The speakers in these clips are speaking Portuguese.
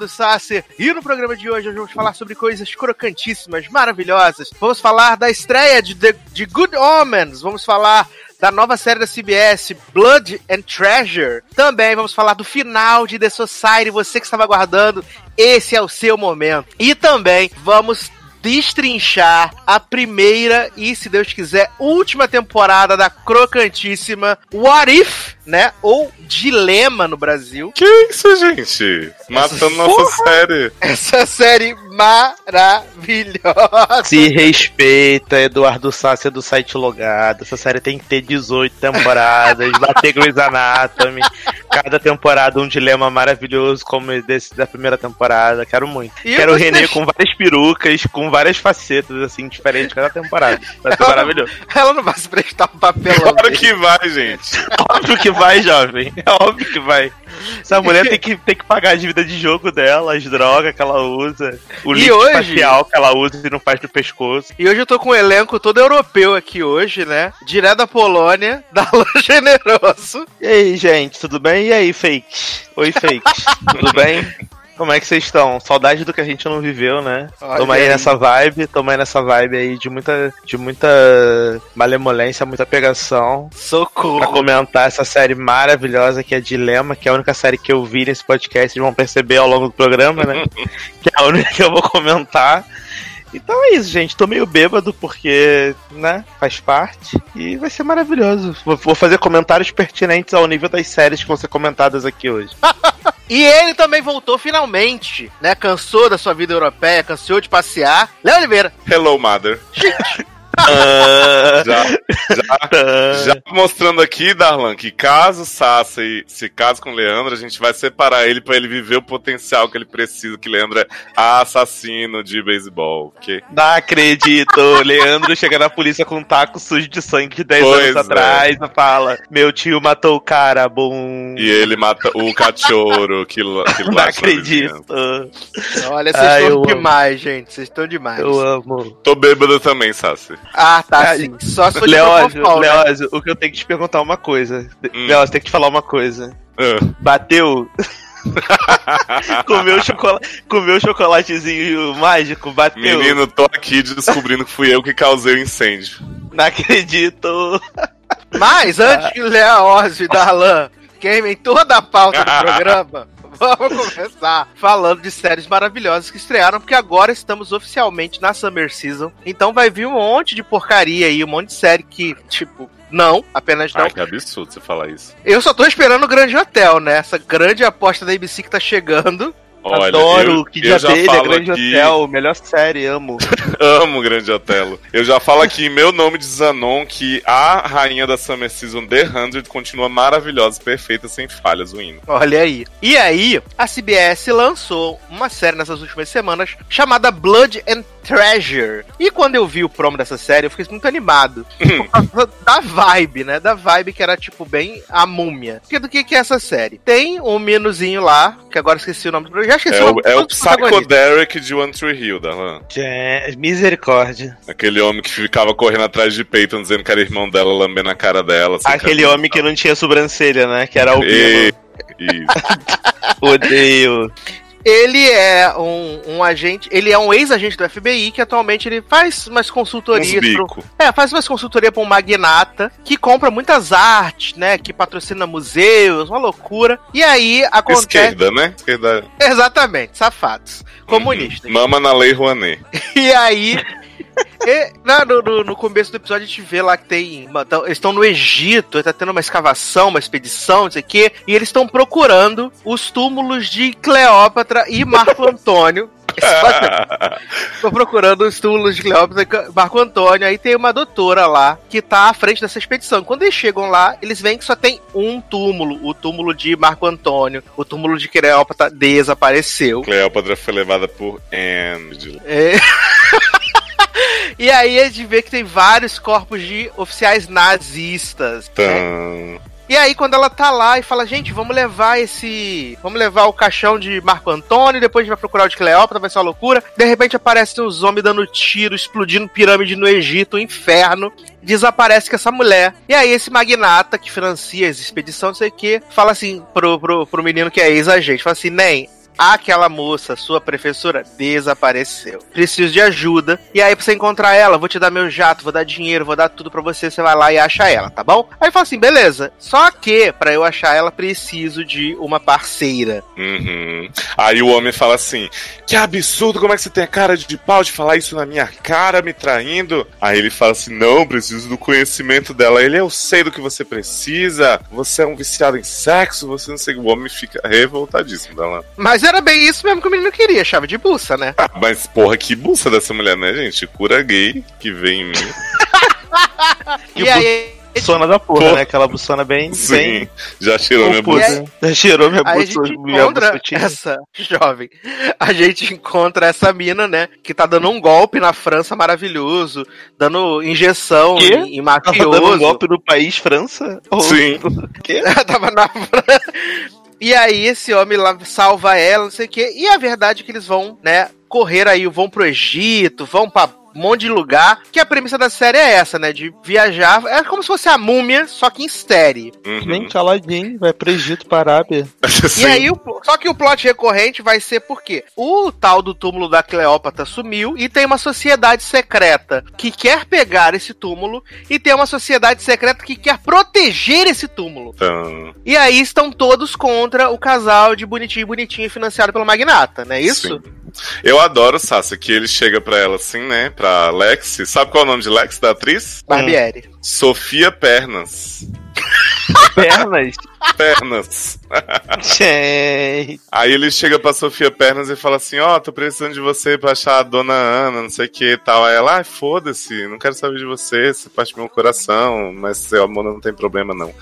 Eu sou o Edu Sasser e no programa de hoje nós vamos falar sobre coisas crocantíssimas, maravilhosas. Vamos falar da estreia de, The- de Good Omens, vamos falar da nova série da CBS, Blood and Treasure. Também vamos falar do final de The Society, você que estava aguardando, esse é o seu momento. E também vamos destrinchar a primeira e, se Deus quiser, última temporada da crocantíssima What If, né? Ou Dilema no Brasil. Que isso, gente? Matando nossa Porra! série. Essa série maravilhosa. Se respeita, Eduardo Sassi do site logado. Essa série tem que ter 18 temporadas, bater Grey's Anatomy. Cada temporada um dilema maravilhoso, como desse da primeira temporada. Quero muito. E Quero o você- Renê com várias perucas, com várias facetas, assim, diferentes cada temporada. Vai ser maravilhoso. Ela não vai se prestar um papelão. Claro que vai, gente. Óbvio que vai, jovem. É óbvio que vai. Essa mulher tem que, tem que pagar a dívida de jogo dela, as drogas que ela usa, o E hoje- facial que ela usa e não faz no pescoço. E hoje eu tô com um elenco todo europeu aqui hoje, né? Direto da Polônia, da Lã Generoso. E aí, gente, tudo bem? E aí, fakes? Oi, fakes. tudo bem? Como é que vocês estão? Saudade do que a gente não viveu, né? Olha Tamo aí aí. nessa vibe, tamo aí nessa vibe aí de muita, de muita malemolência, muita pegação. Pra Socorro. comentar essa série maravilhosa que é Dilema, que é a única série que eu vi nesse podcast, vocês vão perceber ao longo do programa, né? que é a única que eu vou comentar. Então é isso, gente. Tô meio bêbado porque, né, faz parte. E vai ser maravilhoso. Vou, fazer comentários pertinentes ao nível das séries que vão ser comentadas aqui hoje. E ele também voltou finalmente, né? Cansou da sua vida europeia, cansou de passear. Léo Oliveira. Hello, mother. Ah, Já, já, já mostrando aqui, Darlan, que caso Sassa se case com o Leandro, a gente vai separar ele pra ele viver o potencial que ele precisa, que Leandro é assassino de beisebol, ok? Não acredito. Leandro chega na polícia com um taco sujo de sangue de 10 Pois anos é. atrás e fala: Meu tio matou o cara, bom. E ele mata o cachorro que, que Não acredito. Olha, vocês Ai, estão amo. demais, gente. Vocês estão demais. Eu amo. Tô bêbado também, Sassi. Ah, tá Ah, sim. Só se Leózio, né? Leózio, o que eu tenho que te perguntar é uma coisa. Hum. Leózio, tem que te falar uma coisa. Ah. Bateu? comeu, chocola... comeu chocolatezinho mágico? Bateu? Menino, tô aqui descobrindo que fui eu que causei o incêndio. Não acredito. Mas antes que Leózio e Darlan queimem toda a pauta do programa, vamos começar falando de séries maravilhosas que estrearam, porque agora estamos oficialmente na Summer Season. Então vai vir um monte de porcaria aí, um monte de série que, tipo, não, apenas não. Ai, que absurdo você falar isso. Eu só tô esperando o Grande Hotel, né? Essa grande aposta da ABC que tá chegando. Olha, Adoro, eu, que dia já dele, é Grande aqui, Hotel, melhor série, amo. Amo o Grande Otelo. Eu já falo aqui em meu nome de Zanon que a rainha da Summer Season The 100 continua maravilhosa, perfeita, sem falhas, o hino. Olha aí. E aí, a CBS lançou uma série nessas últimas semanas chamada Blood and Treasure. E quando eu vi o promo dessa série, eu fiquei muito animado. Por causa da vibe, né? Da vibe que era, tipo, bem a múmia. Porque do que, que é essa série? Tem um minozinho lá, que agora esqueci o nome do Já esqueci É o nome é o protagonistas. Psychoderic de One Tree Hill, Darlan. Gente, misericórdia. Aquele homem que ficava correndo atrás de Peyton, dizendo que era irmão dela, lambendo a cara dela. sem Aquele homem que não tinha sobrancelha, né? Que era o E... Isso. Odeio. Ele é um, um agente, ele é um ex-agente do FBI que atualmente ele faz umas consultorias. Pro- é, faz umas consultorias pra um magnata que compra muitas artes, né? Que patrocina museus, uma loucura. E aí acontece. Esquerda, né? Esquerda. Exatamente, safados. Comunistas. Mama na lei Rouanet. E aí. E, na- no, no- começo do episódio a gente vê lá que tem. uma- tão- eles estão no Egito, tá tendo uma escavação, uma expedição, não sei o quê. E eles estão procurando os túmulos de Cleópatra e Marco Antônio. Tô procurando os túmulos de Cleópatra e Marco Antônio. Aí tem uma doutora lá que tá à frente dessa expedição. Quando eles chegam lá, eles veem que só tem um túmulo: o túmulo de Marco Antônio. O túmulo de Cleópatra desapareceu. Cleópatra foi levada por Angela. É. E aí a gente vê que tem vários corpos de oficiais nazistas. né? Então, E aí quando ela tá lá e fala, gente, vamos levar esse. Vamos levar o caixão de Marco Antônio, depois a gente vai procurar o de Cleópatra, vai ser uma loucura. De repente aparecem os homens dando tiro, explodindo pirâmide no Egito, um inferno. Desaparece com essa mulher. E aí esse magnata que financia as expedições, não sei o que, fala assim pro, pro, pro menino que é ex-agente, fala assim, nem. Aquela moça, sua professora, desapareceu. Preciso de ajuda. E aí, pra você encontrar ela, vou te dar meu jato, vou dar dinheiro, vou dar tudo pra você. Você vai lá e acha ela, tá bom? Aí fala assim: beleza. Só que, pra eu achar ela, preciso de uma parceira. uhum. Aí o homem fala assim: Que absurdo, como é que você tem a cara de pau de falar isso na minha cara, me traindo? Aí ele fala assim: Não, preciso do conhecimento dela. Ele, eu sei do que você precisa. Você é um viciado em sexo, você não sei. O homem fica revoltadíssimo dela. Mas era bem isso mesmo que o menino queria, chave de buça, né? Ah, mas porra, que buça dessa mulher, né, gente? Cura gay que vem em mim. Que e aí. Buçona da porra, Porra. né? Aquela buçona bem. Sim, bem já tirou minha buça. Já cheirou minha Aí a buçona. gente Minha bucetinha. essa jovem. A gente encontra essa mina, né? Que tá dando um golpe na França maravilhoso, dando injeção Quê? em, em Tava mafioso. dando um golpe no país, França? Ou- Sim. Quê? Ela tava na França. E aí esse homem lá salva ela, não sei o quê. E a verdade é que eles vão, né, correr aí, vão pro Egito, vão pra um monte de lugar. Que a premissa da série é essa, né? De viajar. É como se fosse a múmia, só que em série. Uhum. Nem caladinho, vai pro Egito, pra Arábia. E aí, o- só que o plot recorrente vai ser porque o tal do túmulo da Cleópatra sumiu e tem uma sociedade secreta que quer pegar esse túmulo e tem uma sociedade secreta que quer proteger esse túmulo. Então, E aí estão todos contra o casal de bonitinho bonitinho financiado pelo magnata, não é isso? Sim. Eu adoro, Sassa, que ele chega pra ela assim, né? Pra Lexi. Sabe qual é o nome de Lex, da atriz? Barbieri. Sofia Pernas. Pernas. Pernas. Gente. Aí ele chega pra Sofia Pernas e fala assim: Ó, tô precisando de você pra achar a dona Ana, não sei o que e tal. Aí ela, ai, foda-se, não quero saber de você, você parte meu coração, mas seu amor não tem problema não.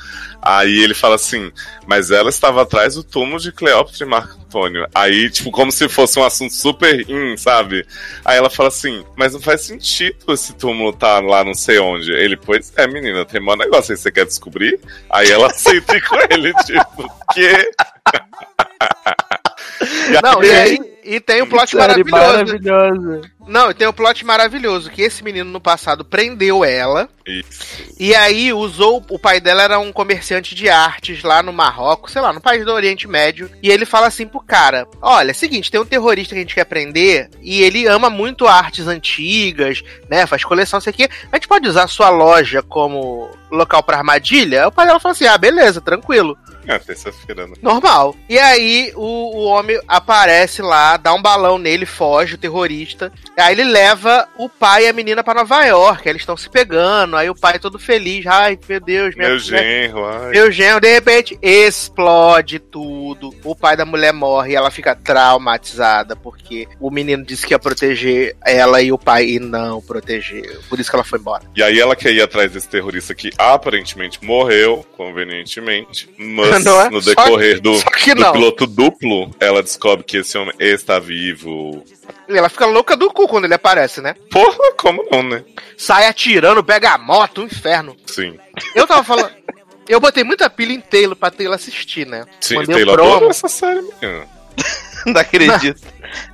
Aí ele fala assim: Mas ela estava atrás do túmulo de Cleópatra e Marco Antônio. Aí, tipo, como se fosse um assunto super in, sabe? Aí ela fala assim: Mas não faz sentido esse túmulo tá lá não sei onde. Ele, pois é, menina, tem maior negócio aí, você quer descobrir? Aí ela aceita com ele, tipo, que? Não, e aí e tem um plot maravilhoso. maravilhosa. Não, e tem um plot maravilhoso que esse menino no passado prendeu ela Isso. e aí usou o pai dela era um comerciante de artes lá no Marrocos, sei lá, no país do Oriente Médio, e ele fala assim pro cara: "Olha, é o seguinte, tem um terrorista que a gente quer prender e ele ama muito artes antigas, né? Faz coleção isso aqui. A gente pode usar a sua loja como local pra armadilha?" O pai dela falou assim: "Ah, beleza, tranquilo." É, terça-feira, né? Normal. E aí o, o homem aparece lá, dá um balão nele, foge, o terrorista. Aí ele leva o pai e a menina pra Nova York. Eles estão se pegando. Aí o pai todo feliz. Ai, meu Deus, minha Meu genro, ai. Meu genro, de repente, explode tudo. O pai da mulher morre e ela fica traumatizada porque o menino disse que ia proteger ela e o pai e não protegeu. Por isso que ela foi embora. E aí ela quer ir atrás desse terrorista que aparentemente morreu, convenientemente, mas é? no Só decorrer do, Só que do não. piloto duplo, ela descobre que esse homem está vivo. E ela fica louca do cu quando ele aparece, né? Porra, como não, né? Sai atirando, pega a moto, um inferno. Sim. Eu tava falando. Eu botei muita pilha em Taylor pra Taylor assistir, né? Sim, Mandei Taylor promo. adora essa série mesmo. Não acredito.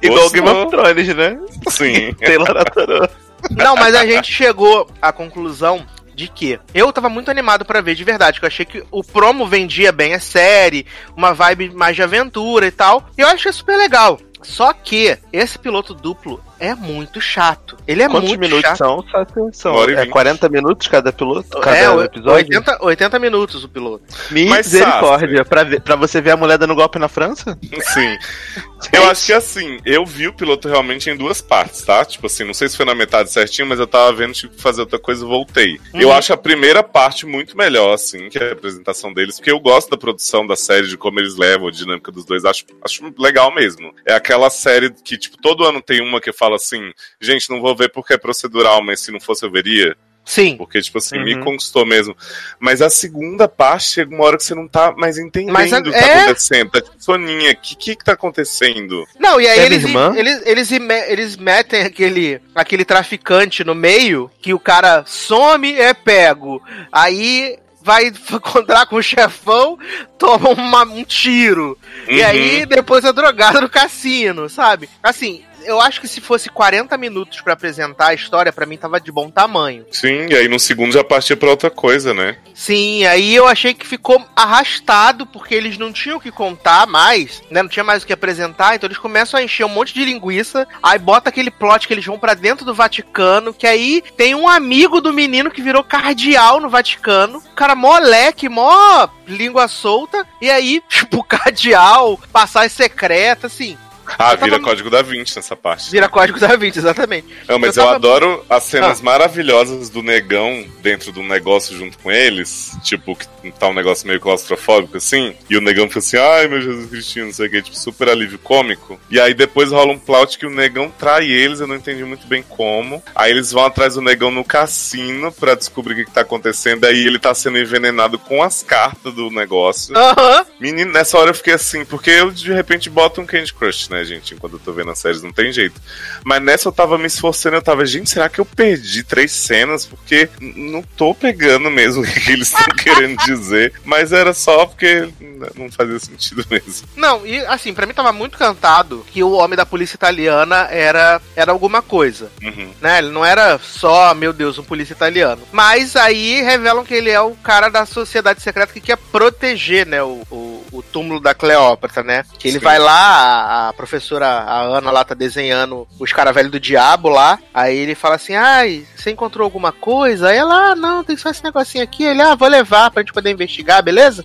Igual Game of Thrones, né? Sim. Taylor adorou. Não, mas a gente chegou à conclusão de que eu tava muito animado para ver de verdade, que eu achei que o promo vendia bem a série, uma vibe mais de aventura e tal. E eu achei super legal. Só que esse piloto duplo é muito chato. Ele é Quantos muito minutos chato. são? Só atenção. E É vinte. 40 minutos cada piloto? Cada É, o- episódio? 80, 80 minutos o piloto. Mas, Misericórdia. Pra, ver- pra você ver a mulher dando golpe na França? Sim. Eu acho que assim, eu vi o piloto realmente em duas partes, tá? Tipo assim, não sei se foi na metade certinho, mas eu tava vendo, tipo, fazer outra coisa e voltei. Eu Uhum. acho a primeira parte muito melhor, assim, que é a apresentação deles, porque eu gosto da produção da série, de como eles levam, a dinâmica dos dois, acho, acho legal mesmo. É aquela série que, tipo, todo ano tem uma que fala assim, gente, não vou ver porque é procedural, mas se não fosse eu veria. Sim. Porque, tipo assim, me Uhum. conquistou mesmo. Mas a segunda parte chega uma hora que você não tá mais entendendo Mas a- o que tá é? acontecendo. Tá tipo, Soninha, o que, que que tá acontecendo? Não, e aí É eles, eles, eles, eles metem aquele, aquele traficante no meio, que o cara some é pego. Aí vai encontrar com o chefão, toma uma- um tiro. E Uhum. aí depois é drogado no cassino, sabe? Assim, eu acho que se fosse 40 minutos pra apresentar a história, pra mim tava de bom tamanho. Sim, e aí no segundo já partia pra outra coisa, né? Sim, aí eu achei que ficou arrastado, porque eles não tinham o que contar mais, né? Não tinha mais o que apresentar, então eles começam a encher um monte de linguiça, aí bota aquele plot que eles vão pra dentro do Vaticano, que aí tem um amigo do menino que virou cardeal no Vaticano, cara moleque, mó língua solta, e aí, tipo, cardeal, passagem secreta, assim, Ah, vira tava- código da 20 nessa parte. vira código da 20, exatamente. Não, mas Eu eu, tava- adoro as cenas maravilhosas do negão dentro de um negócio junto com eles. Tipo, que tá um negócio meio claustrofóbico assim. E o negão fica assim, ai meu Jesus Cristinho, não sei o que, tipo, super alívio cômico. E aí depois rola um plot que o negão trai eles, eu não entendi muito bem como. Aí eles vão atrás do negão no cassino pra descobrir o que, que tá acontecendo. Aí ele tá sendo envenenado com as cartas do negócio. Aham. Menino, nessa hora eu fiquei assim, porque eu de repente boto um Candy Crush, né, gente? Enquanto eu tô vendo as séries, não tem jeito. Mas nessa eu tava me esforçando, eu tava, gente, será que eu perdi três cenas? Porque não tô pegando mesmo o que eles estão querendo dizer. Mas era só porque não fazia sentido mesmo. Não, e assim, pra mim tava muito cantado que o homem da polícia italiana era, era alguma coisa. Uhum. né? Ele não era só, meu Deus, um polícia italiano. Mas aí revelam que ele é o cara da sociedade secreta que quer proteger, né, o, o, o túmulo da Cleópatra, né? Que ele Sim. vai lá, a, a professora, a Ana lá tá desenhando os caras velhos do diabo lá, aí ele fala assim, ai, você encontrou alguma coisa? Aí ela, ah, não, tem só esse negocinho aqui. Ele, ah, vou levar pra gente poder investigar, beleza?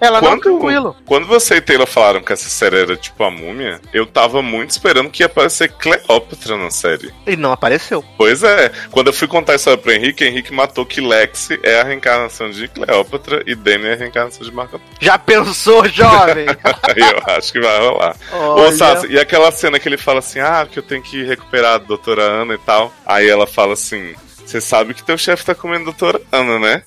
Ela, não, tranquilo. quando você e Taylor falaram que essa série era tipo a múmia, eu tava muito esperando que ia aparecer Cleópatra na série. E não apareceu. Pois é, quando eu fui contar isso pro Henrique, Henrique matou que Lexi é a reencarnação de Cleópatra e Demi é a reencarnação de Marco. Já pensou, jovem? Eu acho que vai rolar. Ô. Sassi, e aquela cena que ele fala assim, ah, que eu tenho que recuperar a doutora Ana e tal. Aí ela fala assim, você sabe que teu chefe tá comendo a doutora Ana, né?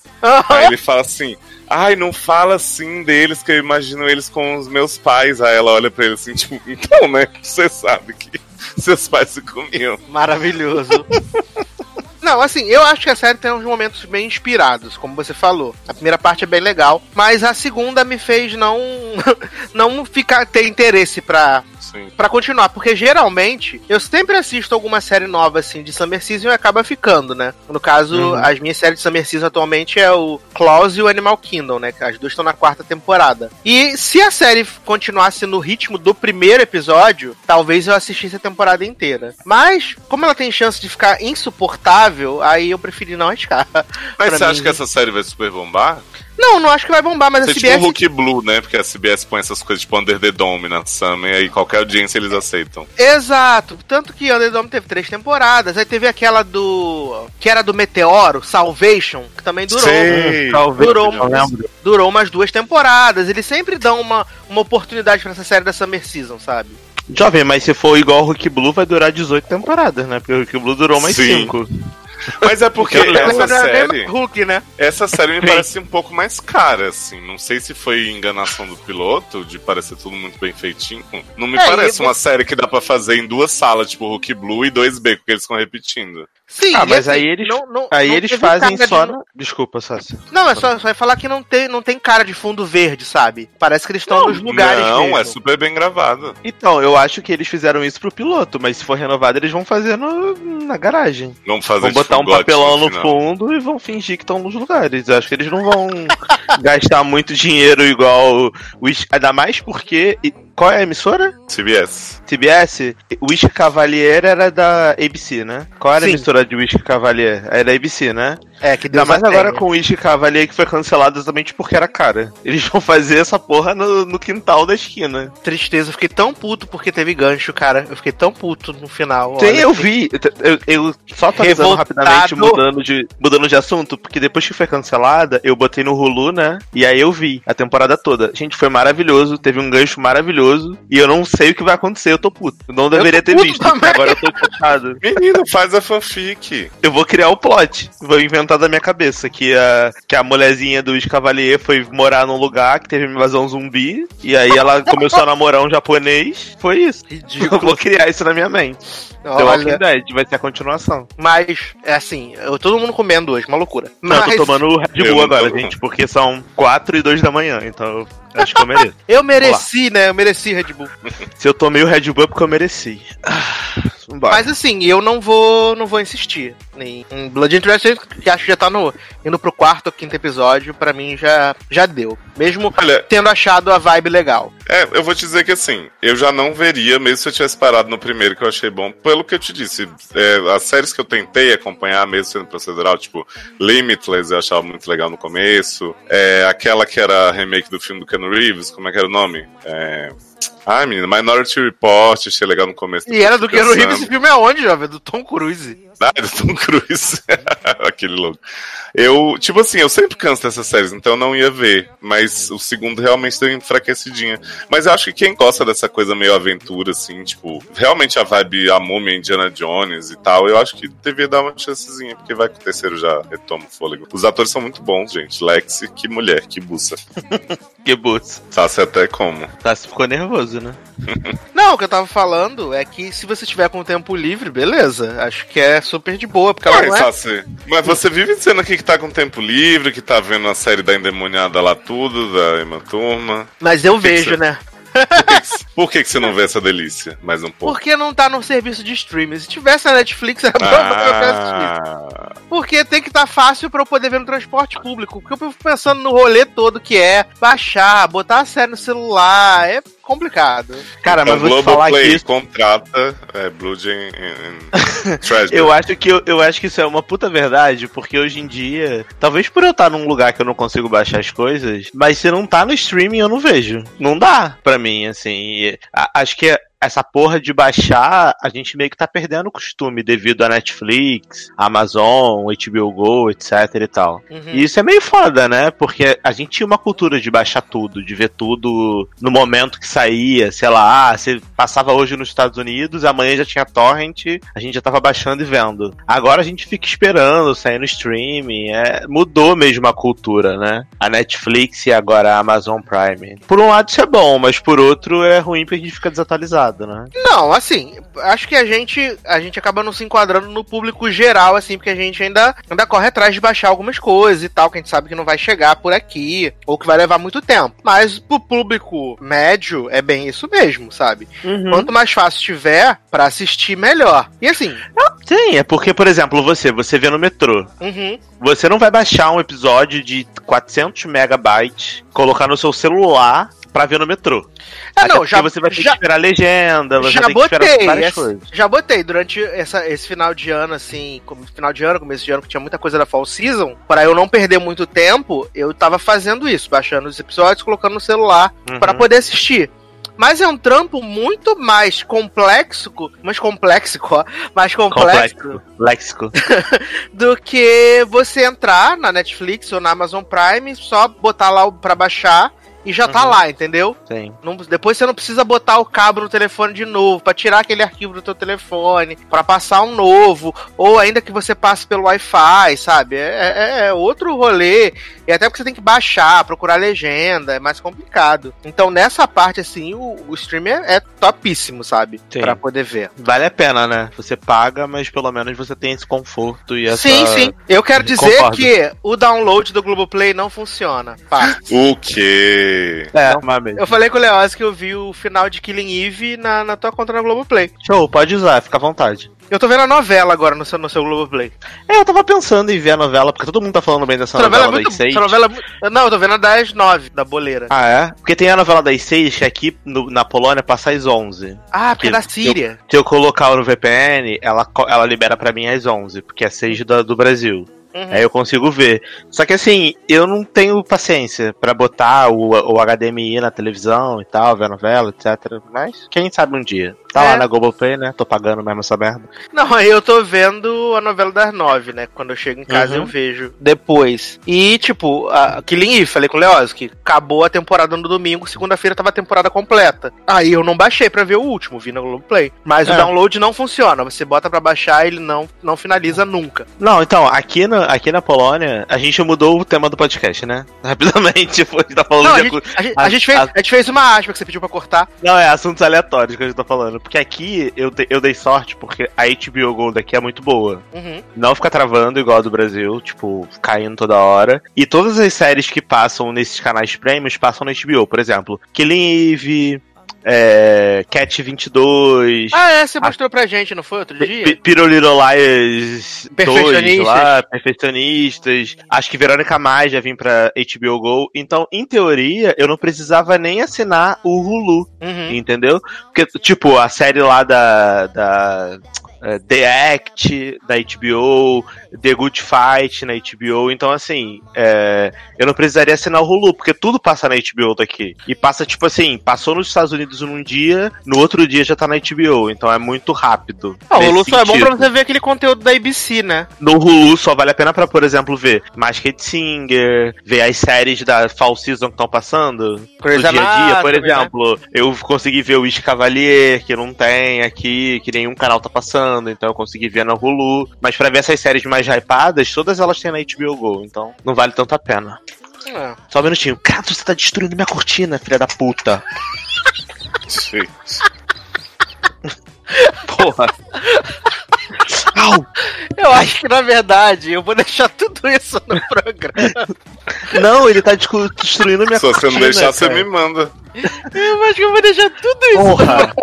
Aí ele fala assim, ai, não fala assim deles, que eu imagino eles com os meus pais. Aí ela olha pra ele assim, tipo, então, né, você sabe que seus pais se comiam. Maravilhoso. Não, assim, eu acho que a série tem uns momentos bem inspirados, como você falou. A primeira parte é bem legal, mas a segunda me fez não não ficar ter interesse pra Sim. Pra continuar, porque geralmente eu sempre assisto alguma série nova assim de Summer Season e acaba ficando, né? No caso, Uhum. as minhas séries de Summer Season atualmente é o Klaus e o Animal Kingdom, né? As duas estão na quarta temporada. E se a série continuasse no ritmo do primeiro episódio, talvez eu assistisse a temporada inteira. Mas, como ela tem chance de ficar insuportável, aí eu preferi não arriscar. Mas Pra você mim- acha que essa série vai super bombar? Não, não acho que vai bombar, mas a Você tipo CBS um Hulk Blue, né? Porque a CBS põe essas coisas tipo Under the Dome na Summer e aí qualquer audiência eles aceitam. Exato. Tanto que Underdome teve três temporadas. Aí teve aquela do. que era do Meteoro, Salvation, que também durou. Sei. Talvez, Durou lembro. Durou umas duas temporadas. Eles sempre dão uma, uma oportunidade pra essa série da Summer Season, sabe? Jovem, mas se for igual o Hulk Blue, vai durar 18 temporadas, né? Porque o Hulk Blue durou mais Sim. 5. Mas é porque essa bem série, Hulk, né? essa série me parece um pouco mais cara, assim. Não sei se foi enganação do piloto, de parecer tudo muito bem feitinho. Não me É, parece uma série que dá pra fazer em duas salas, tipo Hulk Blue e dois B, porque eles estão repetindo. Sim, Ah, mas assim, aí eles- não- não- Aí não eles fazem só. de- no- Desculpa, Sassi. Não, é só, só é falar que não tem, não tem cara de fundo verde, sabe? Parece que eles estão nos lugares não, mesmo. é super bem gravado. Então, eu acho que eles fizeram isso pro piloto, mas se for renovado, eles vão fazer no, na garagem. Vamos fazer botar botar um papelão no final. fundo e vão fingir que estão nos lugares. Eu acho que eles não vão gastar muito dinheiro igual o Wish- Ainda mais porque. e Qual é a emissora? CBS. TBS? O Whisky Cavalier era da ABC, né? Qual era a Sim. emissora de Whisky Cavalier? Era da ABC, né? É, que Ainda Deus mais agora com o Whisky Cavalier que foi cancelado exatamente porque era cara. Eles vão fazer essa porra no, no quintal da esquina. Tristeza, eu fiquei tão puto porque teve gancho, cara. Eu fiquei tão puto no final. Sim, olha. eu vi. Eu, eu só atualizando Revoltado. rapidamente, mudando de, mudando de assunto, porque depois que foi cancelada, eu botei no Hulu, né? E aí eu vi a temporada toda. Gente, foi maravilhoso, teve um gancho maravilhoso, e eu não sei o que vai acontecer, eu tô puto. Eu não deveria ter visto, também. agora eu tô chateado. Menino, faz a fanfic. Eu vou criar o plot, vou inventar da minha cabeça, que a, que a mulherzinha do Cavalier foi morar num lugar que teve uma invasão zumbi, e aí ela começou a namorar um japonês, foi isso. Eu Ridículo. vou criar isso na minha mente. The Walking Olha, Dead vai ser a continuação. mas, é assim, eu, todo mundo comendo hoje, uma loucura. Não, Mas eu tô tomando Red Eu Bull agora, tô- gente, porque são 4 e 2 da manhã, então eu acho que eu mereço. eu mereci, né? Eu mereci Red Bull. Se eu tomei o Red Bull é porque eu mereci. Mas assim, eu não vou não vou insistir em, em Blood Treasure, que acho que já tá no, indo pro quarto ou quinto episódio, pra mim já, já deu. Mesmo Olha, tendo achado a vibe legal. É, eu vou te dizer que assim, eu já não veria, mesmo se eu tivesse parado no primeiro que eu achei bom, pelo que eu te disse. é, as séries que eu tentei acompanhar, mesmo sendo procedural, tipo Limitless, eu achava muito legal no começo. É, aquela que era remake do filme do Ken Reeves, como é que era o nome? É... Ai, menina, Minority Report, achei legal no começo. E era do Keanu Reeves, esse filme é onde, jovem? Do Tom Cruise. Ah, do Tom Cruise. Aquele louco. Eu, tipo assim, eu sempre canso dessas séries, então eu não ia ver. Mas o segundo realmente deu enfraquecidinha. Mas eu acho que quem gosta dessa coisa meio aventura, assim, tipo, realmente a vibe a múmia Indiana Jones e tal, eu acho que devia dar uma chancezinha, porque vai que o terceiro já retoma o fôlego. Os atores são muito bons, gente. Lexi, que mulher, que buça. Que boots. Sabe até como. Tá, você ficou nervoso, né? Não, o que eu tava falando é que se você tiver com tempo livre, beleza. Acho que é super de boa, porque ela Mas, não é. Sassi, mas você vive dizendo aqui que tá com tempo livre, que tá vendo a série da endemoniada lá tudo, da Emma Turma. Mas eu que que vejo, você- né? Por que, que- por que, que você não vê essa delícia? Mais um pouco. Porque não tá no serviço de streaming. Se tivesse na Netflix, era. Ah, Porque tem que estar fácil pra eu poder ver no transporte público. Porque eu fico pensando no rolê todo que é baixar, botar a série no celular. É complicado. Cara, mas então, vou te falar que Globoplay isso, contrata é, Blood and, and- and Treasure. eu acho que eu, eu acho que isso é uma puta verdade, porque hoje em dia, talvez por eu estar num lugar que eu não consigo baixar as coisas, mas se não tá no streaming eu não vejo. Não dá pra mim, assim. E, a- acho que essa porra de baixar, a gente meio que tá perdendo o costume devido a Netflix, Amazon, HBO Go, etc e tal. Uhum. E isso é meio foda, né? Porque a gente tinha uma cultura de baixar tudo, de ver tudo no momento que saía, sei lá, ah, você passava hoje nos Estados Unidos, amanhã já tinha torrent, a gente já tava baixando e vendo. Agora a gente fica esperando, sair no streaming, é, mudou mesmo a cultura, né? A Netflix e agora a Amazon Prime. Por um lado isso é bom, mas por outro é ruim porque a gente fica desatualizado, né? Não, assim, acho que a gente a gente acaba não se enquadrando no público geral, assim, porque a gente ainda, ainda corre atrás de baixar algumas coisas e tal, que a gente sabe que não vai chegar por aqui, ou que vai levar muito tempo. Mas pro público médio, é bem isso mesmo, sabe? Quanto mais fácil tiver pra assistir, melhor. E assim, Sim, é porque, por exemplo, você, você vê no metrô, uhum, Você não vai baixar um episódio de 400 megabytes, colocar no seu celular pra ver no metrô. É, Até não, já- você vai ter já- que esperar a legenda, você já tem que esperar botei, várias essa- coisas. já botei durante essa- esse final de ano, assim, como final de ano, começo de ano, que tinha muita coisa da Fall Season, para eu não perder muito tempo, eu tava fazendo isso, baixando os episódios, colocando no celular Uhum. para poder assistir. Mas é um trampo muito mais complexo, mais complexo, ó, mais complexo, Complexo. Léxico. do que você entrar na Netflix ou na Amazon Prime, só botar lá pra baixar e já tá Uhum. lá, entendeu? Sim. Não- depois você não precisa botar o cabo no telefone de novo, pra tirar aquele arquivo do teu telefone, pra passar um novo, ou ainda que você passe pelo Wi-Fi, sabe? É, é- é outro rolê. E até porque você tem que baixar, procurar legenda, é mais complicado. Então nessa parte, assim, o, o stream é, é topíssimo, sabe? Sim. Pra poder ver. Vale a pena, né? Você paga, mas pelo menos você tem esse conforto e essa... Sim, sim. Eu quero dizer Concordo. que o download do Globoplay não funciona. Pá. O quê? É. Eu falei com o Leoz que eu vi o final de Killing Eve na, na tua conta na Globoplay. Show, pode usar, fica à vontade. Eu tô vendo a novela agora no seu, no seu Globoplay. É, eu tava pensando em ver a novela, porque todo mundo tá falando bem dessa Essa novela é novela, das seis. Essa novela é Não, eu tô vendo a das nove, da boleira. Ah, é? Porque tem a novela das seis, que aqui no- na Polônia passa às 11. Ah, porque é da Síria. Se eu colocar no VPN, ela, ela libera pra mim às 11, porque é 6 do, do Brasil. Uhum. Aí eu consigo ver. Só que assim, eu não tenho paciência pra botar o, o HDMI na televisão e tal, ver a novela, etc. Mas quem sabe um dia. Tá É. lá na Globoplay, né? Tô pagando mesmo essa merda. Não, aí eu tô vendo a novela das nove, né? Quando eu chego em casa Uhum. eu vejo depois. E, tipo, a Killing Eve, falei com o que acabou a temporada no domingo, segunda-feira tava a temporada completa. Aí eu não baixei pra ver o último, vi na Globoplay. Mas o É. download não funciona. Você bota pra baixar, ele não, não finaliza nunca. Não, então, aqui na, aqui na Polônia, a gente mudou o tema do podcast, né? Rapidamente, tipo, a gente tá falando Não, a de gente, a gente- a- a gente fez, a- a gente fez uma aspa que você pediu pra cortar. Não, é assuntos aleatórios que a gente tá falando. Porque aqui eu, te- eu dei sorte porque a HBO Go daqui é muito boa. Uhum. Não fica travando igual a do Brasil, tipo, caindo toda hora. E todas as séries que passam nesses canais prêmios passam na HBO. Por exemplo, Killing Eve, é, Cat 22, Ah, é, você mostrou pra gente, não foi outro dia? P- Piro Little Liars 2 Perfeccionistas. lá, Perfeccionistas. Acho que Verônica Mais já vim pra HBO Go. Então, em teoria, eu não precisava nem assinar o Hulu. Uhum. Entendeu? Porque, tipo, a série lá da. da eh, The Act da HBO, The Good Fight na HBO. Então, assim, é, eu não precisaria assinar o Hulu, porque tudo passa na HBO daqui. E passa, tipo assim, passou nos Estados Unidos num dia, no outro dia já tá na HBO. Então é muito rápido. Ah, o Hulu só é bom pra você ver aquele conteúdo da ABC, né? No Hulu só vale a pena pra, por exemplo, ver Masked Singer, ver as séries da Fall Season que estão passando Grey's no dia a dia. Por né? exemplo, eu consegui ver o Wish Cavalier, que não tem aqui, que nenhum canal tá passando, então eu consegui ver na Hulu. Mas pra ver essas séries mais hypadas, todas elas têm na HBO Go, então não vale tanto a pena. É. Só um minutinho. Cara, você tá destruindo minha cortina, filha da puta. Porra. Au! Eu acho que, na verdade, eu vou deixar tudo isso no programa. Não, ele tá destruindo minha Se você cortina. não deixar, você cara. me manda. Eu acho que eu vou deixar tudo isso Porra!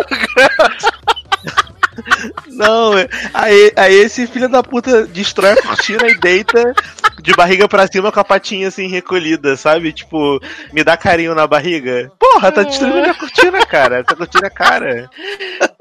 Não, é- aí, aí esse filho da puta destrói a cortina e deita de barriga pra cima com a patinha assim recolhida, sabe? Tipo, me dá carinho na barriga. Porra, tá destruindo minha cortina, cara. Essa cortina é cara.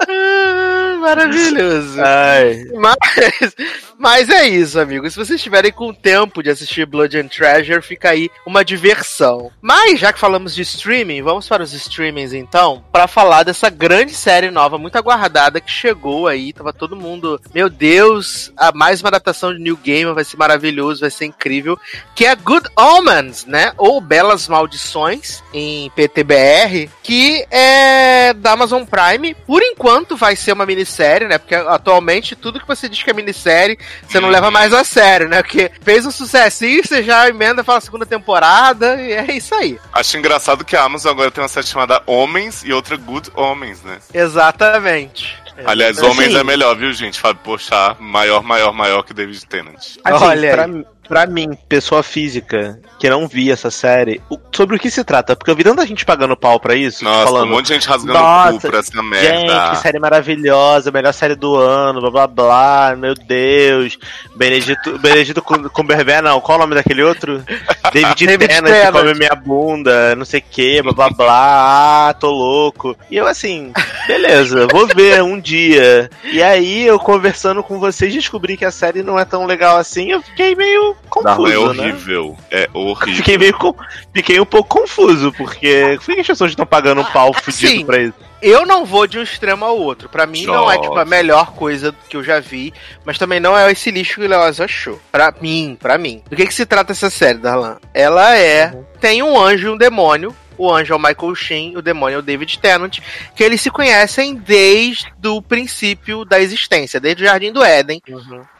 Ah, Maravilhoso. Ai. Mas, mas é isso, amigos. Se vocês estiverem com tempo de assistir Blood and Treasure, fica aí uma diversão. Mas, já que falamos de streaming, vamos para os streamings então, para falar dessa grande série nova, muito aguardada, que chegou aí. Tava todo mundo, meu Deus, a mais uma adaptação de New Game vai ser maravilhoso, vai ser incrível. Que é Good Omens, né? Ou Belas Maldições, em PTBR, que é da Amazon Prime. Por enquanto vai ser uma minissérie, né? Porque atualmente tudo que você diz que é minissérie, você não leva mais a sério, né? Porque fez um sucessinho, você já emenda para a segunda temporada, e é isso aí. Acho engraçado que a Amazon agora tem uma série chamada Homens e outra Good Homens, né? Exatamente. Aliás, Assim- Homens é melhor, viu, gente? Fábio Pochá, maior, maior, maior que David Tennant. Assim, Olha pra. Pra mim, pessoa física, que não vi essa série, o- sobre o que se trata? Porque eu vi tanta gente pagando pau pra isso, Nossa, falando. um monte de gente rasgando o Nossa, cu por essa Gente, merda. que série maravilhosa, melhor série do ano, blá blá blá, meu Deus. Benedito, Benedito Cum- Cumberbatch, não, qual o nome daquele outro? David, David Tennant, Tennant. come minha bunda, não sei o que, blá blá blá, ah, tô louco. E eu assim, beleza, vou ver um dia. E aí, eu conversando com vocês, descobri que a série não é tão legal assim, eu fiquei meio confuso, é né? horrível. É horrível. Fiquei meio com- fiquei um pouco confuso, porque por que as pessoas estão pagando um pau fudido Assim, pra isso? Eu não vou de um extremo ao outro. Pra mim não é tipo a melhor coisa que eu já vi, mas também não é esse lixo que o Leoz achou. Pra mim, pra mim. Do que que se trata essa série, Darlan? Ela é tem um anjo e um demônio. O anjo é o Michael Sheen, o demônio é o David Tennant, que eles se conhecem desde o princípio da existência, desde o Jardim do Éden.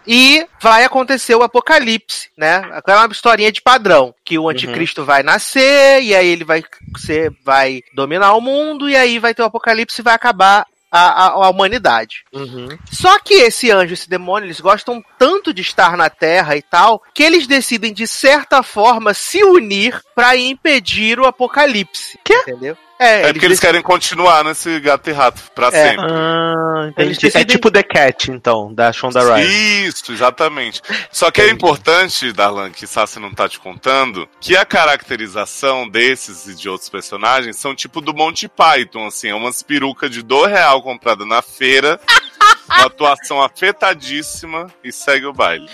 E vai acontecer o apocalipse, né? Aquela historinha de padrão, que o anticristo vai nascer e aí ele vai ser vai dominar o mundo e aí vai ter o apocalipse e vai acabar a, a, a humanidade. Uhum. Só que esse anjo, esse demônio, eles gostam tanto de estar na Terra e tal, que eles decidem, de certa forma, se unir pra impedir o apocalipse. Quê? Entendeu? É, É porque eles querem continuar nesse gato e rato pra É. sempre. Ah, Eles entendi. É decidem- tipo The Cat, então, da Shonda Rhimes. Isso, exatamente. Só que é importante, Darlan, que Sassi não tá te contando, que a caracterização desses e de outros personagens são tipo do Monty Python, assim, é umas perucas de do real comprada na feira, uma atuação afetadíssima e segue o baile.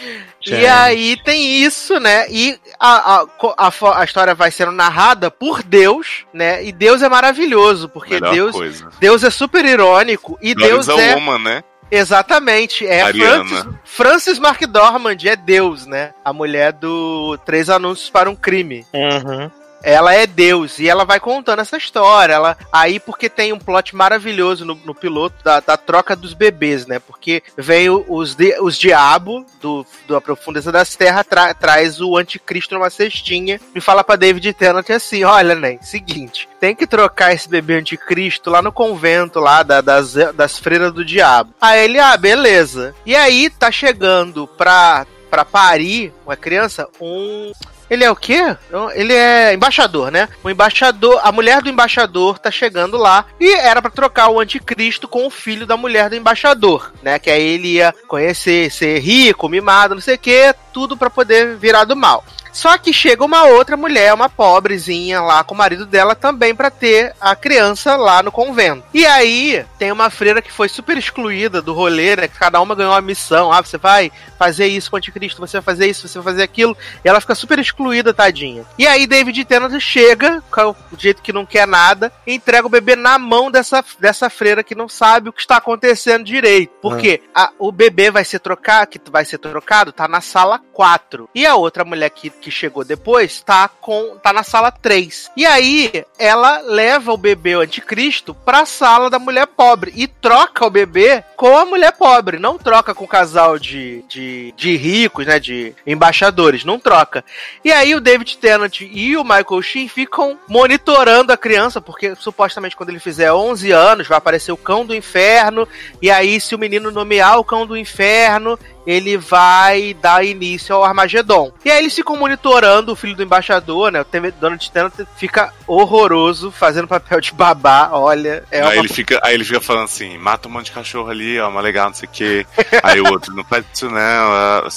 E aí tem isso, né? E a, a, a, a história vai sendo narrada por Deus, né? E Deus é maravilhoso, porque Melhor Deus, coisa. Deus é super irônico e Deus Deus é é. uma, né? Exatamente, é Ariana. Francis, Francis McDormand, é Deus, né? A mulher do Três Anúncios para um Crime. Uhum. Ela é Deus e ela vai contando essa história. Ela aí porque tem um plot maravilhoso no, no piloto da, da troca dos bebês, né? Porque vem os, di- os diabo do, da profundeza das terras tra- traz o anticristo numa cestinha e fala pra David Tennant assim: olha, né? Seguinte, tem que trocar esse bebê anticristo lá no convento lá da- das, das freiras do diabo. Aí ele, ah, beleza. E aí tá chegando pra, pra parir uma criança um ele é o quê? Ele é embaixador, né? O embaixador, a mulher do embaixador tá chegando lá e era pra trocar o anticristo com o filho da mulher do embaixador, né? Que aí ele ia conhecer, ser rico, mimado, não sei o quê, tudo pra poder virar do mal. Só que chega uma outra mulher, uma pobrezinha lá com o marido dela também pra ter a criança lá no convento. E aí tem uma freira que foi super excluída do rolê, né? Que cada uma ganhou uma missão. Ah, você vai fazer isso com o anticristo, você vai fazer isso, você vai fazer aquilo. E ela fica super excluída, tadinha. E aí David Tennant chega, com o jeito que não quer nada, e entrega o bebê na mão dessa, dessa freira que não sabe o que está acontecendo direito. Porque a- o bebê vai ser trocado, que vai ser trocado, tá na sala 4. E a outra mulher que, que chegou depois tá com tá na sala 3. E aí ela leva o bebê o anticristo pra sala da mulher pobre e troca o bebê com a mulher pobre, não troca com o casal de, de, de ricos, né, de embaixadores, não troca. E aí o David Tennant e o Michael Sheen ficam monitorando a criança, porque supostamente quando ele fizer 11 anos vai aparecer o cão do inferno, e aí se o menino nomear o cão do inferno, ele vai dar início ao Armagedon. E aí eles ficam monitorando o filho do embaixador, né? O Donald Tennant fica horroroso, fazendo papel de babá, olha, é aí, uma ele fica, aí ele fica falando assim, mata um monte de cachorro ali, ó, uma legal, não sei o quê. Aí o outro, não faz isso não.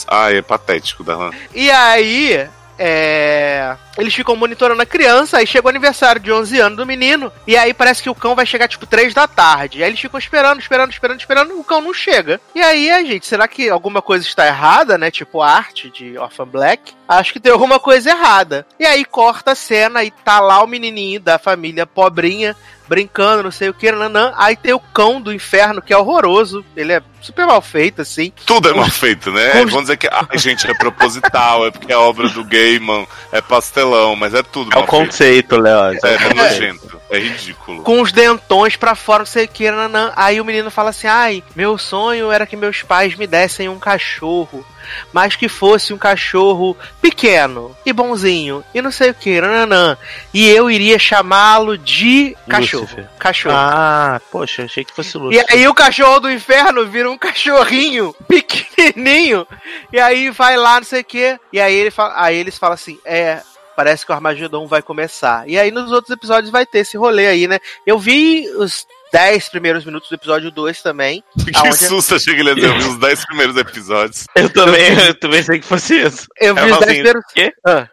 ah, é patético, Darlan. E aí, é... Eles ficam monitorando a criança, aí chega o aniversário de 11 anos do menino, e aí parece que o cão vai chegar tipo 3 da tarde. Aí eles ficam esperando, esperando, esperando, esperando, o cão não chega. E aí, a gente, será que alguma coisa está errada, né? Tipo a arte de Orphan Black? Acho que tem alguma coisa errada. E aí corta a cena e tá lá o menininho da família pobrinha brincando, não sei o que, nanã. Aí tem o cão do inferno, que é horroroso. Ele é super mal feito, assim. Tudo é mal feito, né? Vamos dizer que, ai, gente, é proposital, é porque é obra do Gaiman, é pastelão, mas é tudo É o conceito, Léo. É, é nojento, é ridículo. com os dentões pra fora, não sei o que, nanã. Aí o menino fala assim: ai, meu sonho era que meus pais me dessem um cachorro. Mas que fosse um cachorro pequeno e bonzinho. E não sei o que, nananã. E eu iria chamá-lo de cachorro. Lúcifer. Cachorro. Ah, poxa, achei que fosse E Lúcio. aí o cachorro do inferno vira um cachorrinho pequenininho. E aí vai lá, não sei o que. E aí, ele fala, aí eles falam assim: é. Parece que o Armagedon vai começar. E aí nos outros episódios vai ter esse rolê aí, né? Eu vi os 10 primeiros minutos do episódio 2 também. Que aonde- susto, achei que ele ia dizer, eu vi os 10 primeiros episódios. Eu também, eu também sei que fosse isso. Eu vi Ela os fala 10 assim, primeiros. Quê? Ah.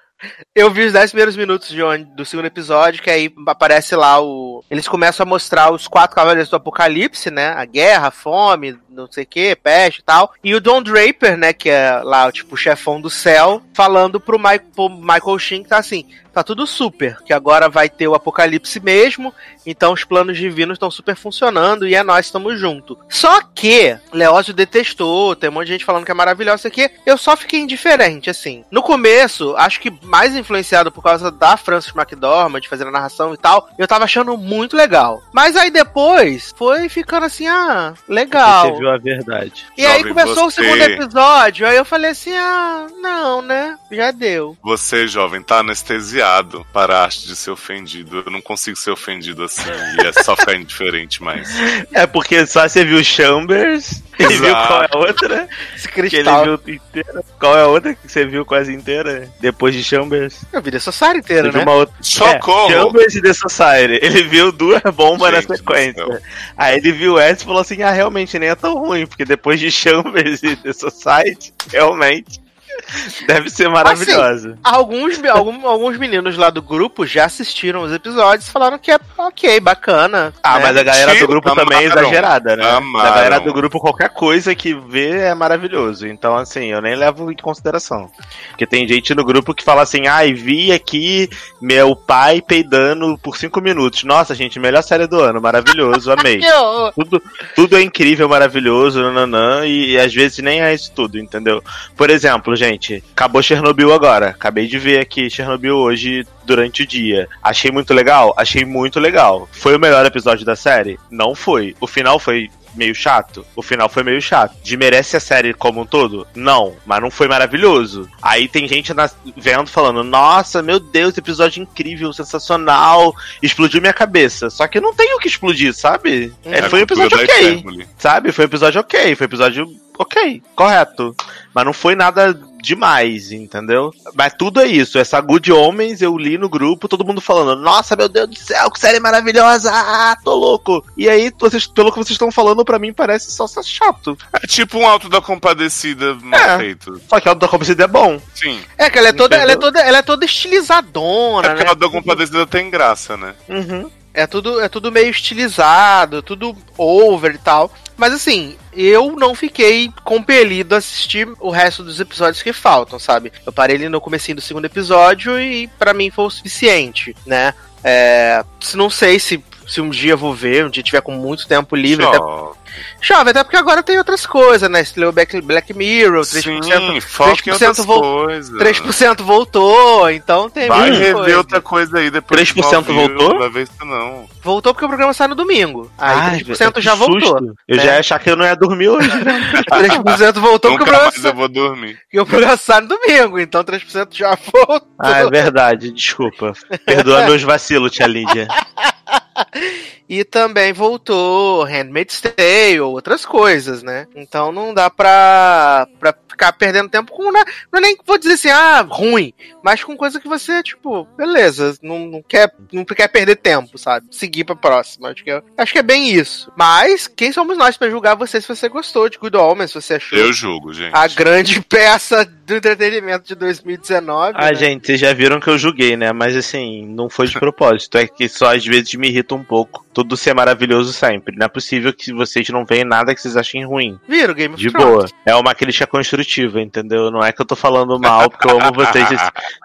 Eu vi os 10 primeiros minutos de onde, do segundo episódio, que aí aparece lá o. Eles começam a mostrar os quatro cavaleiros do apocalipse, né? A guerra, a fome, não sei o que, peste e tal. E o Don Draper, né? Que é lá, tipo, o chefão do céu, falando pro, Mike, pro Michael Sheen que tá assim. Tá tudo super, que agora vai ter o apocalipse mesmo, então os planos divinos estão super funcionando e é nós estamos junto. Só que Leózio detestou, tem um monte de gente falando que é maravilhoso isso aqui. Eu só fiquei indiferente, assim. No começo, acho que mais influenciado por causa da Frances McDormand, de fazer a narração e tal, eu tava achando muito legal. Mas aí depois foi ficando assim, ah, legal. Você viu a verdade. E aí Jovem, começou o você- segundo episódio, aí eu falei assim, ah, não, né? Já deu. Você, jovem, tá anestesiado. Obrigado, paraste de ser ofendido. Eu não consigo ser ofendido assim. E é só ficar indiferente mais. É porque só você viu Chambers e viu qual é a outra? Esse Que ele cristal. viu inteira. Qual é a outra que você viu quase inteira? Depois de Chambers? Eu vi essa série inteira, Você né? uma outra. Socorro! É, Chambers e The Society. Ele viu duas bombas Gente na sequência. Aí ele viu essa e falou assim: ah, realmente nem é tão ruim, porque depois de Chambers e The Society, realmente. Deve ser maravilhosa. Alguns, algum- alguns meninos lá do grupo já assistiram os episódios e falaram que é ok, bacana. Ah, né? mas a galera do grupo também é amaram. exagerada, né? Amaram. A galera do grupo, qualquer coisa que vê é maravilhoso. Então, assim, eu nem levo em consideração. Porque tem gente no grupo que fala assim, ai, vi aqui meu pai peidando por cinco minutos. Nossa, gente, melhor série do ano, maravilhoso, amei. Tudo, tudo é incrível, maravilhoso, nananã, e, e às vezes nem é isso tudo, entendeu? Por exemplo, gente, acabou Chernobyl agora. Acabei de ver aqui Chernobyl hoje durante o dia. Achei muito legal? Achei muito legal. Foi o melhor episódio da série? Não foi. O final foi meio chato? O final foi meio chato. Desmerece a série como um todo? Não, mas não foi maravilhoso. Aí tem gente na- vendo falando: Nossa, meu Deus, episódio incrível, sensacional, explodiu minha cabeça. Só que não tem o que explodir, sabe? É, a foi um episódio ok. Sabe? Foi um episódio ok. Foi um episódio ok, correto. Mas não foi nada demais, entendeu? Mas tudo é isso. Essa Good Homens eu li no grupo, todo mundo falando: Nossa, meu Deus do céu, que série maravilhosa! Ah, tô louco! E aí, vocês, pelo que vocês estão falando, pra mim parece só ser chato. É tipo um alto da compadecida mal É. feito. Só que a da Compadecida é bom. Sim. É que ela é toda, ela é toda, ela é toda É estilizadona, porque né? a da compadecida tem graça, né? Uhum. É tudo, é tudo meio estilizado, tudo over e tal. Mas assim, eu não fiquei compelido a assistir o resto dos episódios que faltam, sabe? Eu parei ali no comecinho do segundo episódio e pra mim foi o suficiente, né? É, não sei se, se um dia eu vou ver, um dia tiver com muito tempo livre. Até, Só. chove, até porque agora tem outras coisas, né? Estreou Black, Black Mirror, 3%, Sim, foca em 3% outras vol- coisas. 3% voltou, então tem Vai rever coisa. outra coisa aí depois. 3% que não ouviu, voltou? Não vai ver isso não. Voltou porque o programa sai no domingo. Aí Ai, 3% que já voltou. susto. Eu né? já ia achar que eu não ia dormir hoje. né? 3% voltou porque o Nunca programa, mais eu vou dormir. porque o programa sai no domingo, então 3% já voltou. ah, é verdade, desculpa. Perdoa meus vacilos, tia Lídia. E também voltou Handmaid's Tale, outras coisas, né? Então não dá pra, pra ficar perdendo tempo com. Né? Não é nem vou dizer assim, ah, ruim, mas com coisa que você, tipo, beleza, não, não, quer, não quer perder tempo, sabe? Seguir pra próxima. Acho que, é, acho que é bem isso. Mas quem somos nós pra julgar você se você gostou de Good Omens, se você achou Eu julgo, gente. a grande peça do entretenimento de 2019. Ah, né? gente, vocês já viram que eu julguei, né? Mas assim, não foi de propósito. É que só às vezes me irrita um pouco. Tudo ser maravilhoso sempre. Não é possível que vocês não veem nada que vocês achem ruim. Viram Game of De Thrones? boa. É uma crítica construtiva, entendeu? Não é que eu tô falando mal, porque eu amo vocês.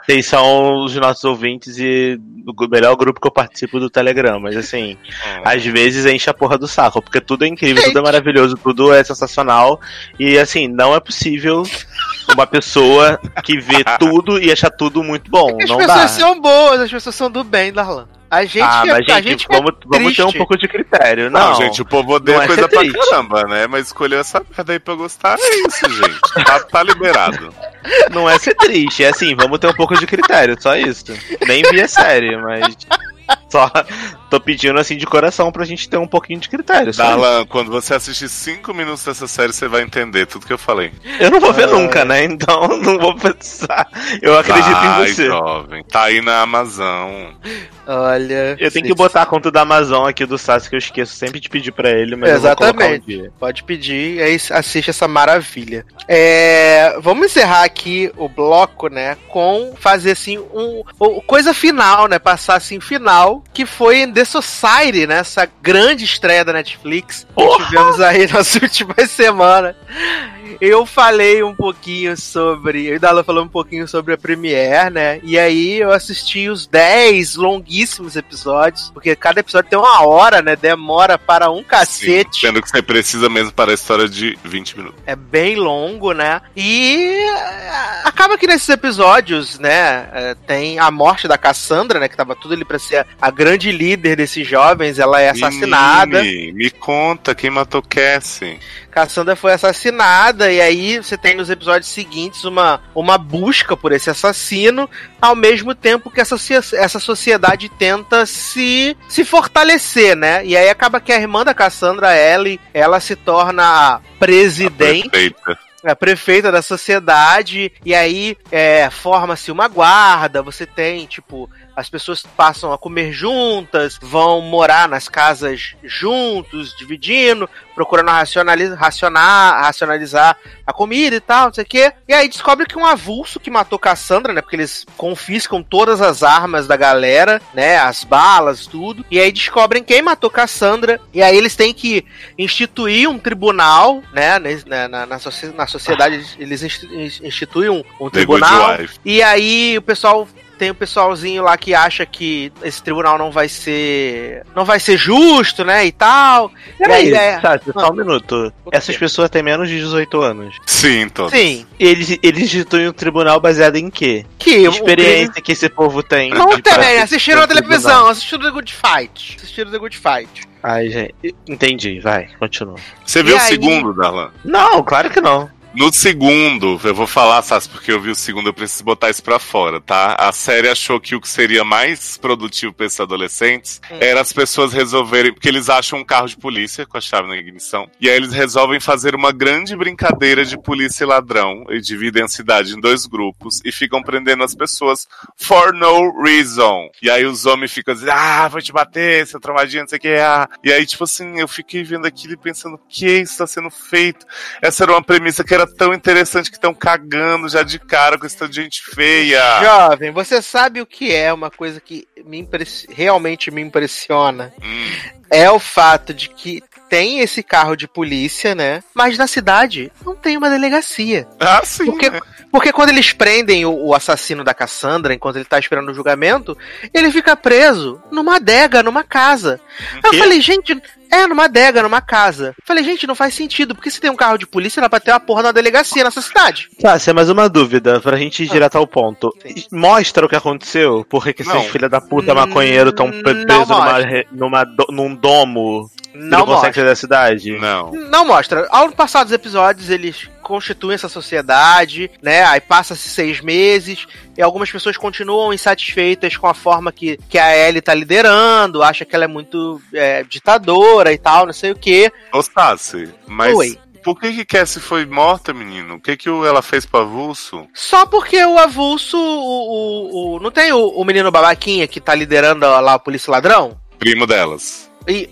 Vocês- são os nossos ouvintes e o melhor grupo que eu participo do Telegram. Mas assim, Hum. às vezes enche a porra do saco, porque tudo é incrível, tudo é maravilhoso, tudo é sensacional. E assim, não é possível uma pessoa que vê tudo e achar tudo muito bom. As Não pessoas dá. são boas, as pessoas são do bem, Darlan. A gente, ah, é, mas a gente, gente que é vamos, vamos ter um pouco de critério. Não, Não, gente, o povo odeia é coisa pra triste. caramba, né? Mas escolheu essa merda aí pra gostar, é isso, gente. Tá, tá liberado. não é ser triste, é assim, vamos ter um pouco de critério, só isso. Nem vi a série, mas só tô pedindo assim de coração pra gente ter um pouquinho de critério. Darlan, quando você assistir 5 minutos dessa série, você vai entender tudo que eu falei. Eu não vou ver Ah. nunca, né? Então não vou pensar. Eu acredito Vai, em você. jovem. Tá aí na Amazon. Olha. Eu tenho que botar a conta da Amazon aqui do Sassi que eu esqueço sempre de pedir pra ele, mas eu vou colocar um Exatamente. dia. Pode pedir, aí assiste essa maravilha. É, vamos encerrar aqui o bloco, né? Com fazer assim um, coisa final, né? Passar assim final, que foi The Society, né? Essa grande estreia da Netflix que Porra! tivemos aí nas últimas semanas. Eu falei um pouquinho sobre. Eu e Dala falou um pouquinho sobre a Premiere, né? E aí eu assisti os 10 longuíssimos episódios, porque cada episódio tem uma hora, né? Demora para um cacete. Sim, sendo que você precisa mesmo para a história de 20 minutos. É bem longo, né? E é, acaba que nesses episódios, né, é, tem a morte da Cassandra, né, que tava tudo ali pra ser a grande líder desses jovens, ela é assassinada. Menine, me conta quem matou Cassie. Cassandra foi assassinada, e aí você tem nos episódios seguintes uma, uma busca por esse assassino, ao mesmo tempo que essa, essa sociedade tenta se, se fortalecer, né? E aí acaba que a irmã da Cassandra, Ellie, ela se torna a presidente. A a prefeita da sociedade, e aí é, forma-se uma guarda, você tem, tipo, as pessoas passam a comer juntas, vão morar nas casas juntos, dividindo, procurando racionalizar, racionar, racionalizar a comida e tal, não sei o quê. E aí descobre que um avulso que matou Cassandra, né? Porque eles confiscam todas as armas da galera, né? As balas, tudo. E aí descobrem quem matou Cassandra. E aí eles têm que instituir um tribunal, né? Na, na, na, na sociedade, eles instituem um, um tribunal. E aí o pessoal tem o pessoalzinho lá que acha que esse tribunal não vai ser. não vai ser justo, né? E tal. Peraí, aí. Tá, só um minuto. Essas pessoas têm menos de 18 anos. Sim, todos. Sim. Eles, eles instituem um tribunal baseado em quê? Que experiência que... que esse povo tem? Não tem, assistiram a televisão, assistiram The Good Fight. Assistiram The Good Fight. Ai, gente. Entendi, vai, continua. Você viu e o aí... segundo, Darlan? Não, claro que não. No segundo, eu vou falar, Sassi, porque eu vi o segundo, eu preciso botar isso pra fora, tá? A série achou que o que seria mais produtivo pra esses adolescentes hum. era as pessoas resolverem, porque eles acham um carro de polícia com a chave na ignição, e aí eles resolvem fazer uma grande brincadeira de polícia e ladrão, e dividem a cidade em dois grupos, e ficam prendendo as pessoas for no reason. E aí os homens ficam dizendo, ah, vou te bater, seu trombadinho, não sei o que, ah. E aí, tipo assim, eu fiquei vendo aquilo e pensando, o que está sendo feito? Essa era uma premissa que era era tão interessante que estão cagando já de cara com essa gente feia. Jovem, você sabe o que é uma coisa que me impress... realmente me impressiona? Hum. É o fato de que tem esse carro de polícia, né? Mas na cidade não tem uma delegacia. Ah, sim. Porque, né? porque quando eles prendem o, o, assassino da Cassandra, enquanto ele tá esperando o julgamento, ele fica preso numa adega, numa casa. Eu falei, gente, é, numa adega, numa casa. Falei, gente, não faz sentido, porque se tem um carro de polícia, era pra ter uma porra na delegacia nessa cidade. Tá, é mais uma dúvida, pra gente ir ah. direto ao ponto. Sim. Mostra o que aconteceu? Por que esses filha da puta maconheiro estão presos numa, numa, num domo não não consegue sair da cidade? Não. Não mostra. Ao passar dos episódios, eles constituem essa sociedade, né? Aí passa-se seis meses e algumas pessoas continuam insatisfeitas com a forma que, que a Ellie tá liderando, acha que ela é muito é, ditadora e tal, não sei o quê. Ô, Stassi, mas... Oi. Por que que Cassie foi morta, menino? O que que ela fez pro Avulso? Só porque o Avulso, o, o, o não tem o, o menino babaquinha que tá liderando lá a polícia ladrão? Primo delas. E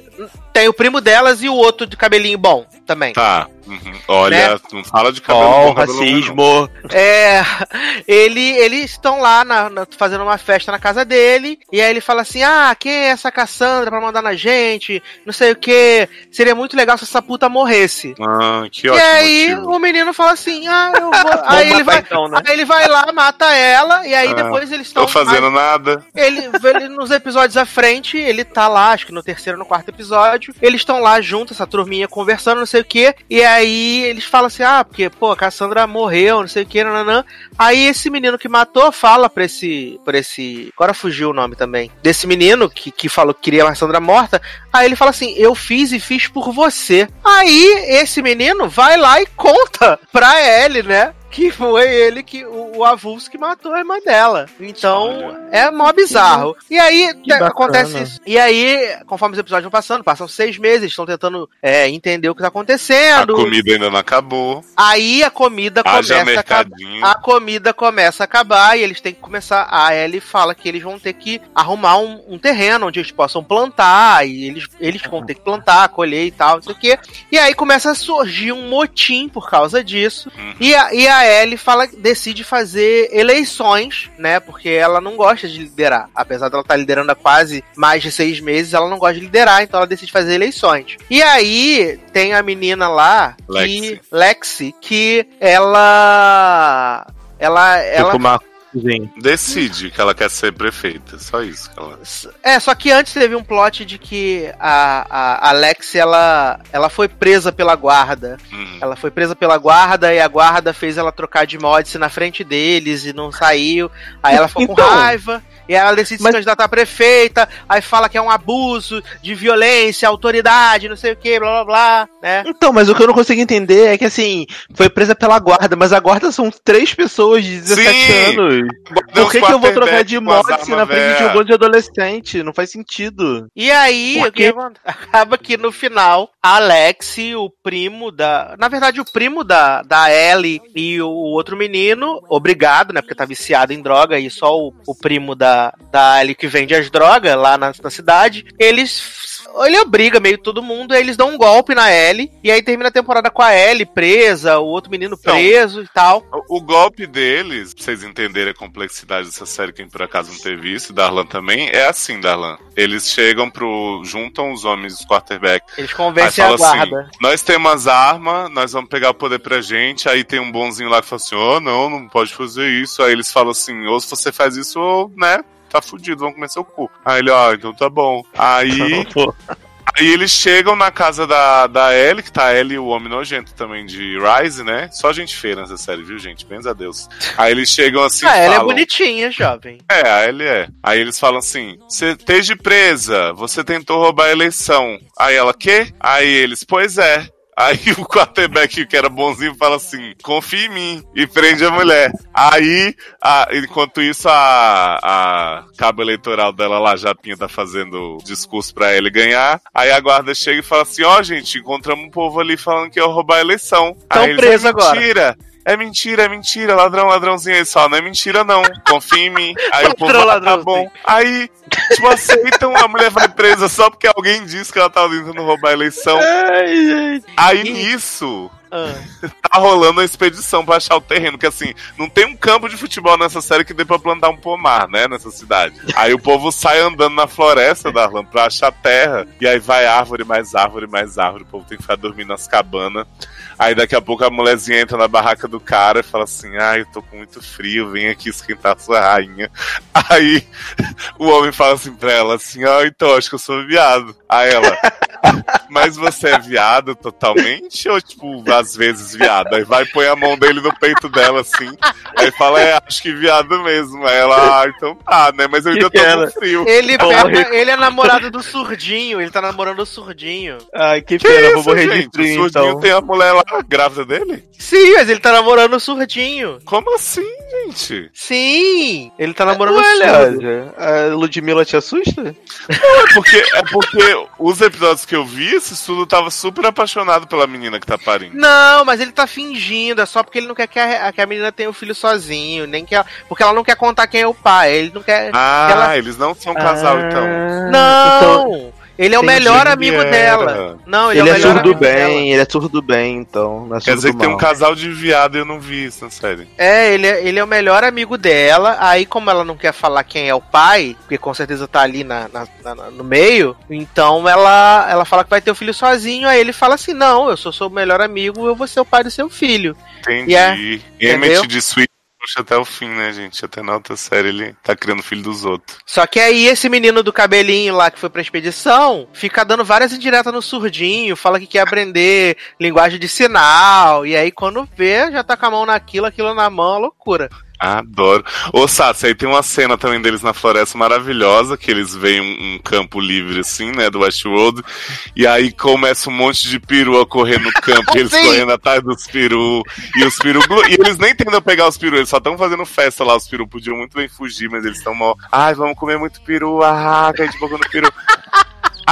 tem o primo delas e o outro de cabelinho bom também. Tá. Uhum. Olha, né? não fala de cabelo oh, bom, racismo. É, ele, eles estão lá na, na, fazendo uma festa na casa dele, e aí ele fala assim: Ah, quem é essa Cassandra pra mandar na gente? Não sei o que. Seria muito legal se essa puta morresse. Ah, que e ótimo. E aí motivo. o menino fala assim: Ah, eu vou. aí, ele vai, então, né? aí ele vai lá, mata ela, e aí ah, depois eles estão. Tô fazendo aí, nada. Ele, ele, nos episódios à frente, ele tá lá, acho que no terceiro ou no quarto episódio, eles estão lá juntos, essa turminha conversando, não sei o que, e aí eles falam assim: ah, porque, pô, a Cassandra morreu, não sei o que, nananã. Aí esse menino que matou fala pra esse. pra esse. Agora fugiu o nome também. Desse menino que, que falou que queria a Cassandra morta. Aí ele fala assim: eu fiz e fiz por você. Aí esse menino vai lá e conta pra Ellie, né? Que foi ele que o, o avulso que matou a irmã dela. Então, é mó bizarro. E aí acontece isso. E aí, conforme os episódios vão passando, passam seis meses, estão tentando é, entender o que tá acontecendo. A comida ainda não acabou. Aí a comida Haja começa a acabar. A comida começa a acabar e eles têm que começar. A Ellie fala que eles vão ter que arrumar um, um terreno onde eles possam plantar. E eles, eles vão ter que plantar, colher e tal, não sei o quê. E aí começa a surgir um motim por causa disso. Uhum. E, a, e a a Ellie fala, decide fazer eleições, né? Porque ela não gosta de liderar. Apesar dela estar tá liderando há quase mais de seis meses, ela não gosta de liderar, então ela decide fazer eleições. E aí tem a menina lá, Lexi, que, Lexi, que ela ela, ela, Sim. Decide que ela quer ser prefeita. Só isso que ela. É, só que antes teve um plot de que a, a Alex ela, ela foi presa pela guarda. Uhum. Ela foi presa pela guarda e a guarda fez ela trocar de mods na frente deles e não saiu. Aí ela ficou então, com raiva E ela decide Mas- se candidatar a prefeita, aí fala que é um abuso de violência, autoridade, não sei o que, blá blá blá, né? Então, mas o que eu não consigo entender é que assim, foi presa pela guarda, mas a guarda são três pessoas de 17 Sim. anos. Por que, que eu vou trocar de se na frente de um velhas. bando de adolescente? Não faz sentido. E aí, que acaba que no final, a Alex, o primo da. Na verdade, o primo da, da Ellie e o outro menino, obrigado, né? Porque tá viciado em droga e só o, o primo da, da Ellie que vende as drogas lá na, na cidade, eles. Ele obriga meio todo mundo, aí eles dão um golpe na Ellie, e aí termina a temporada com a Ellie presa, o outro menino Então, preso e tal. O, o golpe deles, pra vocês entenderem a complexidade dessa série, quem por acaso não teve visto, Darlan também, é assim, Darlan. Eles chegam pro. juntam os homens, os quarterback. Eles convencem a fala guarda. assim: nós temos as armas, nós vamos pegar o poder pra gente. Aí tem um bonzinho lá que fala assim: oh, não, não pode fazer isso. Aí eles falam assim: ou se você faz isso, ou, né? Tá fudido, vamos comer seu cu. Aí ele, ó, então tá bom. Aí Aí eles chegam na casa da, da Ellie, que tá a Ellie e o Homem Nojento também de Rise, né? Só gente feia nessa série, viu, gente? Bens a Deus. Aí eles chegam assim ah, e ela é falam... bonitinha, jovem. É, a Ellie é. Aí eles falam assim: você esteja presa, você tentou roubar a eleição. Aí ela, quê? Aí eles, pois é. Aí o quarterback, que era bonzinho, fala assim: confia em mim e prende a mulher. Aí, a- enquanto isso, a, a cabo eleitoral dela lá, Japinha, tá fazendo discurso pra ele ganhar. Aí a guarda chega e fala assim: ó, gente, encontramos um povo ali falando que ia roubar a eleição. Tão Aí preso é agora." mentira. É mentira, é mentira, ladrão, ladrãozinho. Ele só, não é mentira, não. Confia em mim. Aí o povo, tá bom. Aí, tipo, aceitam, a mulher vai presa só porque alguém disse que ela tava tentando roubar a eleição. Ai. Aí nisso, Ah. tá rolando a expedição pra achar o terreno, que assim, não tem um campo de futebol nessa série que dê pra plantar um pomar, né, nessa cidade. Aí o povo sai andando na floresta, Darlan, pra achar terra, e aí vai árvore, mais árvore, mais árvore, o povo tem que ficar dormindo nas cabanas. Aí daqui a pouco a mulherzinha entra na barraca do cara e fala assim, ai, eu tô com muito frio, vem aqui esquentar sua rainha. Aí o homem fala assim pra ela, assim, ah, então, acho que eu sou viado. Aí ela, mas você é viado totalmente? Ou, tipo, às vezes viado? Aí vai e põe a mão dele no peito dela, assim. Aí fala, é, acho que viado mesmo. Aí ela, ah, então tá, né? Mas eu ainda tô com frio. Ele, Vou pega- morrer. ele é namorado do surdinho, ele tá namorando o surdinho. Ai, que Que pena, vou isso, morrer de gente? frio o surdinho então. tem a mulher lá grávida dele? Sim, mas ele tá namorando o surdinho. Como assim, gente? Sim, ele tá namorando o surdo. Léo, a Ludmilla te assusta? É porque, é porque os episódios que eu vi, esse estudo tava super apaixonado pela menina que tá parindo. Não, mas ele tá fingindo, é só porque ele não quer que a, que a menina tenha o filho sozinho, nem que ela, porque ela não quer contar quem é o pai, ele não quer... Ah, Ela- eles não são um casal, Ah, então. Não! então ele é o melhor amigo Ele dela. era. Não, ele, ele é é o melhor surdo amigo dela. bem, ele é surdo bem, então. É Quer dizer que tem um mal. casal de viado e eu não vi isso na série. É, ele é, ele é o melhor amigo dela. Aí, como ela não quer falar quem é o pai, porque com certeza tá ali na, na- na- no meio, então ela, ela fala que vai ter o filho sozinho. Aí ele fala assim: Não, eu sou seu melhor amigo, eu vou ser o pai do seu filho. Entendi. E é- Emmett entendeu? de Sweet puxa até o fim, né, gente? Até na outra série ele tá criando filho dos outros. Só que aí esse menino do cabelinho lá que foi pra expedição fica dando várias indiretas no surdinho, fala que quer aprender linguagem de sinal. E aí quando vê, já tá com a mão naquilo, aquilo na mão, é loucura. Adoro. Ô, Satsu, aí tem uma cena também deles na floresta maravilhosa, que eles veem um, um campo livre, assim, né, do Westworld, e aí começa um monte de peru a correr no campo, e eles correndo atrás dos peru, e os peru... E eles nem tentam pegar os peru, eles só estão fazendo festa lá, os peru podiam muito bem fugir, mas eles estão mal... Ai, vamos comer muito peru, ah, a gente boca no peru...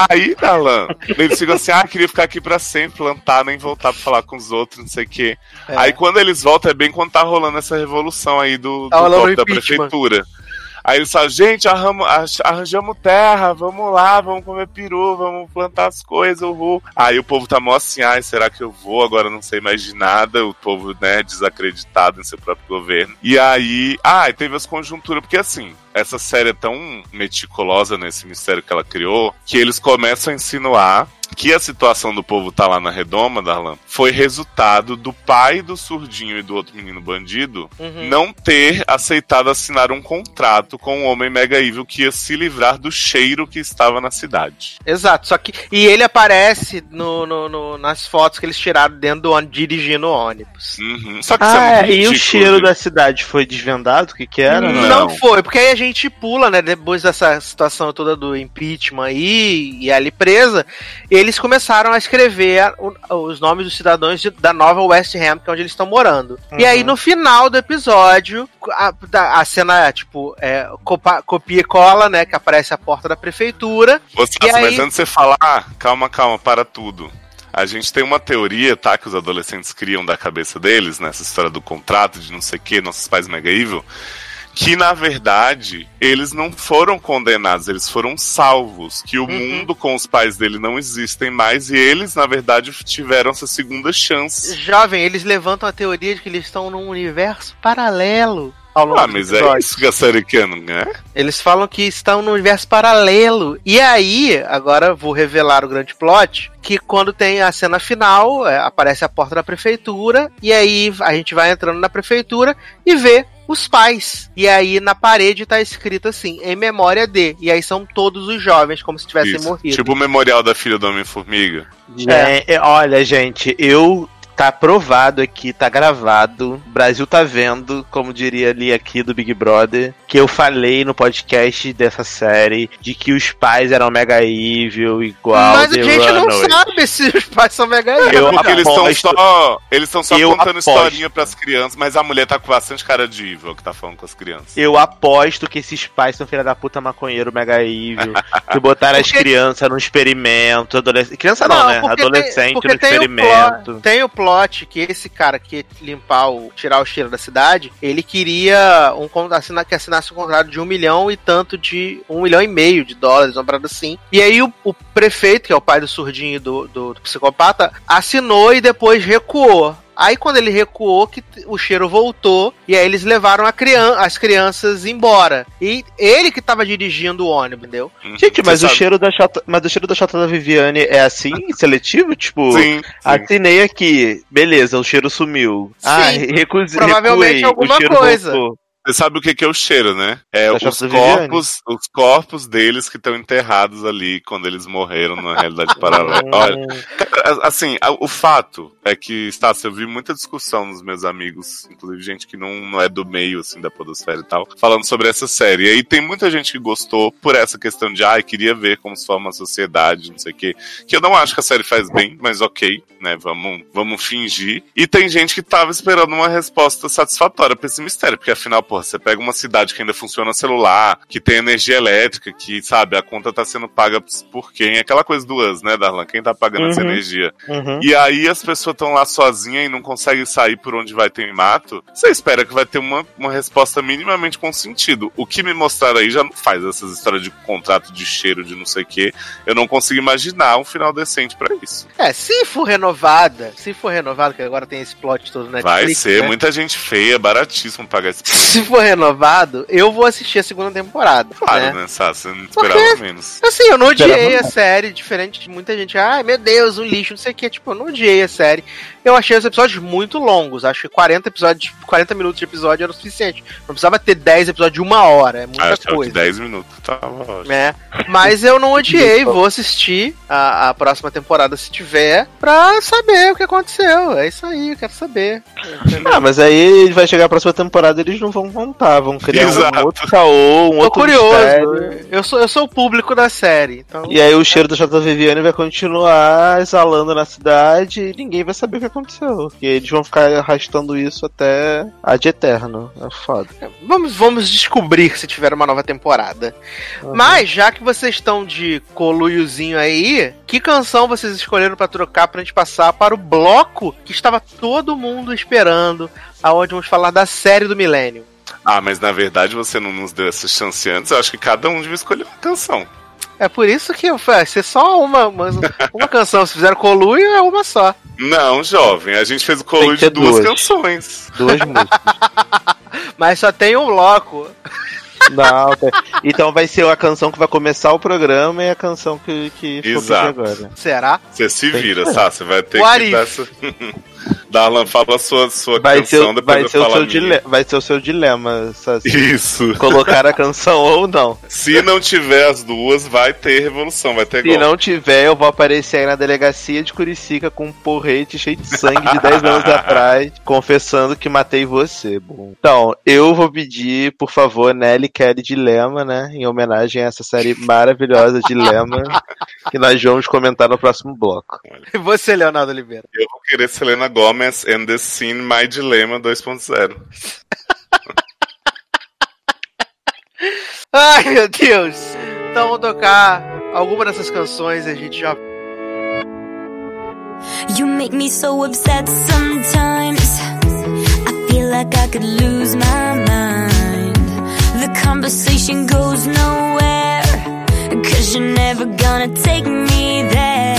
Aí, Dalan, eles ficam assim, ah, queria ficar aqui pra sempre, plantar, nem voltar pra falar com os outros, não sei o quê. É. Aí quando eles voltam, é bem quando tá rolando essa revolução aí do, Tá do golpe da prefeitura. Aí eles falam, gente, arranjamos terra, vamos lá, vamos comer peru, vamos plantar as coisas, uhul. Aí o povo tá mó assim, ai, será que eu vou? Agora não sei mais de nada. O povo, né, desacreditado em seu próprio governo. E aí, ah, e teve as conjunturas, porque assim, essa série é tão meticulosa nesse mistério que ela criou, que eles começam a insinuar que a situação do povo tá lá na redoma, Darlan, foi resultado do pai do surdinho e do outro menino bandido Uhum. não ter aceitado assinar um contrato com o homem mega evil que ia se livrar do cheiro que estava na cidade. Exato, só que. E ele aparece no, no- no- nas fotos que eles tiraram dentro do ônibus, dirigindo o ônibus. Uhum. Só que isso é Ah, muito e o ridículo, cheiro gente. da cidade foi desvendado? O que que era? Não. Não. foi, porque aí a gente pula, né? Depois dessa situação toda do impeachment aí e ali presa, eles começaram a escrever os nomes dos cidadãos de- da nova West Ham, que é onde eles estão morando. E aí, no final do episódio, a, da- a cena, tipo, é, copa- copia e cola, né? Que aparece a porta da prefeitura. Ô, Sassi, E aí- mas antes de você falar, calma, calma, para tudo. A gente tem uma teoria, tá, que os adolescentes criam da cabeça deles, nessa história do contrato, de não sei o que, nossos pais mega evil, que na verdade eles não foram condenados, eles foram salvos, que o Uhum. mundo com os pais dele não existem mais e eles na verdade tiveram essa segunda chance. Jovem, eles levantam a teoria de que eles estão num universo paralelo. Ah, mas é isso que a série quer, não é? Eles falam que estão num universo paralelo. E aí, agora vou revelar o grande plot, que quando tem a cena final, é, aparece a porta da prefeitura, e aí a gente vai entrando na prefeitura e vê os pais. E aí na parede tá escrito assim, em memória de. E aí são todos os jovens, como se tivessem Isso. morrido. Tipo o memorial da filha do Homem-Formiga. É, é, olha, gente, eu tá provado aqui, tá gravado. O Brasil tá vendo, como diria ali aqui do Big Brother, que eu falei no podcast dessa série de que os pais eram mega evil, igual Mas a The gente não sabe se os pais são mega Eu Porque eles estão aposto- só, eles estão só eu contando aposto. historinha pras crianças, mas a mulher tá com bastante cara de evil que tá falando com as crianças. Eu aposto que esses pais são filha da puta maconheiro mega evil, que botaram as Porque- crianças no experimento, adolescente. Criança não, né? porque tem- Adolescente no tem o experimento. plot- tem o plot que esse cara que limpar o. tirar o cheiro da cidade, ele queria um, assinar, que assinasse um contrato de um milhão e tanto de. um milhão e meio de dólares, uma parada assim. E aí o, o prefeito, que é o pai do surdinho do, do, do psicopata, assinou e depois recuou. Aí quando ele recuou, que o cheiro voltou, e aí eles levaram a crian as crianças embora. E ele que tava dirigindo o ônibus, entendeu? Gente, mas Você o sabe- cheiro da chata, mas o cheiro da chata da Viviane é assim, seletivo? Tipo, Sim, sim. assinei aqui, beleza, o cheiro sumiu. ah, Sim, recusei. provavelmente recuei, alguma coisa. voltou. Você sabe o que que é o cheiro, né? É Da os corpos, os corpos deles que estão enterrados ali quando eles morreram na realidade paralela. Olha, assim, o fato é que, Stácio, eu vi muita discussão nos meus amigos, inclusive gente que não, não é do meio, assim, da podosfera e tal, falando sobre essa série. E aí tem muita gente que gostou por essa questão de, ai, queria ver como se forma a sociedade, não sei o quê. Que eu não acho que a série faz bem, mas ok, né, vamos, vamos fingir. E tem gente que tava esperando uma resposta satisfatória pra esse mistério, porque afinal, porra, você pega uma cidade que ainda funciona celular, que tem energia elétrica, que, sabe, a conta tá sendo paga por quem? Aquela coisa do US, né, Darlan? Quem tá pagando essa Uhum. energia? Uhum. E aí as pessoas estão lá sozinhas e não conseguem sair por onde vai ter mato. Você espera que vai ter uma, uma resposta minimamente com sentido. O que me mostraram aí já não faz essas histórias de contrato de cheiro de não sei o quê. Eu não consigo imaginar um final decente pra isso. É, se for renovada, se for renovada, que agora tem esse plot todo na vai ser né? muita gente feia, baratíssimo pagar esse Se for renovado, eu vou assistir a segunda temporada. Claro, né? né, Sá? Você não Porque- esperava menos. Assim, eu não odiei Esperava a série, diferente de muita gente. Ai, meu Deus, um lixo, não sei o que. Tipo, eu não odiei a série. Eu achei os episódios muito longos. Acho que 40 episódios, 40 minutos de episódio era o suficiente. Não precisava ter 10 episódios de uma hora. É muita Ah, coisa. 10 minutos tava ótimo. né? Mas eu não odiei, vou assistir a, a próxima temporada se tiver, pra saber o que aconteceu. É isso aí, eu quero saber. Entendeu? Ah, mas aí vai chegar a próxima temporada eles não vão contar, vão criar Exato. um outro caô, um Tô outro curioso. mistério. Eu sou, eu sou o público da série, então. E aí o cheiro da Chata Viviane vai continuar exalando na cidade e ninguém vai saber o que aconteceu. Porque eles vão ficar arrastando isso até a de eterno. É foda. Vamos, vamos descobrir se tiver uma nova temporada. Mas, já que vocês estão de coluiozinho aí, que canção vocês escolheram pra trocar pra gente passar para o bloco que estava todo mundo esperando, aonde vamos falar da série do milênio? Ah, mas na verdade você não nos deu essa chance antes. Eu acho que cada um devia escolher uma canção. É por isso que vai ser só uma, uma, uma canção. Se fizeram coluio, é uma só. Não, jovem. A gente fez o que de duas duas. canções. Duas músicas. Mas só tem um bloco. Não, tá. então vai ser a canção que vai começar o programa e a canção que, que Exato. agora. Será? Você se Tem vira, Sá. Você vai ter What que if? dar essa... Darlan, fala a sua, sua Vai ser, canção, o- depois vai, eu ser o seu vai ser o seu dilema. Isso. Colocar a canção ou não. Se não tiver as duas, vai ter revolução, vai ter Se golpe. não tiver, eu vou aparecer aí na delegacia de Curicica com um porrete cheio de sangue de 10 anos atrás, confessando que matei você. Bom. Então, eu vou pedir, por favor, Nelly Kelly Dilema, né? Em homenagem a essa série maravilhosa Dilema, que nós vamos comentar no próximo bloco. E você, Leonardo Oliveira? Eu vou querer Selena Gomez and the Scene My Dilemma 2.0. Ai, meu Deus! Então vamos tocar alguma dessas canções e a gente já. You make me so upset sometimes. I feel like I could lose my mind. The conversation goes nowhere. Cause you're never gonna take me there.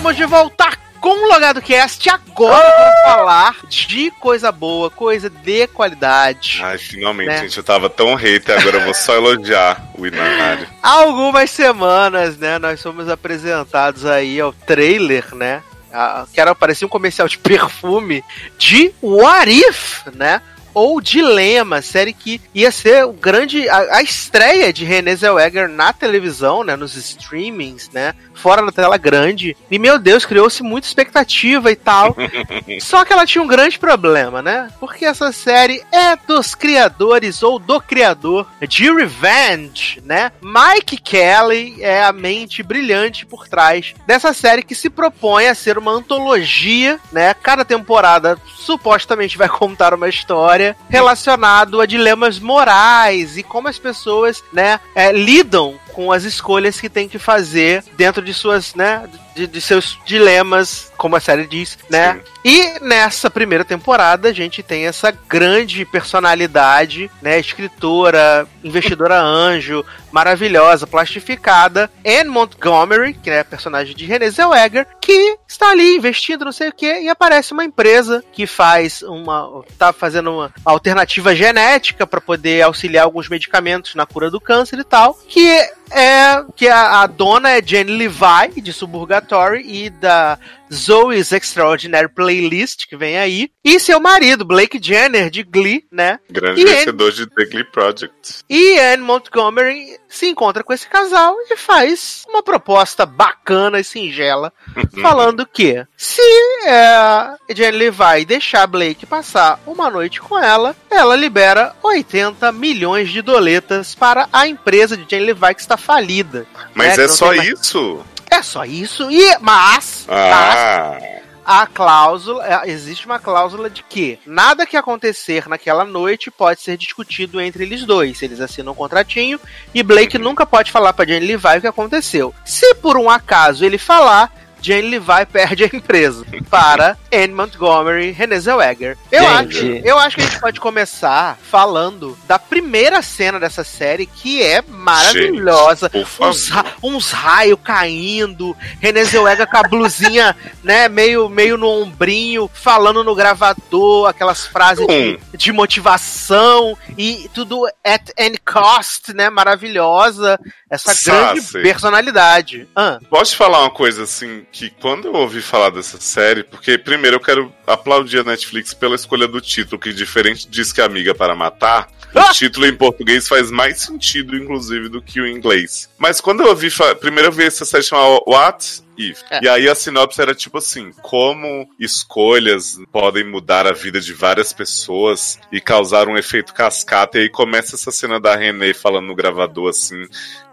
Estamos de volta com o Logado Cast agora para falar de coisa boa, coisa de qualidade. Ai, finalmente, Né? gente. Eu tava tão hater, agora eu vou só elogiar o Inanário. Há algumas semanas, né, nós fomos apresentados aí ao trailer, né? a- Que era parecia um comercial de perfume de What If, né? Ou Dilema, série que ia ser o grande. A, a estreia de Renée Zellweger na televisão, né? Nos streamings, né? Fora da tela grande. E meu Deus, criou-se muita expectativa e tal. Só que ela tinha um grande problema, né? Porque essa série é dos criadores ou do criador de Revenge, né? Mike Kelly é a mente brilhante por trás dessa série que se propõe a ser uma antologia, né? Cada temporada supostamente vai contar uma história relacionado a dilemas morais e como as pessoas, né, é, lidam com as escolhas que tem que fazer dentro de suas, né, de, de seus dilemas, como a série diz, né? Sim. E nessa primeira temporada a gente tem essa grande personalidade, né, escritora, investidora anjo, maravilhosa, plastificada, Anne Montgomery, que é a personagem de Renée Zellweger, que está ali investindo não sei o que e aparece uma empresa que faz uma tá fazendo uma alternativa genética para poder auxiliar alguns medicamentos na cura do câncer e tal, que é que a, a dona é Jenny Levi de Suburgatory e da Zoe's Extraordinary Playlist que vem aí e seu marido Blake Jenner de Glee, né? Grande E vencedor de The Glee Project. E Anne Montgomery se encontra com esse casal e faz uma proposta bacana e singela, falando que se é, Jenny Levi deixar Blake passar uma noite com ela, ela libera 80 milhões de doletas para a empresa de Jenny Levi que está falida. Mas né, é só mais- isso? É só isso. E mas, mas Ah, a cláusula, é, existe uma cláusula de que nada que acontecer naquela noite pode ser discutido entre eles dois. Eles assinam um contratinho e Blake nunca pode falar pra Jenny Levi o que aconteceu. Se por um acaso ele falar, Jane Levi perde a empresa para Anne Montgomery Renée Zellweger. Eu acho, Gente. eu acho que a gente pode começar falando da primeira cena dessa série, que é maravilhosa. Favor. Uns, uns raios caindo, Renée Zellweger com a blusinha, né, meio, meio no ombrinho, falando no gravador, aquelas frases de, de motivação e tudo at any cost, né, maravilhosa. Essa grande personalidade. Ah, Posso te falar uma coisa assim, que quando eu ouvi falar dessa série, porque primeiro eu quero aplaudir a Netflix pela escolha do título, que diferente diz que é amiga para matar! O título em português faz mais sentido, inclusive, do que o inglês. Mas quando eu fa- primeiro eu vi essa série chamada What If. É. E aí a sinopse era tipo assim, como escolhas podem mudar a vida de várias pessoas e causar um efeito cascata. E aí começa essa cena da René falando no gravador assim,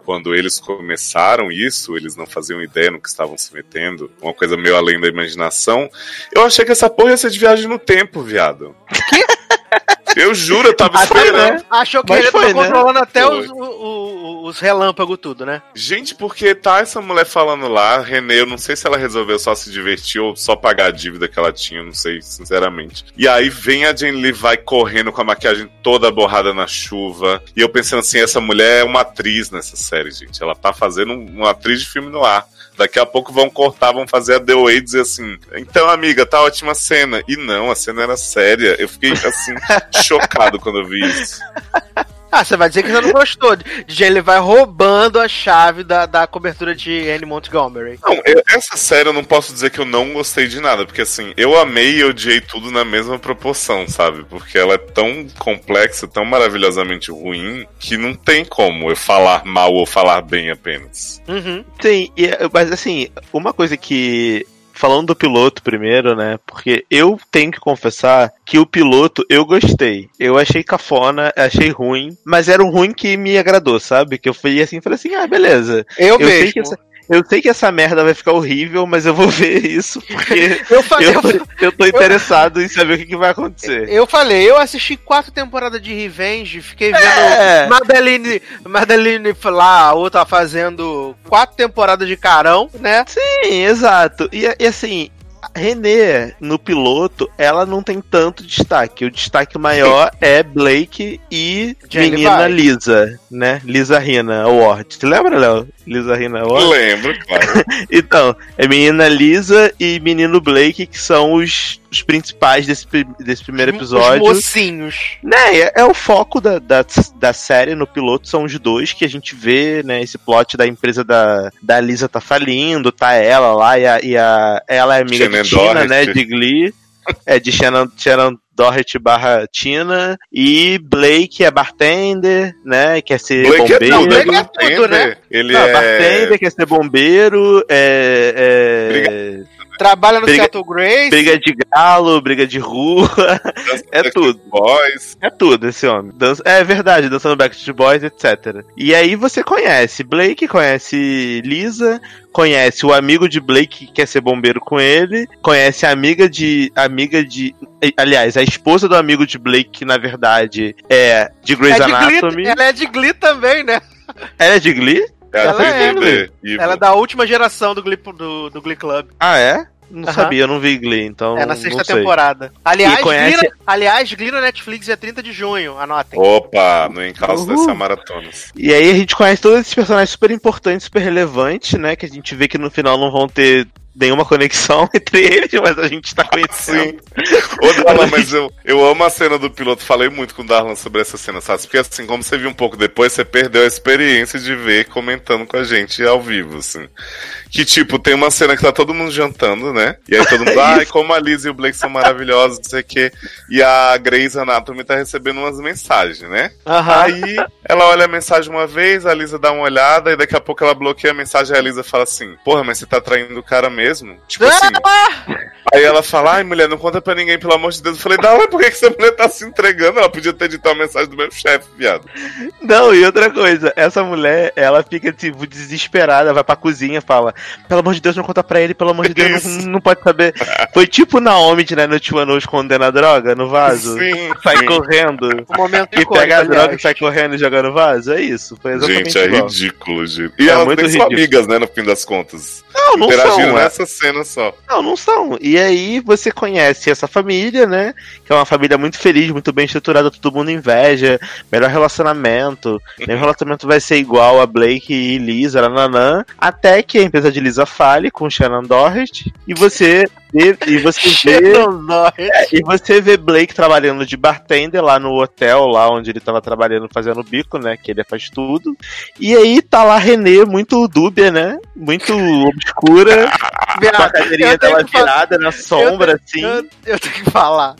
quando eles começaram isso, eles não faziam ideia no que estavam se metendo, uma coisa meio além da imaginação. Eu achei que essa porra ia ser de viagem no tempo, viado. Eu juro, eu tava Até, esperando. né? achou que Mas ele foi, tava né? controlando até Foi. os, o- os relâmpagos tudo, né? Gente, porque tá essa mulher falando lá, Renê, eu não sei se ela resolveu só se divertir ou só pagar a dívida que ela tinha, não sei, sinceramente. E aí vem a Jane Levi correndo com a maquiagem toda borrada na chuva. E eu pensando assim, essa mulher é uma atriz nessa série, gente. Ela tá fazendo um- uma atriz de filme no ar. Daqui a pouco vão cortar, vão fazer a The Way dizer assim: então, amiga, tá ótima cena. E não, a cena era séria. Eu fiquei assim, chocado quando eu vi isso. Ah, você vai dizer que você não gostou. De ele vai roubando a chave da, da cobertura de Anne Montgomery. Não, eu- essa série eu não posso dizer que eu não gostei de nada, porque assim, eu amei e odiei tudo na mesma proporção, sabe? Porque ela é tão complexa, tão maravilhosamente ruim, que não tem como eu falar mal ou falar bem apenas. Uhum. Sim, e, mas assim, uma coisa que. Falando do piloto primeiro, né? Porque eu tenho que confessar que o piloto eu gostei. Eu achei cafona, achei ruim, mas era um ruim que me agradou, sabe? Que eu fui assim, falei assim, ah, beleza. Eu, Eu sei, mesmo. que essa, eu sei que essa merda vai ficar horrível, mas eu vou ver isso porque Eu falei, eu, eu, tô- eu tô interessado em saber o que, que vai acontecer. eu falei, eu assisti quatro temporadas de Revenge, fiquei vendo É. Madeline, Madeline lá, a outra fazendo quatro temporadas de carão, né? Sim, exato. E, e assim, a Renê, no piloto, ela não tem tanto destaque. O destaque maior é Blake e Jane menina Levi. Lisa, né? Lisa Rina Award. Você lembra, Léo? Lisa Rina Award? Lembro, claro. Então, é menina Lisa e menino Blake, que são os, os principais desse, desse primeiro Os episódio. mocinhos. Né, é, é o foco da, da, da série no piloto, são os dois que a gente vê, né? Esse plot da empresa da, da Lisa tá falindo, tá ela lá, e a, e a ela é amiga Shannon de Tina, né? De Glee. É, de Shannon, Shannon Doherty barra Tina. E Blake é bartender, né? Quer ser Blake é, bombeiro. não, Blake é é tudo, né? Ele Não, é. bartender, quer ser bombeiro, é, é Trabalha no Briga- Seattle Grace. briga de galo, briga de rua, é Backstreet tudo. Boys. É tudo esse homem. Dança- É verdade, dançando Backstreet Boys, etc. E aí você conhece Blake, conhece Lisa, conhece o amigo de Blake que quer ser bombeiro com ele, conhece a amiga de. amiga de. Aliás, a esposa do amigo de Blake, que na verdade é de Grey's É de Anatomy. Glee, ela é de Glee também, né? Ela é de Glee? É a Ela é. Evil. Ela é da última geração do Glee, do, do Glee Club. Ah, é? Não sabia, eu não vi Glee, então. é na não sexta sei. temporada. Aliás, conhece- Glee, aliás, Glee no Netflix é 30 de junho, anotem. Opa, no encalço Uhul. dessa maratona. E aí a gente conhece todos esses personagens super importantes, super relevantes, né? Que a gente vê que no final não vão ter nenhuma conexão entre eles, mas a gente tá conhecendo. Ô, Darlan, mas eu, eu amo a cena do piloto. Falei muito com o Darlan sobre essa cena, sabe? Porque assim, como você viu um pouco depois, você perdeu a experiência de ver comentando com a gente ao vivo, assim. Que, tipo, tem uma cena que tá todo mundo jantando, né? E aí todo mundo, ai, como a Liz e o Blake são maravilhosos, não sei o quê. E a Grey's Anatomy tá recebendo umas mensagens, né? Aham. Aí ela olha a mensagem uma vez, a Lisa dá uma olhada, e daqui a pouco ela bloqueia a mensagem e a Lisa fala assim: Porra, mas você tá traindo o cara mesmo? Tipo assim. Aí ela fala: Ai, mulher, não conta pra ninguém, pelo amor de Deus. Eu falei: Não, mas por que essa mulher tá se entregando? Ela podia ter dito a mensagem do meu chefe, viado. Não, e outra coisa, essa mulher, ela fica, tipo, desesperada, vai pra cozinha, fala, pelo amor de Deus, não conta pra ele, pelo amor de Deus, não, não pode saber. Foi tipo Naomi de Nine Two One escondendo a droga no vaso. Sim, Sai sim. correndo. O momento E pega a droga e sai correndo e joga no vaso? É isso, foi exatamente Gente, é igual. ridículo, gente. E É elas muito nem são ridículo. amigas, né, no fim das contas. Não, não são, né? Nessa cena só. Não, não são. E aí você conhece essa família, né? Que é uma família muito feliz, muito bem estruturada, todo mundo inveja, melhor relacionamento. Nenhum relacionamento vai ser igual a Blake e Lisa, nananã. Até que a empresa de Lisa fale com Shannon Doherty e você vê, e você vê é, e você vê Blake trabalhando de bartender lá no hotel, lá onde ele tava trabalhando fazendo bico, né? Que ele faz tudo. E aí tá lá Renê, muito dúbia, né? Muito obscura, com a cadeirinha Eu tenho dela falar- virada na sombra, assim. Eu, eu tenho que falar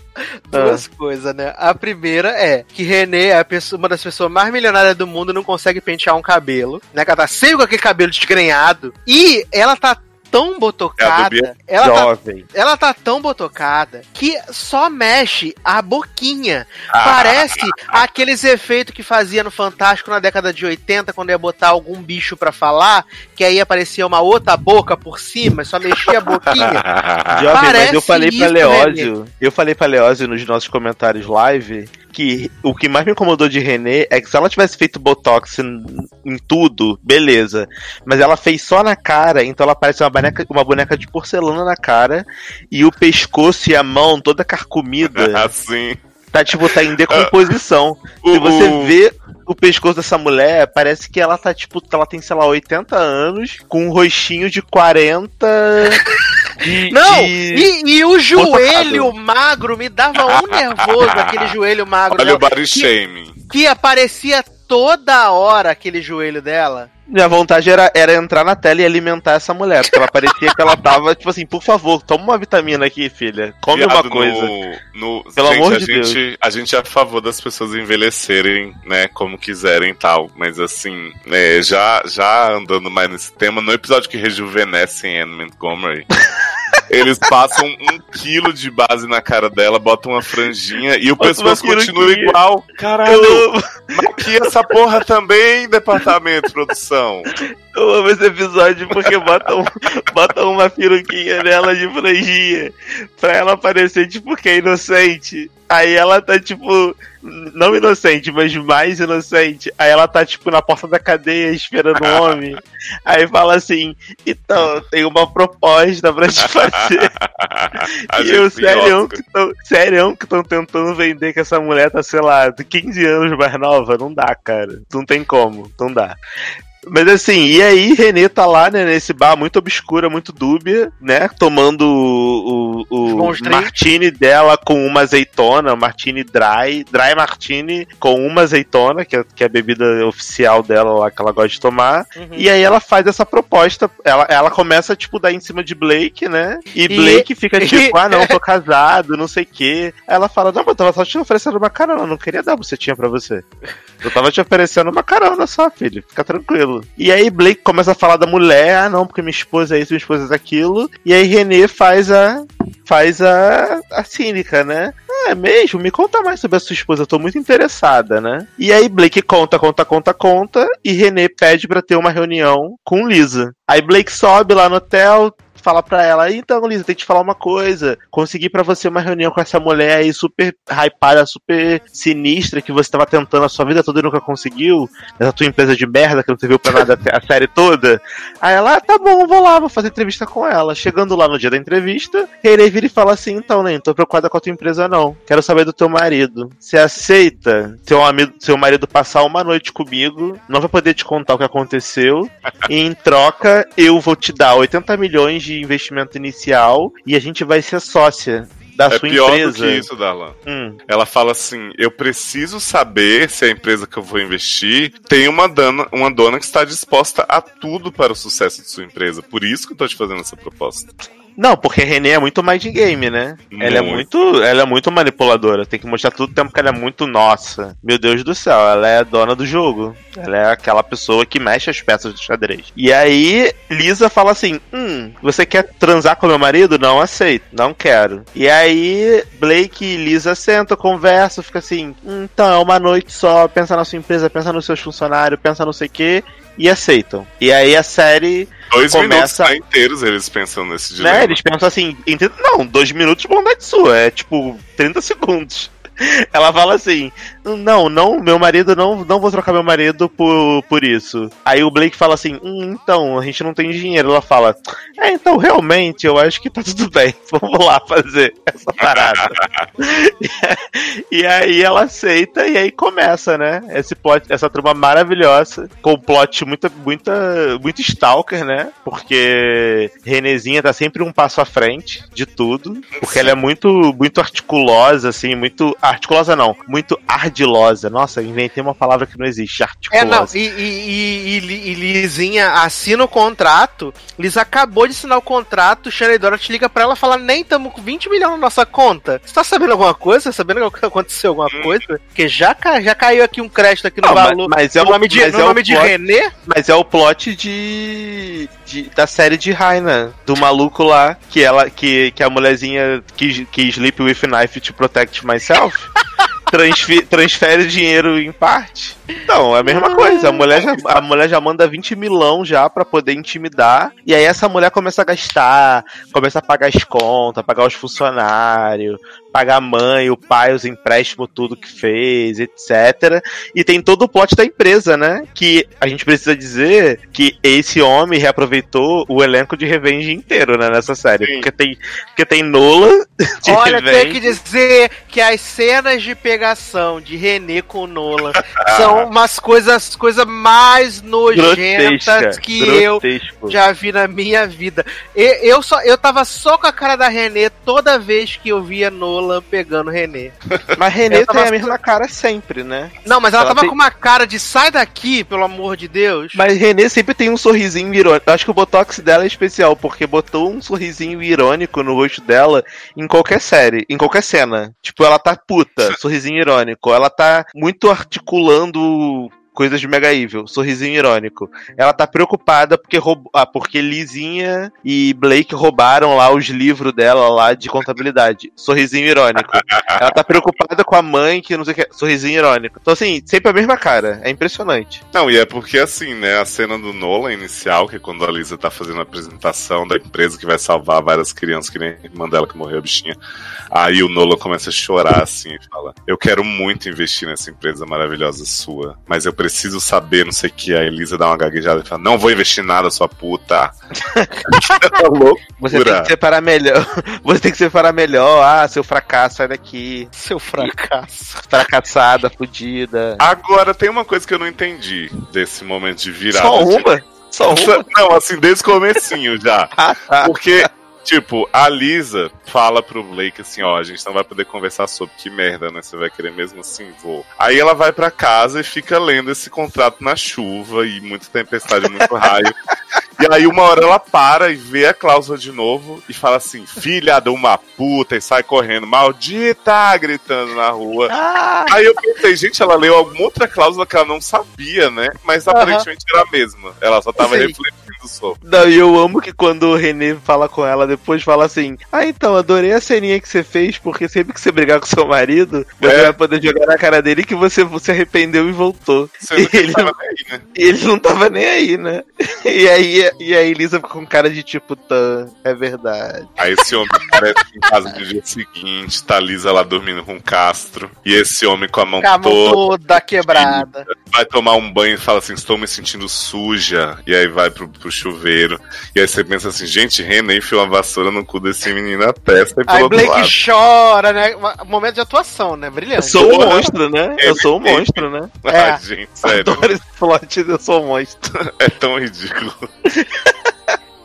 duas coisas, né? A primeira é que René é pessoa- uma das pessoas mais milionárias do mundo não consegue pentear um cabelo, né? Que ela tá sempre com aquele cabelo desgrenhado. E ela tá tão É botocada. Bia. ela tá Jovem. ela tá tão botocada que só mexe a boquinha. Ah. Parece aqueles efeitos que fazia no Fantástico na década de 80, quando ia botar algum bicho pra falar, que aí aparecia uma outra boca por cima, só mexia a boquinha. Jovem, mas Parece eu falei pra isso, Leózio, eu falei pra Leózio nos nossos comentários live que o que mais me incomodou de Renê é que se ela tivesse feito botox em, em tudo, beleza. Mas ela fez só na cara, então ela parece uma boneca, uma boneca de porcelana na cara e o pescoço e a mão toda carcomida. assim. tá tipo, tá em decomposição. O- Se você o- vê o pescoço dessa mulher, parece que ela tá, tipo, ela tem, sei lá, 80 anos, com um rostinho de 40. de- Não, de- e, e o joelho magro me dava um nervoso, aquele joelho magro Olha o body shaming. que aparecia toda hora aquele joelho dela. Minha vontade era, era entrar na tela e alimentar essa mulher, porque ela parecia que ela tava, tipo assim, por favor, toma uma vitamina aqui, filha. Come uma Viado, coisa. No, no- Pelo gente, amor a de gente, a gente é a favor das pessoas envelhecerem, né, como quiserem e tal. Mas assim, é, já, já andando mais nesse tema, no episódio que rejuvenescem Anne Montgomery. Eles passam um quilo de base na cara dela, botam uma franjinha e o Bota pescoço continua igual. Caralho, maquia essa porra também, departamento de produção. Eu amo esse episódio porque botam, botam uma peruquinha nela de franjinha pra ela parecer, tipo, que é inocente. Aí ela tá, tipo, não inocente, mas mais inocente. Aí ela tá, tipo, na porta da cadeia esperando um homem. Aí fala assim: então, tem uma proposta pra te fazer. E eu, tem sério, que tão, sério que estão tentando vender que essa mulher tá, sei lá, de 15 anos mais nova. Não dá, cara. Não tem como, não dá. Mas assim, e aí Renê tá lá, né, nesse bar muito obscura, muito dúbia, né? Tomando o, o, o martini dela com uma azeitona, martini dry, dry martini com uma azeitona, que é, que é a bebida oficial dela lá que ela gosta de tomar. Uhum. E aí ela faz essa proposta, ela, ela começa, tipo, dar em cima de Blake, né? E, E- Blake fica tipo, ah, não, tô casado, não sei o quê. Ela fala, não, mas eu tava só te oferecendo uma carona, eu não queria dar bucetinha pra você. Eu tava te oferecendo uma carona só, filho, fica tranquilo. E aí Blake começa a falar da mulher, ah, não, porque minha esposa é isso, minha esposa é aquilo. E aí Renê faz a... faz a, a cínica, né? Ah, é mesmo? Me conta mais sobre a sua esposa, eu tô muito interessada, né? E aí Blake conta, conta, conta, conta, e Renê pede pra ter uma reunião com Lisa. Aí Blake sobe lá no hotel, fala pra ela, então Lisa, tem que te falar uma coisa, consegui pra você uma reunião com essa mulher aí super hypada, super sinistra, que você tava tentando a sua vida toda e nunca conseguiu, essa tua empresa de merda que não serviu pra nada a série toda. Aí ela, ah, tá bom, vou lá, vou fazer entrevista com ela. Chegando lá no dia da entrevista, Renê vira e fala assim, então, nem, tô preocupada com a tua empresa não, quero saber do teu marido. Você aceita seu, amigo, seu marido passar uma noite comigo, não vai poder te contar o que aconteceu, e em troca eu vou te dar 80 milhões de investimento inicial e a gente vai ser sócia da É sua pior empresa. do que isso, Darlan. Hum. Ela fala assim: eu preciso saber se a empresa que eu vou investir tem uma dona, uma dona que está disposta a tudo para o sucesso de sua empresa. Por isso que eu tô te fazendo essa proposta. Não, porque a Renée é muito mais de game, né? Ela é muito, ela é muito manipuladora. Tem que mostrar todo o tempo que ela é muito nossa. Meu Deus do céu, ela é a dona do jogo. Ela é aquela pessoa que mexe as peças do xadrez. E aí, Lisa fala assim: Hum, você quer transar com meu marido? Não aceito, não quero. E aí, Blake e Lisa sentam, conversam, fica assim: hum, então, é uma noite só, pensa na sua empresa, pensa nos seus funcionários, pensa não sei o quê. E aceitam. E aí a série Dois Começa- minutos né, inteiros eles pensando nesse dilema. né, eles pensam assim, ente- não, dois minutos bondade sua, é tipo 30 segundos. Ela fala assim: Não, não, meu marido não, não vou trocar meu marido por, por isso. Aí o Blake fala assim: hum, então, a gente não tem dinheiro. Ela fala: É, então realmente eu acho que tá tudo bem. Vamos lá fazer essa parada. e aí ela aceita e aí começa, né? Esse plot, essa turma maravilhosa, com um plot muita, muita, muito stalker, né? Porque Renezinha tá sempre um passo à frente de tudo. Porque ela é muito, muito articulosa, assim, muito. Articulosa não, muito ardilosa. Nossa, inventei uma palavra que não existe, articulosa. É, não, e, e, e, e, Lizinha assina o contrato. Liz acabou de assinar o contrato. Shannon Dorothy liga pra ela e fala: Nem estamos com 20 milhões na nossa conta. Você tá sabendo alguma coisa? Tá sabendo que aconteceu alguma Hum. coisa? Porque já, já caiu aqui um crédito aqui no Não, mas- valor. mas é no o- nome de, mas no é o nome de plot- René? Mas é o plot de, de- da série de Raina, do maluco lá, que ela que, que a mulherzinha que, que sleep with knife to protect myself. transfe- transfere dinheiro em parte. Então, é a mesma coisa. A mulher, já, a mulher já manda 20 milão já pra poder intimidar. E aí essa mulher começa a gastar, começa a pagar as contas, pagar os funcionários, pagar a mãe, o pai, os empréstimos, tudo que fez, etc. E tem todo o plot da empresa, né? Que a gente precisa dizer que esse homem reaproveitou o elenco de Revenge inteiro, né? Nessa série. Sim. Porque tem, porque tem Nola de Olha, Revenge. tenho que dizer que as cenas de pegação de René com Nolan são umas coisas, coisas mais nojentas grotesca, que eu grotesco. já vi na minha vida. E- Eu, só, eu tava só com a cara da René toda vez que eu via Nolan pegando René. Mas Renê tava- tem a mesma cara sempre, né? Não, mas ela, Ela tava tem- com uma cara de sai daqui, pelo amor de Deus. Mas Renê sempre tem um sorrisinho irônico. Acho que o Botox dela é especial, porque botou um sorrisinho irônico no rosto dela em qualquer série, em qualquer cena. Tipo, ela tá puta, sorrisinho irônico. Ela tá muito articulando coisas de Mega Evil, sorrisinho irônico. Ela tá preocupada porque, roub... ah, porque Lizinha e Blake roubaram lá os livros dela lá de contabilidade. Sorrisinho irônico. Ela tá preocupada com a mãe que não sei o que. Sorrisinho irônico. Então, assim, sempre a mesma cara. É impressionante. Não, e é porque assim, né, a cena do Nolan inicial, que é quando a Lisa tá fazendo a apresentação da empresa que vai salvar várias crianças, que nem a irmã dela que morreu, a bichinha. Aí o Nolan começa a chorar assim e fala: Eu quero muito investir nessa empresa maravilhosa sua, mas eu preciso saber, não sei o que. A Elisa dá uma gaguejada e fala: Não vou investir nada, sua puta. Tá louco? Você tem que separar melhor. Você tem que separar melhor. Ah, seu fracasso, sai daqui. Seu fracasso. Fracassada, fudida. Agora tem uma coisa que eu não entendi desse momento de virada. Só de- uma? Só uma? Não, assim, desde o comecinho já. Ah, tá. Porque, tipo, a Lisa fala pro Blake assim, ó, a gente não vai poder conversar sobre que merda, né? Você vai querer mesmo assim, vou. Aí ela vai pra casa e fica lendo esse contrato na chuva e muita tempestade, muito raio. E aí uma hora ela para e vê a cláusula de novo e fala assim, filha de uma puta, e sai correndo, maldita, gritando na rua. Ah, Aí eu pensei, gente, ela leu alguma outra cláusula que ela não sabia, né? Mas aparentemente era a mesma. Ela só tava Sim. refletindo não, e eu amo que quando o René fala com ela depois, fala assim: Ah, então, adorei a ceninha que você fez, porque sempre que você brigar com seu marido, você É. vai poder jogar na cara dele que você se arrependeu e voltou. Sendo que Ele- nem aí, né? E ele não tava nem aí, né? E aí, e aí Lisa fica com cara de tipo, tá, é verdade. Aí esse homem aparece em casa no dia seguinte, tá Lisa lá dormindo com o Castro. E esse homem com a mão Com a mão toda toda quebrada. vai tomar um banho e fala assim: estou me sentindo suja. E aí vai pro, pro chuveiro. E aí você pensa assim: gente, René enfiou uma vassoura no cu desse menino na testa e pelo Aí Blake lado. chora, né? Momento de atuação, né? Eu Brilhante. sou um monstro, né? Eu sou um monstro, né? É. Ai, gente, sério, Adoro esse plot, eu sou um monstro. é tão ridículo.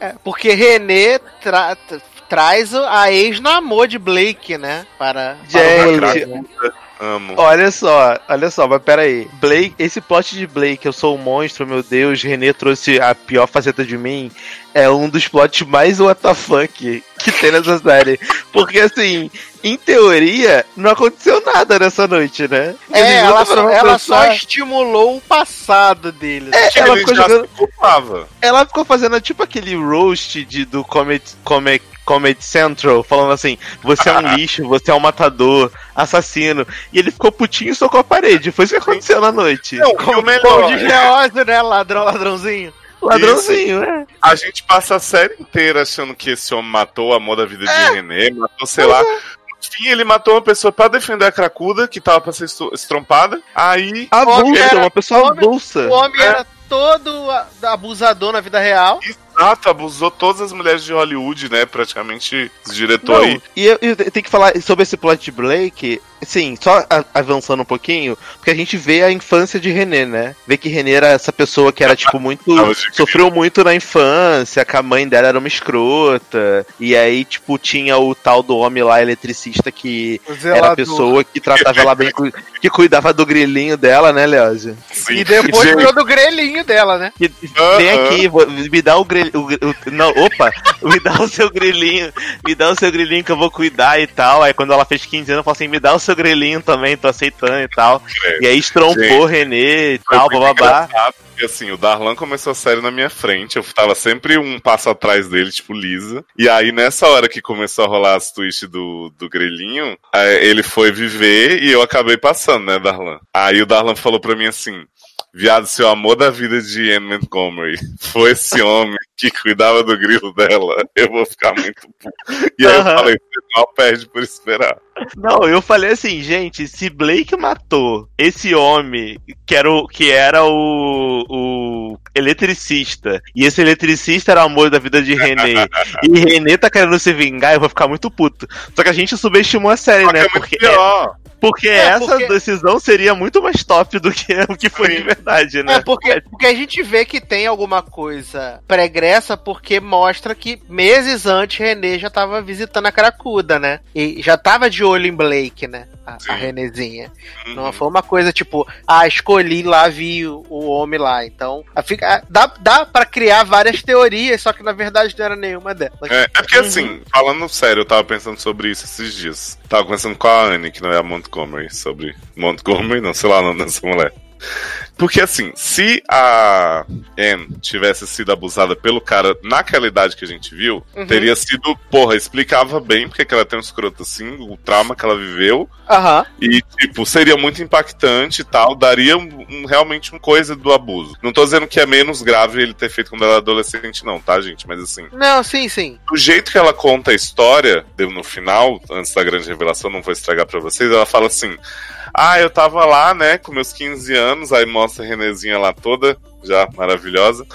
É, porque René tra- tra- traz a ex-namor de Blake, né? Para. para Gente, o- Amo. Olha só, olha só, mas peraí. Blake, esse plot de Blake, eu sou um monstro, meu Deus, René trouxe a pior faceta de mim, é um dos plots mais WTF que tem nessa série. Porque assim, em teoria, não aconteceu nada nessa noite, né? É, ela, só, ela só estimulou o passado dele. É, ela ficou jogando. Ela ficou fazendo tipo aquele roast de, do Comedy, Comedy, Comedy Central, falando assim: você é um lixo, você é um matador, assassino. E ele ficou putinho e socou a parede. Foi isso que aconteceu na noite. Não, e o Como melhor, diz Leózio, né? Ladrão, ladrãozinho. Ladrãozinho, né? a gente passa a série inteira achando que esse homem matou o amor da vida de René, matou, sei lá, fim, ele matou uma pessoa pra defender a cracuda, que tava pra ser estro- estrompada. Aí. Avulsa, era- uma pessoa homem- avulsa. O homem era todo a- abusador na vida real. Exato, abusou todas as mulheres de Hollywood, né? Praticamente esse diretor Não, aí. e eu, eu tenho que falar sobre esse plot de Blake, sim, só avançando um pouquinho, porque a gente vê a infância de René, né? Vê que René era essa pessoa que era, tipo, muito. Sofreu muito na infância, que a mãe dela era uma escrota, e aí, tipo, tinha o tal do homem lá, eletricista, que era a pessoa que tratava ela bem, que cuidava do grilinho dela, né, Leózio? Sim. E depois virou do grelhinho dela, né? Aham. Vem aqui, vou- me dá o grelhinho. Não, opa, me dá o seu grilinho, me dá o seu grilinho que eu vou cuidar e tal. Aí quando ela fez 15 anos, eu falei assim: me dá o seu grilinho também, tô aceitando e tal. E aí estrompou o Renê e tal, bababá. porque, assim, o Darlan começou a série na minha frente, eu tava sempre um passo atrás dele, tipo Lisa. E aí, nessa hora que começou a rolar as twists do, do grelhinho, ele foi viver e eu acabei passando, né, Darlan? Aí o Darlan falou pra mim assim. Viado, seu amor da vida de Anne Montgomery foi esse homem que cuidava do grilo dela. Eu vou ficar muito puto. E aí Aham. eu falei, não perde por esperar. Não, eu falei assim, gente, se Blake matou esse homem que era o, que era o, o eletricista, e esse eletricista era o amor da vida de René, e René tá querendo se vingar, eu vou ficar muito puto. Só que a gente subestimou a série, Só que né? é muito Porque, pior. porque É, essa porque- decisão seria muito mais top do que o que foi Sim. de verdade, né? É, porque, porque a gente vê que tem alguma coisa pregressa, porque mostra que meses antes René já tava visitando a Cracuda, né? E já tava de olho em Blake, né? A, a Renezinha. Uhum. Não foi uma coisa tipo, ah, escolhi lá, vi o, o homem lá. Então, a fica, a- dá, dá pra criar várias teorias, só que na verdade não era nenhuma delas. É, é porque assim, falando sério, eu tava pensando sobre isso esses dias. Tava conversando com a Anne, que não é a Montgomery, sobre. Montgomery, não, sei lá o nome dessa mulher. Porque assim, se a Anne tivesse sido abusada pelo cara naquela idade que a gente viu, Uhum. teria sido, porra, explicava bem porque que ela tem um escroto assim, o trauma que ela viveu, Aham. e, tipo, seria muito impactante e tal, daria um, um- realmente uma coisa do abuso. Não tô dizendo que é menos grave ele ter feito quando ela era adolescente, não, tá, gente? Mas assim, Não, sim, sim. do jeito que ela conta a história, no final, antes da grande revelação, não vou estragar pra vocês, ela fala assim: Ah, eu tava lá, né, com meus 15 anos, aí mostra a Renezinha lá toda, já maravilhosa.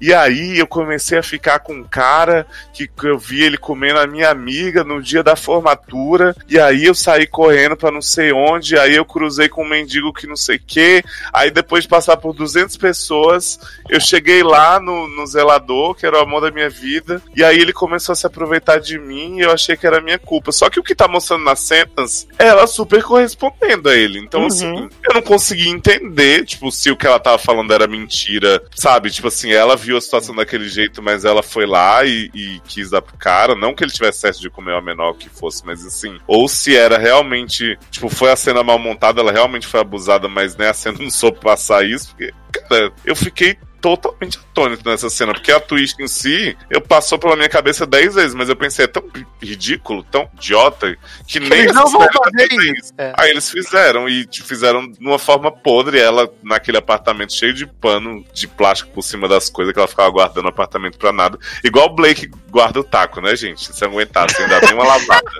E aí eu comecei a ficar com um cara que eu vi ele comendo a minha amiga no dia da formatura, e aí eu saí correndo pra não sei onde, aí eu cruzei com um mendigo que não sei que, aí depois de passar por 200 pessoas, eu cheguei lá no, no zelador, que era o amor da minha vida, e aí ele começou a se aproveitar de mim e eu achei que era minha culpa. Só que o que tá mostrando nas cenas é ela super correspondendo a ele. Então, Uhum. assim, eu não consegui entender, tipo, se o que ela tava falando era mentira, sabe? Tipo assim, ela viu a situação daquele jeito, mas ela foi lá e, e quis dar pro cara. Não que ele tivesse certo de comer a menor que fosse, mas assim, ou se era realmente, tipo, foi a cena mal montada, ela realmente foi abusada, mas né, a cena não soube passar isso, porque, cara, eu fiquei totalmente atônito nessa cena, porque a twist em si, eu passou pela minha cabeça dez vezes, mas eu pensei, é tão ridículo, tão idiota, que nem Eles não vão fazer isso. É. Aí eles fizeram, e fizeram de uma forma podre, ela naquele apartamento cheio de pano de plástico por cima das coisas, que ela ficava guardando o apartamento pra nada. Igual o Blake guarda o taco, né, gente? Se aguentar, se ainda tem uma lavada.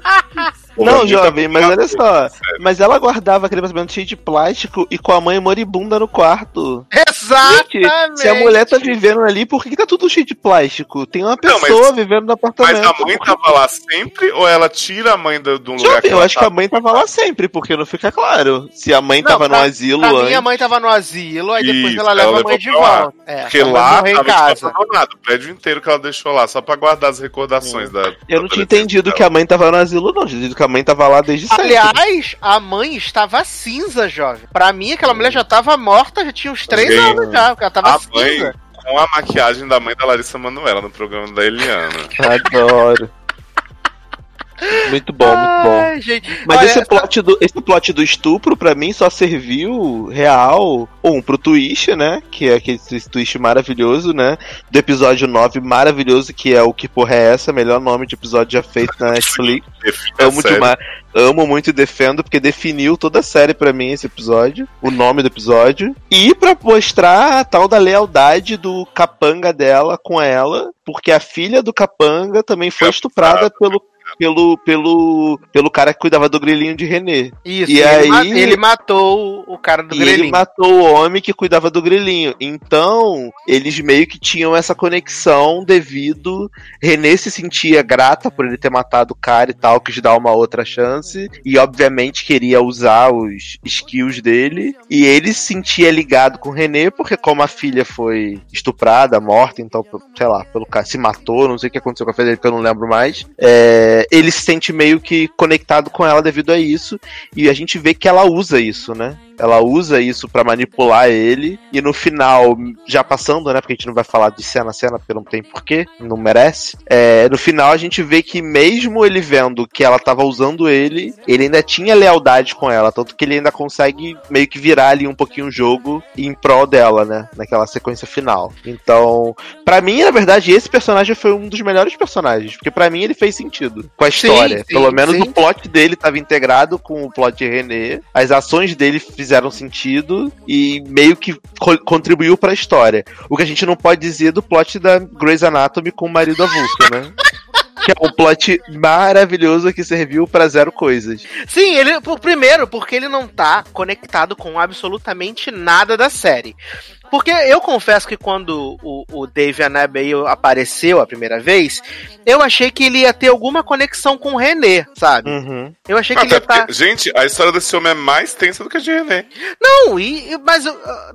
Não, Pô, jovem, mas olha só. Mas ela guardava aquele apartamento cheio de plástico e com a mãe moribunda no quarto. Gente, Exatamente. se a mulher tá vivendo ali, por que, que tá tudo cheio de plástico? Tem uma Não, mas- pessoa vivendo no Mas apartamento. a mãe tava lá sempre ou ela tira a mãe do, de um lugar Jovem, eu ela acho que a mãe tava lá sempre, porque não fica claro. Se a mãe Não, tava no pra- asilo Pra antes. mim, a mãe tava no asilo, aí depois Isso, ela ela leva a mãe de volta. É, Porque a mãe lá em tava tipo, casa. abandonado, o prédio inteiro que ela deixou lá, só pra guardar as recordações da. Eu da não tinha entendido dela. que a mãe tava no asilo, não. Tinha entendido que a mãe tava lá desde sempre. Aliás, a mãe estava cinza, jovem. Pra mim, aquela mulher já tava morta, já tinha uns três anos já, porque ela tava A mãe cinza. com a maquiagem da mãe da Larissa Manoela no programa da Eliana. Adoro. Muito bom, muito bom. Ai, gente. Mas Olha, esse plot, do, esse plot do estupro, pra mim, só serviu real, um, pro twist, né? Que é aquele twist maravilhoso, né? Do episódio 9, maravilhoso, que é o Que Porra é Essa? Melhor nome de episódio já feito na Netflix. Amo demais. Amo muito e defendo, porque definiu toda a série pra mim esse episódio, o nome do episódio. E pra mostrar a tal da lealdade do capanga dela com ela, porque a filha do capanga também foi É estuprada pelo pelo, pelo, pelo cara que cuidava do grilinho de René. Isso, E ele, ma- aí- ele matou o cara do E ele grelhinho. matou o homem que cuidava do grilinho. Então, eles meio que tinham essa conexão devido. René se sentia grata por ele ter matado o cara e tal, quis dar uma outra chance. E obviamente queria usar os skills dele. E ele se sentia ligado com o René, porque como a filha foi estuprada, morta, então, sei lá, pelo cara se matou, não sei o que aconteceu com a filha dele, que eu não lembro mais. é, ele se sente meio que conectado com ela devido a isso. E a gente vê que ela usa isso, né? Ela usa isso pra manipular ele. E no final, já passando, né? Porque a gente não vai falar de cena a cena, porque não tem porquê, não merece. É, no final, a gente vê que mesmo ele vendo que ela tava usando ele, ele ainda tinha lealdade com ela. Tanto que ele ainda consegue meio que virar ali um pouquinho o jogo em prol dela, né? Naquela sequência final. Então, Pra mim, na verdade, esse personagem foi um dos melhores personagens, porque pra mim ele fez sentido com a Sim, história. sim, Pelo menos sim. o plot dele estava integrado com o plot de René, as ações dele fizeram sentido e meio que co- contribuiu pra história. O que a gente não pode dizer do plot da Grey's Anatomy com o marido avulso, né? Que é um plot maravilhoso que serviu pra zero coisas. Sim, ele, por primeiro, porque ele não tá conectado com absolutamente nada da série. Porque eu confesso que quando o, o Dave Annabelle apareceu a primeira vez, eu achei que ele ia ter alguma conexão com o René, sabe? Uhum. Eu achei que ele Até ia estar. porque, gente, a história desse homem é mais tensa do que a de René. Não, e, mas, uh,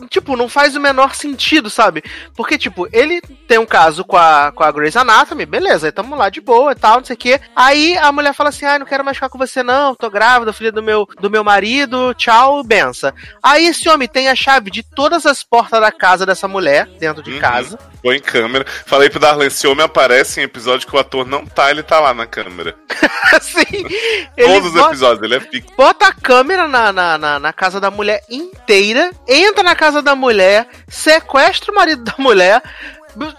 tipo, não faz o menor sentido, sabe? Porque, tipo, ele tem um caso com a, com a Grey's Anatomy, beleza, aí tamo lá de boa e tal, não sei o quê. Aí a mulher fala assim, ah, não quero mais ficar com você não, tô grávida, filha do meu, do meu marido, tchau, benção. Aí esse homem tem a chave de todas as portas da casa dessa mulher, dentro de Uhum. casa. Põe em câmera. Falei pro Darlan, esse homem aparece em episódio que o ator não tá, ele tá lá na câmera. ele Todos os episódios, ele é fixo. bota a câmera na, na, na, na casa da mulher inteira, entra na casa da mulher, sequestra o marido da mulher,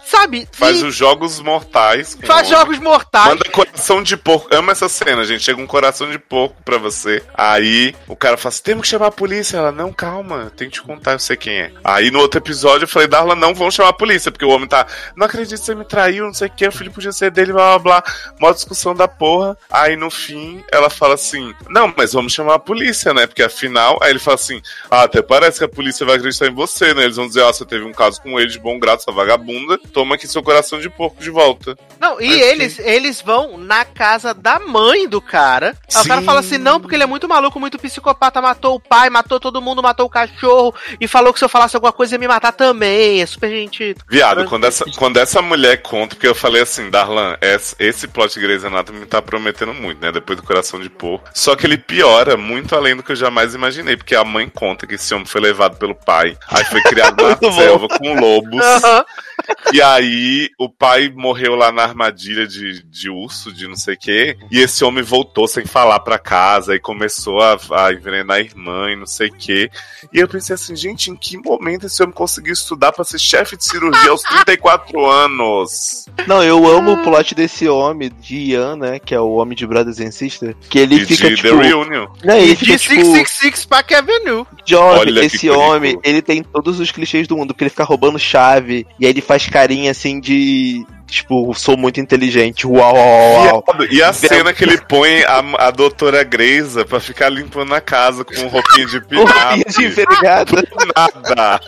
sabe? Faz E os jogos mortais. faz homem. jogos mortais. Manda coração de porco. Amo essa cena, gente. Chega um coração de porco pra você. Aí o cara fala assim: temos que chamar a polícia. Ela, não, calma, tem que te contar, eu sei quem é. Aí no outro episódio eu falei, Darla, não vamos chamar a polícia, porque o homem tá. Não acredito que você me traiu, não sei o que, o filho podia ser dele, blá blá blá. Mó discussão da porra. Aí no fim ela fala assim: Não, mas vamos chamar a polícia, né? Porque afinal. Aí ele fala assim: Ah, até parece que a polícia vai acreditar em você, né? Eles vão dizer: Ah, você teve um caso com ele de bom grado, sua vagabunda. Toma aqui seu coração de porco de volta. Não, e Mas eles, eles vão na casa da mãe do cara. Aí o cara Sim. fala assim: não, porque ele é muito maluco, muito psicopata, matou o pai, matou todo mundo, matou o cachorro, e falou que se eu falasse alguma coisa ia me matar também. É super gente. Viado, quando essa, quando essa mulher conta, porque eu falei assim, Darlan, esse, esse plot de Grey's Anatomy me tá prometendo muito, né? Depois do coração de porco. Só que ele piora muito além do que eu jamais imaginei, porque a mãe conta que esse homem foi levado pelo pai, aí foi criado na selva com lobos. Aham. E aí, o pai morreu lá na armadilha de, de urso, de não sei o quê. E esse homem voltou sem falar pra casa e começou a, a envenenar a irmã e não sei o quê. E eu pensei assim, gente, em que momento esse homem conseguiu estudar pra ser chefe de cirurgia aos 34 anos? Não, eu amo o plot desse homem, de Ian, né? Que é o homem de Brothers and Sisters. Que ele E fica de tipo. The Reunion. Não, ele E fica de tipo. 666 Park Avenue. Jovem, esse homem, ele tem todos os clichês do mundo, porque ele fica roubando chave, e aí ele faz carinha assim de. Tipo, sou muito inteligente. Uau, uau, uau. Viado, E a cena que ele põe a, a doutora Greisa pra ficar limpando a casa com roupinha de Roupinha pinap. de envergada. nada.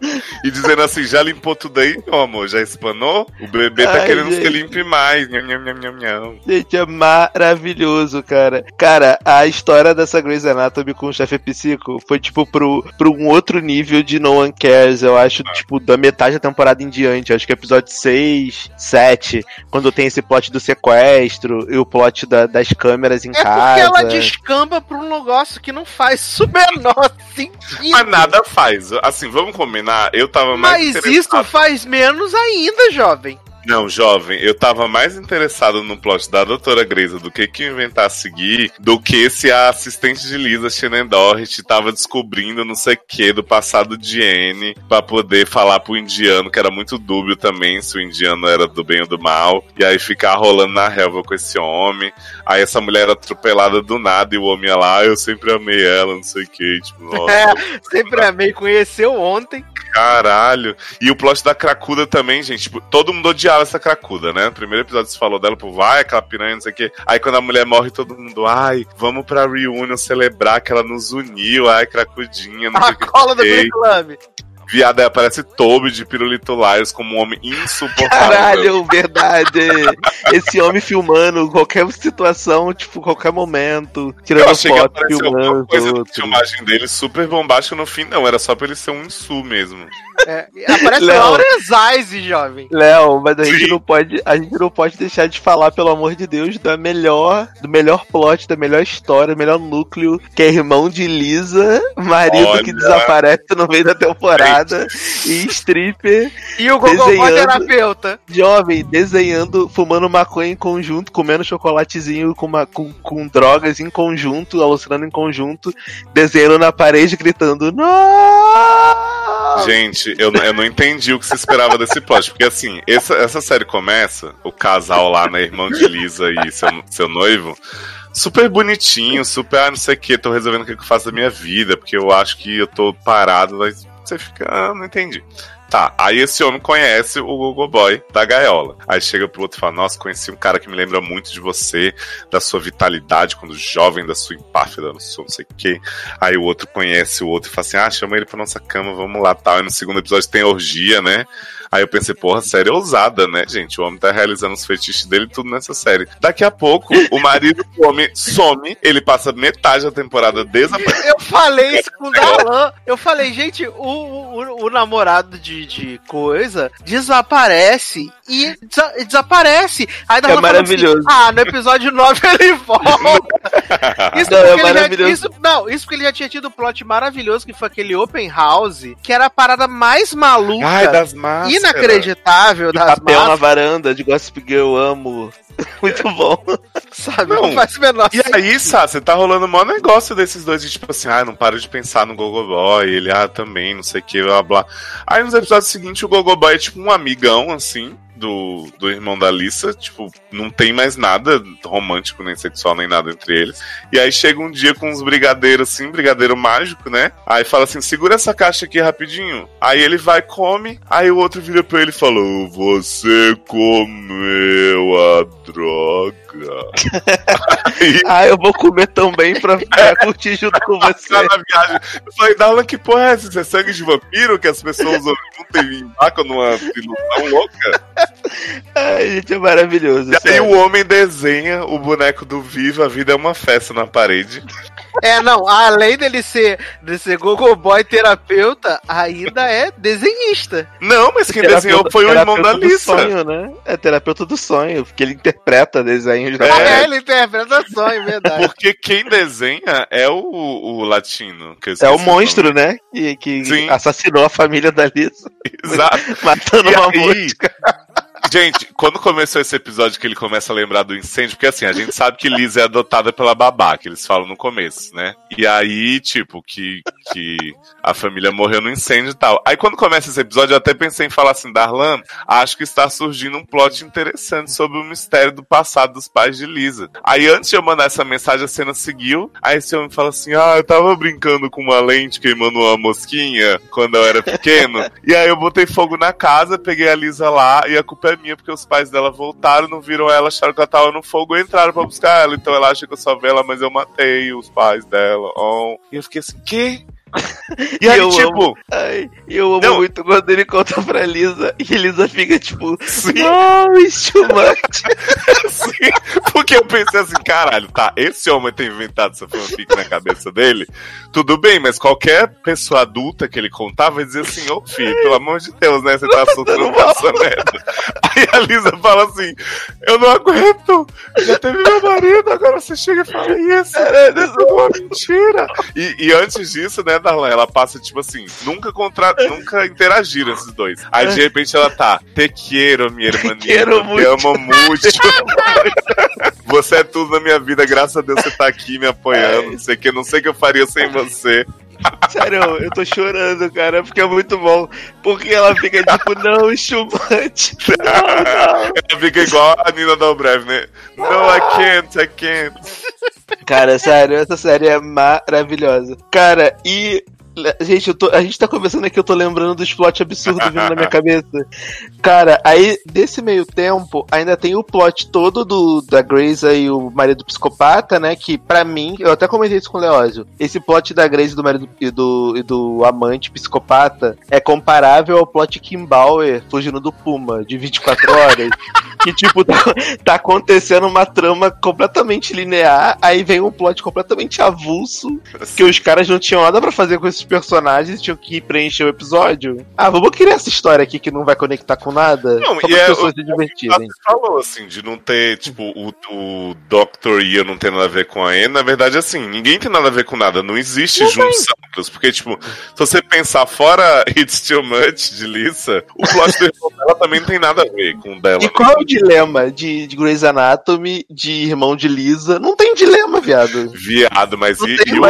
E dizendo assim, já limpou tudo aí, meu amor? Já espanou? O bebê tá Ai, querendo gente. que limpe mais. Nham, nham, nham, nham, nham. Gente, é maravilhoso, cara. Cara, a história dessa Grey's Anatomy com o chefe psico foi, tipo, pro, pro um outro nível de No One Cares. Eu acho, tipo, da metade da temporada em diante. Acho que episódio 6, 7, quando tem esse plot do sequestro e o plot da- das câmeras em É casa. porque ela descamba pra um negócio que não faz o menor sentido. Mas nada faz. Assim, vamos combinar. Eu tava mais Mas isso faz menos ainda, jovem. Não, jovem, eu tava mais interessado no plot da doutora Greza do que que inventar a seguir do que se a assistente de Lisa, Shannon Doherty, tava descobrindo não sei o que do passado de Anne pra poder falar pro indiano, que era muito dúbio também se o indiano era do bem ou do mal, e aí ficar rolando na relva com esse homem. Aí essa mulher era atropelada do nada e o homem ia lá, "Ah, eu sempre amei ela, não sei o que, tipo, nossa. É, sempre amei, conheceu ontem. Caralho. E o plot da cracuda também, gente. Tipo, todo mundo odiava essa cracuda, né? No primeiro episódio você falou dela, pô, vai, aquela piranha, não sei o quê. Aí quando a mulher morre, todo mundo, ai, vamos pra reunion celebrar que ela nos uniu, ai, cracudinha, não sei A que. cola do Ei, Play Club. Viado, aí aparece Toby de Pirulito Liars como um homem insuportável. Caralho, verdade. Esse homem filmando qualquer situação, tipo, qualquer momento, Eu tirando achei que foto, alguma filmando. coisa da filmagem dele super bombástica no fim, não. Era só pra ele ser um insu mesmo. É, aparece Léo. Laura Zeiss, jovem. Léo, mas a gente não pode, a gente não pode deixar de falar, pelo amor de Deus, da melhor, do melhor plot, da melhor história, do melhor núcleo, que é irmão de Lisa, marido Olha. que desaparece no meio da temporada, e stripper, E o Gogobó terapeuta. jovem, desenhando, fumando maconha em conjunto, comendo chocolatezinho com, uma, com, com drogas em conjunto, alucinando em conjunto, desenhando na parede, gritando, não! Gente, eu, eu não entendi o que se esperava desse plot. Porque assim, essa, essa série começa, o casal lá, né, irmão de Lisa e seu, seu noivo, super bonitinho, super, ah, não sei o que, tô resolvendo o que eu faço da minha vida, porque eu acho que eu tô parado, mas você fica, ah, não entendi. Tá, aí esse homem conhece o Google Boy da gaiola. Aí chega pro outro e fala: Nossa, conheci um cara que me lembra muito de você, da sua vitalidade quando jovem, da sua empáfia, da sua não sei o quê. Aí o outro conhece o outro e fala assim: Ah, chama ele pra nossa cama, vamos lá, tal. E no segundo episódio tem orgia, né? Aí eu pensei, porra, série ousada, né, gente? O homem tá realizando os fetiches dele tudo nessa série. Daqui a pouco, o marido do homem some, ele passa metade da temporada desaparecido. Eu falei isso com o Galan. Eu falei, gente, o, o, o namorado de, de coisa desaparece e desa- desaparece. Aí É falou maravilhoso. Assim, ah, no episódio 9 ele volta. Isso Não, é porque ele já, maravilhoso. isso, não, isso porque ele já tinha tido um plot maravilhoso, que foi aquele open house, que era a parada mais maluca. Ai, das máscaras. Inacreditável das Papel na máscaras, varanda de Gossip Girl, amo. Muito bom. sabe? Não. Não faz o menor E aí, Sá, você tá rolando o maior negócio desses dois de tipo assim, ah, não paro de pensar no Gogoboy, ele, ah, também, não sei o que, blá blá. Aí nos episódios seguintes, o Gogoboy é tipo um amigão, assim, do, do irmão da Lisa, tipo, não tem mais nada romântico, nem sexual, nem nada entre eles. E aí chega um dia com uns brigadeiros, assim, brigadeiro mágico, né? Aí fala assim, segura essa caixa aqui rapidinho. Aí ele vai, come, aí o outro vira pra ele e fala, você comeu a droga. Aí Ah, eu vou comer também pra, pra curtir junto com você. Na viagem. Eu falei, Darlan, que porra é essa? Isso é sangue de vampiro que as pessoas e embarcam numa ilusão louca? Ai, gente, é maravilhoso. E aí o homem desenha o boneco do Viva, a vida é uma festa na parede. É, não, além dele ser, de ser Gogo Boy terapeuta, ainda é desenhista. Não, mas quem Terapeuta- desenhou foi o irmão da terapeuta do Lisa. sonho, né? É terapeuta do sonho, porque ele interpreta desenhos da É. Ah, ele interpreta sonho, verdade. Porque quem desenha é o, o latino. É o nome. monstro, né? Que, que Sim. assassinou a família da Lisa, Exato. matando E uma aí, mosca. Gente, quando começou esse episódio que ele começa a lembrar do incêndio, porque assim, a gente sabe que Liz é adotada pela babá, que eles falam no começo, né? E aí, tipo, que, que a família morreu no incêndio e tal. Aí quando começa esse episódio, eu até pensei em falar assim, Darlan, acho que está surgindo um plot interessante sobre o mistério do passado dos pais de Lisa. Aí antes de eu mandar essa mensagem, a cena seguiu, aí esse homem fala assim, ah, eu tava brincando com uma lente queimando uma mosquinha quando eu era pequeno, e aí eu botei fogo na casa, peguei a Lisa lá, e a culpa é minha, porque os pais dela voltaram, não viram ela, acharam que ela tava no fogo e entraram pra buscar ela. Então ela acha que eu só vi ela, mas eu matei os pais dela. Oh. E eu fiquei assim, quê? E aí, eu tipo, amo. Ai, eu amo Não. muito quando ele conta pra Lisa e Lisa fica tipo, sim, não, it's too much. sim. Porque eu pensei assim, caralho, tá, esse homem tem inventado essa fanfic na cabeça dele, tudo bem, mas qualquer pessoa adulta que ele contar vai dizer assim, ô filho, pelo amor de Deus, né, você tá soltando essa merda. Aí a Lisa fala assim, eu não aguento, já teve meu marido, agora você chega e fala isso, isso é tudo uma mentira. E, e antes disso, né, Darlan, ela passa tipo assim, nunca contra, nunca interagiram esses dois. Aí de repente ela tá, te quero, minha irmã, quero te muito. amo muito. Você é tudo na minha vida, graças a Deus você tá aqui me apoiando, não sei o que, não sei o que eu faria sem você. Sério, eu tô chorando, cara, porque é muito bom. Porque ela fica tipo, não, não. Ela fica igual a Nina Dobrev, né? No, I can't, I can't. Cara, sério, essa série é maravilhosa. Cara, e Gente, tô, a gente tá conversando aqui, eu tô lembrando dos plot absurdos vindo na minha cabeça. Cara, aí, desse meio tempo, ainda tem o plot todo do da Grace e o marido psicopata, né? Que pra mim, eu até comentei isso com o Leózio. Esse plot da Grace do marido e do, e do amante psicopata é comparável ao plot Kim Bauer fugindo do Puma, de 24 horas. que, tipo, tá, tá acontecendo uma trama completamente linear, aí vem um plot completamente avulso, que os caras não tinham nada pra fazer com esses personagens, tinham que preencher o episódio. Ah, vamos criar essa história aqui que não vai conectar com nada? Não, só e é, as pessoas o- se divertirem. Você falou assim, de não ter, tipo, o, o Dr. Ian não ter nada a ver com a Anne. Na verdade, assim, ninguém tem nada a ver com nada. Não existe junção. Porque, tipo, se você pensar fora It's Too Much de Lisa, o plot do irmão dela também não tem nada a ver com o dela. E qual é o dilema de, de Grey's Anatomy, de irmão de Lisa? Não tem dilema, viado. Viado, mas Não e, tem e o,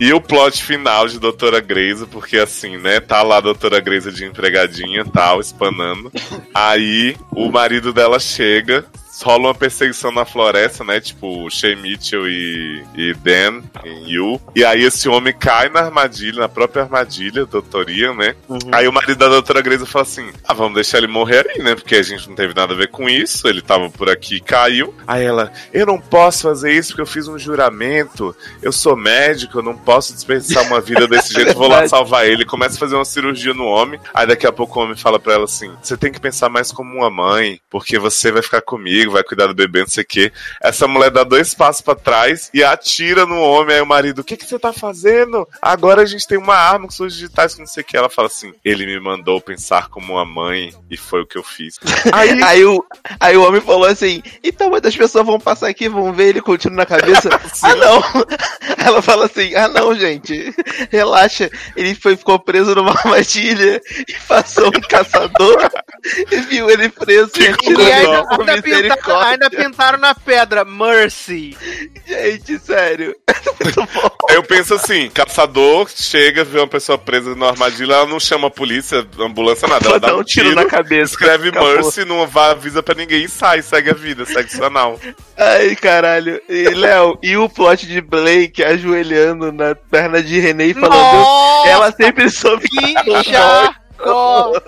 e o plot final de Doutora Grace, porque assim, né, tá lá a Doutora Grace de empregadinha, tal, espanando. Aí o marido dela chega, rola uma perseguição na floresta, né, tipo Shea Mitchell e, e Dan e Yu. E aí esse homem cai na armadilha, na própria armadilha, Doutor Ian, né. Uhum. Aí o marido da Doutora Grace fala assim, ah, vamos deixar ele morrer aí, né, porque a gente não teve nada a ver com isso, ele tava por aqui e caiu. Aí ela, eu não posso fazer isso porque eu fiz um juramento, eu sou médico, eu não posso desperdiçar uma vida desse jeito, vou lá salvar ele. Começa a fazer uma cirurgia no homem, aí daqui a pouco o homem fala pra ela assim: você tem que pensar mais como uma mãe, porque você vai ficar comigo, vai cuidar do bebê, não sei o quê. Essa mulher dá dois passos pra trás e atira no homem, aí o marido, o que, que você tá fazendo? Agora a gente tem uma arma com suas digitais, que não sei o que. Ela fala assim: ele me mandou pensar como uma mãe e foi o que eu fiz. Aí, Aí o, aí o homem falou assim: então muitas pessoas vão passar aqui, vão ver ele com o tiro na cabeça. ah, não! Ela fala assim: ah, não, gente, relaxa. Ele foi, ficou preso numa armadilha e passou um caçador e viu ele preso e atirou E ainda, pintaram, ainda pintaram na pedra Mercy. Gente, sério. Eu penso assim, caçador chega, vê uma pessoa presa numa armadilha, ela não chama a polícia, ambulância, nada. Ela dá dar um tiro na cabeça. escreve Acabou. Mercy, não vai, avisa pra ninguém e sai, segue a vida, segue o canal. Ai, caralho. E, Léo, e o plot de Blake ajoelhando na perna de René e falando: Nossa, ela sempre soube que dar chacota!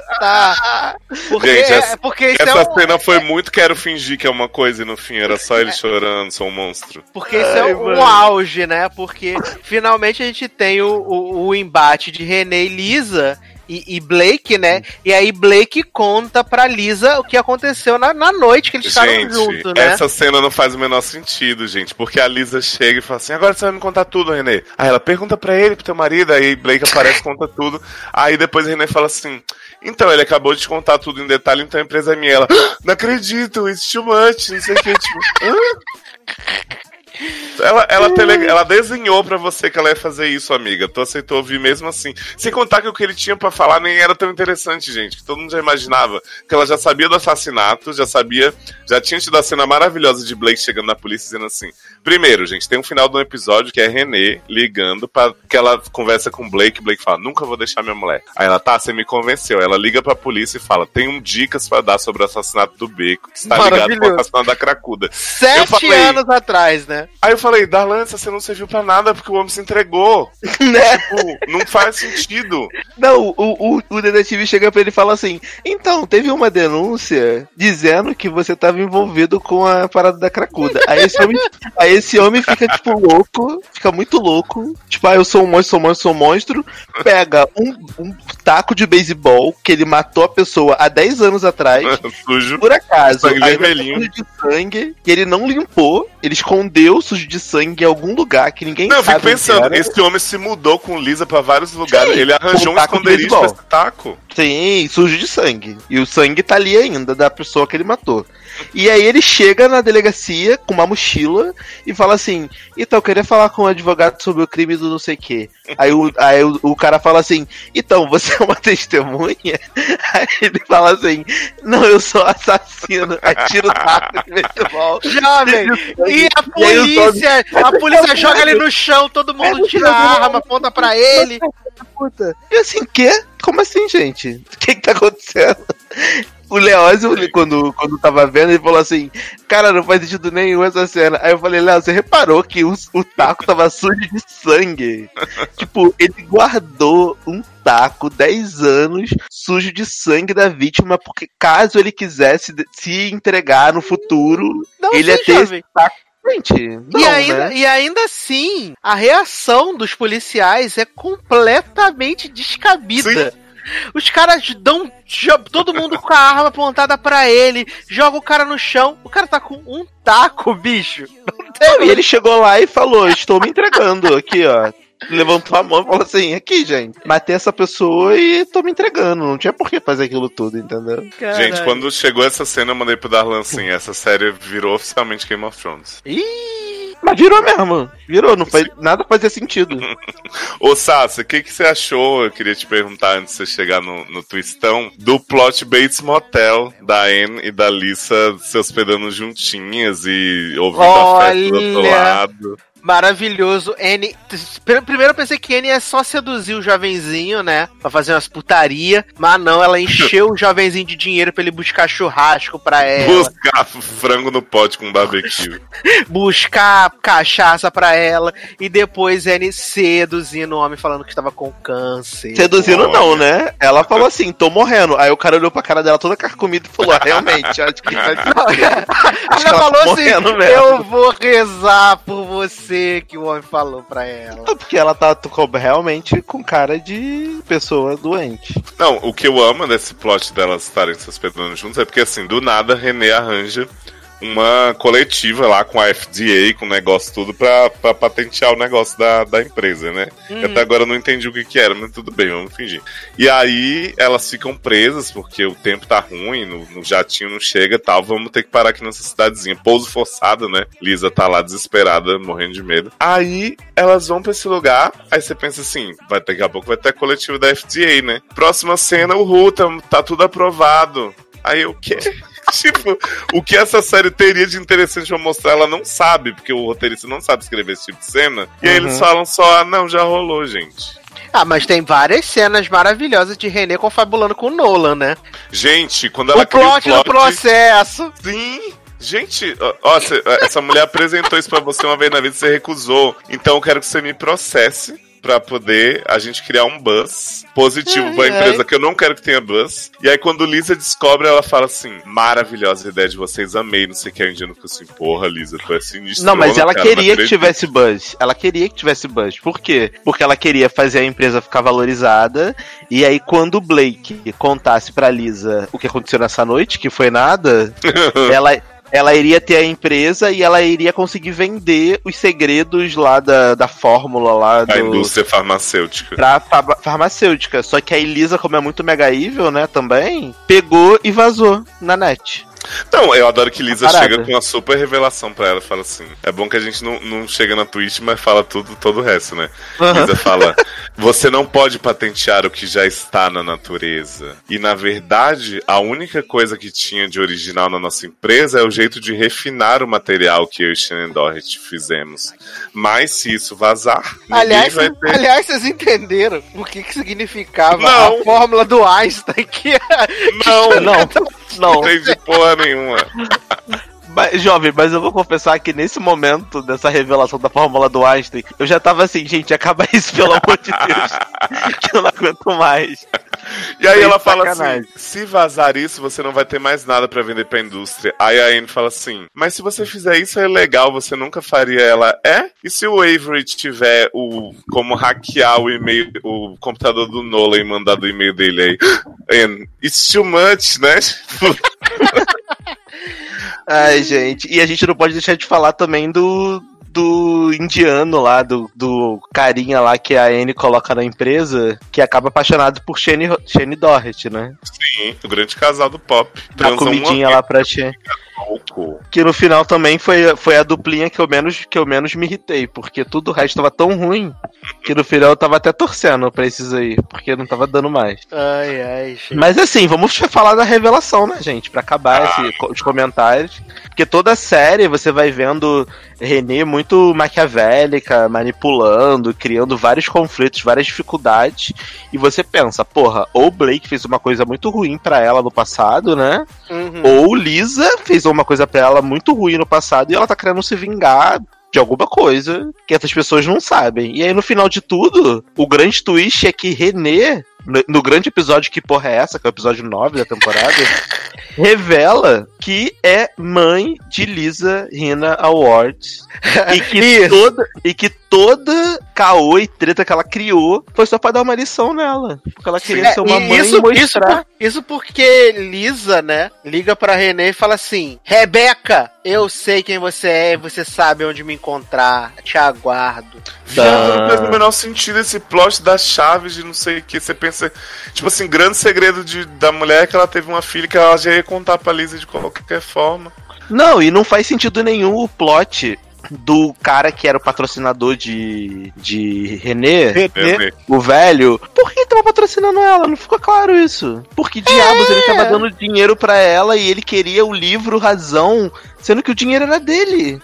Porque, Gente, é- essa- porque isso Essa é um, cena foi muito quero fingir que é uma coisa e no fim era só ele chorando, sou um monstro. Porque isso é Ai, um mano. auge, né? Porque finalmente a gente tem o, o, o embate de René e Lisa e, e Blake, né? E aí Blake conta pra Lisa o que aconteceu na, na noite que eles estavam juntos, né? essa cena não faz o menor sentido, gente. Porque a Lisa chega e fala assim: agora você vai me contar tudo, Renê. Aí ela pergunta pra ele, pro teu marido, aí Blake aparece e conta tudo. Aí depois a Renê fala assim: então, ele acabou de contar tudo em detalhe, então a empresa é minha. Ela, "Ah, não acredito, it's too much, não sei o que, tipo. "Hã?" Ela, ela, tele- ela desenhou pra você que ela ia fazer isso, amiga. Tu aceitou ouvir mesmo assim. Sem contar que o que ele tinha pra falar nem era tão interessante, gente. Que todo mundo já imaginava. Que ela já sabia do assassinato, já sabia. Já tinha tido a cena maravilhosa de Blake chegando na polícia dizendo assim: Primeiro, gente, tem um final do episódio que é René ligando pra que ela conversa com Blake. Blake fala: Nunca vou deixar minha mulher. Aí ela, tá, você me convenceu. Ela liga pra polícia e fala: Tenho dicas pra dar sobre o assassinato do Beco, que está ligado com o assassinato da cracuda. Sete falei- anos atrás, né? Aí eu falei, Darlan, essa cena não serviu pra nada porque o homem se entregou. né? Tipo, não faz sentido. Não, o, o, o detetive chega pra ele e fala assim: Então, teve uma denúncia dizendo que você tava envolvido com a parada da cracuda. Aí esse homem, aí esse homem fica, tipo, louco, fica muito louco. Tipo, ah, eu sou um monstro, sou um monstro, sou um monstro. Pega um, um taco de beisebol que ele matou a pessoa há 10 anos atrás. Sujo. Por acaso, Sangue aí vermelhinho. de sangue, e ele não limpou, ele escondeu sujo de sangue em algum lugar que ninguém Não, eu sabe. fico pensando, onde era. esse homem se mudou com Lisa pra vários lugares. Sim, ele arranjou um esconderijo pra esse taco. Sim, sujo de sangue. E o sangue tá ali ainda, da pessoa que ele matou. E aí ele chega na delegacia com uma mochila e fala assim: Então, eu queria falar com o advogado sobre o crime do não sei o quê. Aí, o, aí o, o cara fala assim: Então, você é uma testemunha? Aí ele fala assim: Não, eu sou assassino. Atira o taco de beisebol. Jovem! E a aí polícia! A polícia joga ele no chão, todo mundo tira a arma, aponta pra ele. Puta. E assim, quê? Como assim, gente? O que que tá acontecendo? O Leózio, quando, quando tava vendo, ele falou assim: Cara, não faz sentido nenhum essa cena. Aí eu falei, Léo, você reparou que o, o taco tava sujo de sangue? tipo, ele guardou um taco 10 anos sujo de sangue da vítima, porque caso ele quisesse se entregar no futuro, Não, ele ia ter jovem. esse taco. Gente, não, e, ainda, né? e ainda assim, a reação dos policiais é completamente descabida. Os caras dão. Todo mundo com a arma apontada pra ele, joga o cara no chão. O cara tá com um taco, bicho. Não. E ele chegou lá e falou: Estou me entregando aqui, ó. Levantou a mão e falou assim: Aqui, gente, matei essa pessoa e tô me entregando. Não tinha por que fazer aquilo tudo, entendeu? Gente, quando chegou essa cena, eu mandei pro Darlan assim: essa série virou oficialmente Game of Thrones. Ih, Mas virou mesmo. Virou, não faz, nada fazia sentido. Ô, Sasha, o que, que você achou? Eu queria te perguntar antes de você chegar no, no twistão do plot Bates Motel da Anne e da Lisa se hospedando juntinhas e ouvindo a festa do outro Olha. lado. Maravilhoso. N. Primeiro eu pensei que N é só seduzir o jovenzinho, né? Pra fazer umas putaria. Mas não, ela encheu o jovenzinho de dinheiro pra ele buscar churrasco pra ela. Buscar frango no pote com barbecue. buscar cachaça pra ela e depois N seduzindo o homem falando que estava com câncer. Seduzindo Olha. não, né? Ela falou assim, tô morrendo. Aí o cara olhou pra cara dela toda carcomida e falou, ah, realmente, acho que vai Não, Acho ela que ela falou tá assim: mesmo. Eu vou rezar por você, que o homem falou pra ela. Porque ela tá realmente com cara de pessoa doente. Não, o que eu amo desse plot delas estarem se hospedando juntos é porque, assim, do nada, René arranja uma coletiva lá com a FDA, com o negócio tudo, pra, pra patentear o negócio da, da empresa, né? Uhum. Eu até agora não entendi o que que era, mas tudo bem, vamos fingir. E aí elas ficam presas, porque o tempo tá ruim, no, no jatinho não chega e tal, vamos ter que parar aqui nessa cidadezinha. Pouso forçado, né? Lisa tá lá desesperada, morrendo de medo. Aí elas vão pra esse lugar, aí você pensa assim, vai, daqui a pouco vai ter a coletiva da FDA, né? Próxima cena, o Ru, tá, tá tudo aprovado. Aí o quê? tipo, o que essa série teria de interessante pra mostrar, ela não sabe, porque o roteirista não sabe escrever esse tipo de cena. E aí Uhum. eles falam só, ah, não, já rolou, gente. Ah, mas tem várias cenas maravilhosas de René confabulando com o Nolan, né? Gente, quando ela o plot, cria do processo. Sim! Gente, ó, essa mulher apresentou isso pra você uma vez na vida e você recusou. Então eu quero que você me processe pra poder a gente criar um buzz positivo Ai, pra ai. empresa, que eu não quero que tenha buzz. E aí quando Lisa descobre, ela fala assim, maravilhosa ideia de vocês, amei, não sei o que. A Indiana fica assim, porra, Lisa, tu é sinistra. Não, mas ela queria que tivesse buzz. Ela queria que tivesse buzz. Por quê? Porque ela queria fazer a empresa ficar valorizada. E aí, quando o Blake contasse pra Lisa o que aconteceu nessa noite, que foi nada, ela. Ela iria ter a empresa e ela iria conseguir vender os segredos lá da, da fórmula lá A do, indústria farmacêutica. pra fa- farmacêutica. Só que a Elisa, como é muito mega evil, né, também, pegou e vazou na net. Não, eu adoro que Lisa Parada. chega com uma super revelação pra ela. Fala assim: é bom que a gente não, não chega na Twitch, mas fala tudo, todo o resto, né? Lisa fala: você não pode patentear o que já está na natureza. E na verdade, a única coisa que tinha de original na nossa empresa é o jeito de refinar o material que eu e Shannon Doherty fizemos. Mas se isso vazar, Aliás, vai ter. aliás, vocês entenderam o que, que significava Não. a fórmula do Einstein que Não, Não, não. não entendi porra nenhuma. Mas, jovem, mas eu vou confessar que nesse momento dessa revelação da fórmula do Einstein, eu já tava assim, gente, acaba isso, pelo amor de Deus. que eu não aguento mais. E aí ela fala sacanagem. assim: se vazar isso, você não vai ter mais nada pra vender pra indústria. Aí a Anne fala assim: mas se você fizer isso é legal, você nunca faria ela. É? E se o Avery tiver o como hackear o e-mail, o computador do Nolan e mandar do e-mail dele aí? Anne, it's too much, né? Ai, gente. E a gente não pode deixar de falar também do. Do indiano lá, do, do carinha lá que a Anne coloca na empresa, que acaba apaixonado por Shane, Shane Doherty, né? Sim, o grande casal do pop. Transam comidinha uma lá pra Shane. Pouco. Que no final também foi, foi a duplinha que eu, menos, que eu menos me irritei, porque tudo o resto tava tão ruim Que no final eu tava até torcendo pra esses aí, porque não tava dando mais. Ai, ai, gente. Mas assim, vamos falar da revelação, né, gente? Pra acabar esse, os comentários. Porque toda a série você vai vendo René muito maquiavélica, manipulando, criando vários conflitos, várias dificuldades. E você pensa, porra, ou Blake fez uma coisa muito ruim pra ela no passado, né? Uhum. Ou Lisa fez uma coisa pra ela muito ruim no passado e ela tá querendo se vingar de alguma coisa que essas pessoas não sabem. E aí, no final de tudo, o grande twist é que René, no, no grande episódio Que Porra é essa, que é o episódio 9 da temporada, revela que é mãe de Lisa Rina Awards. e, que toda, e que toda caô e treta que ela criou foi só pra dar uma lição nela. Porque ela queria É, ser uma mãe isso, e mostrar. isso, por- isso porque Lisa, né, liga pra René e fala assim: Rebeca, eu sei quem você é, você sabe onde me encontrar, te aguardo. Viado, não faz o menor sentido esse plot das chaves de não sei o que. Você pensa, tipo assim, grande segredo de, da mulher é que ela teve uma filha que ela já ia contar pra Lisa de qualquer forma. Não, e não faz sentido nenhum o plot do cara que era o patrocinador de, de René, René. o velho. Por que ele tava patrocinando ela? Não ficou claro isso. Por que diabos ele tava dando dinheiro pra ela e ele queria o livro Razão, sendo que o dinheiro era dele?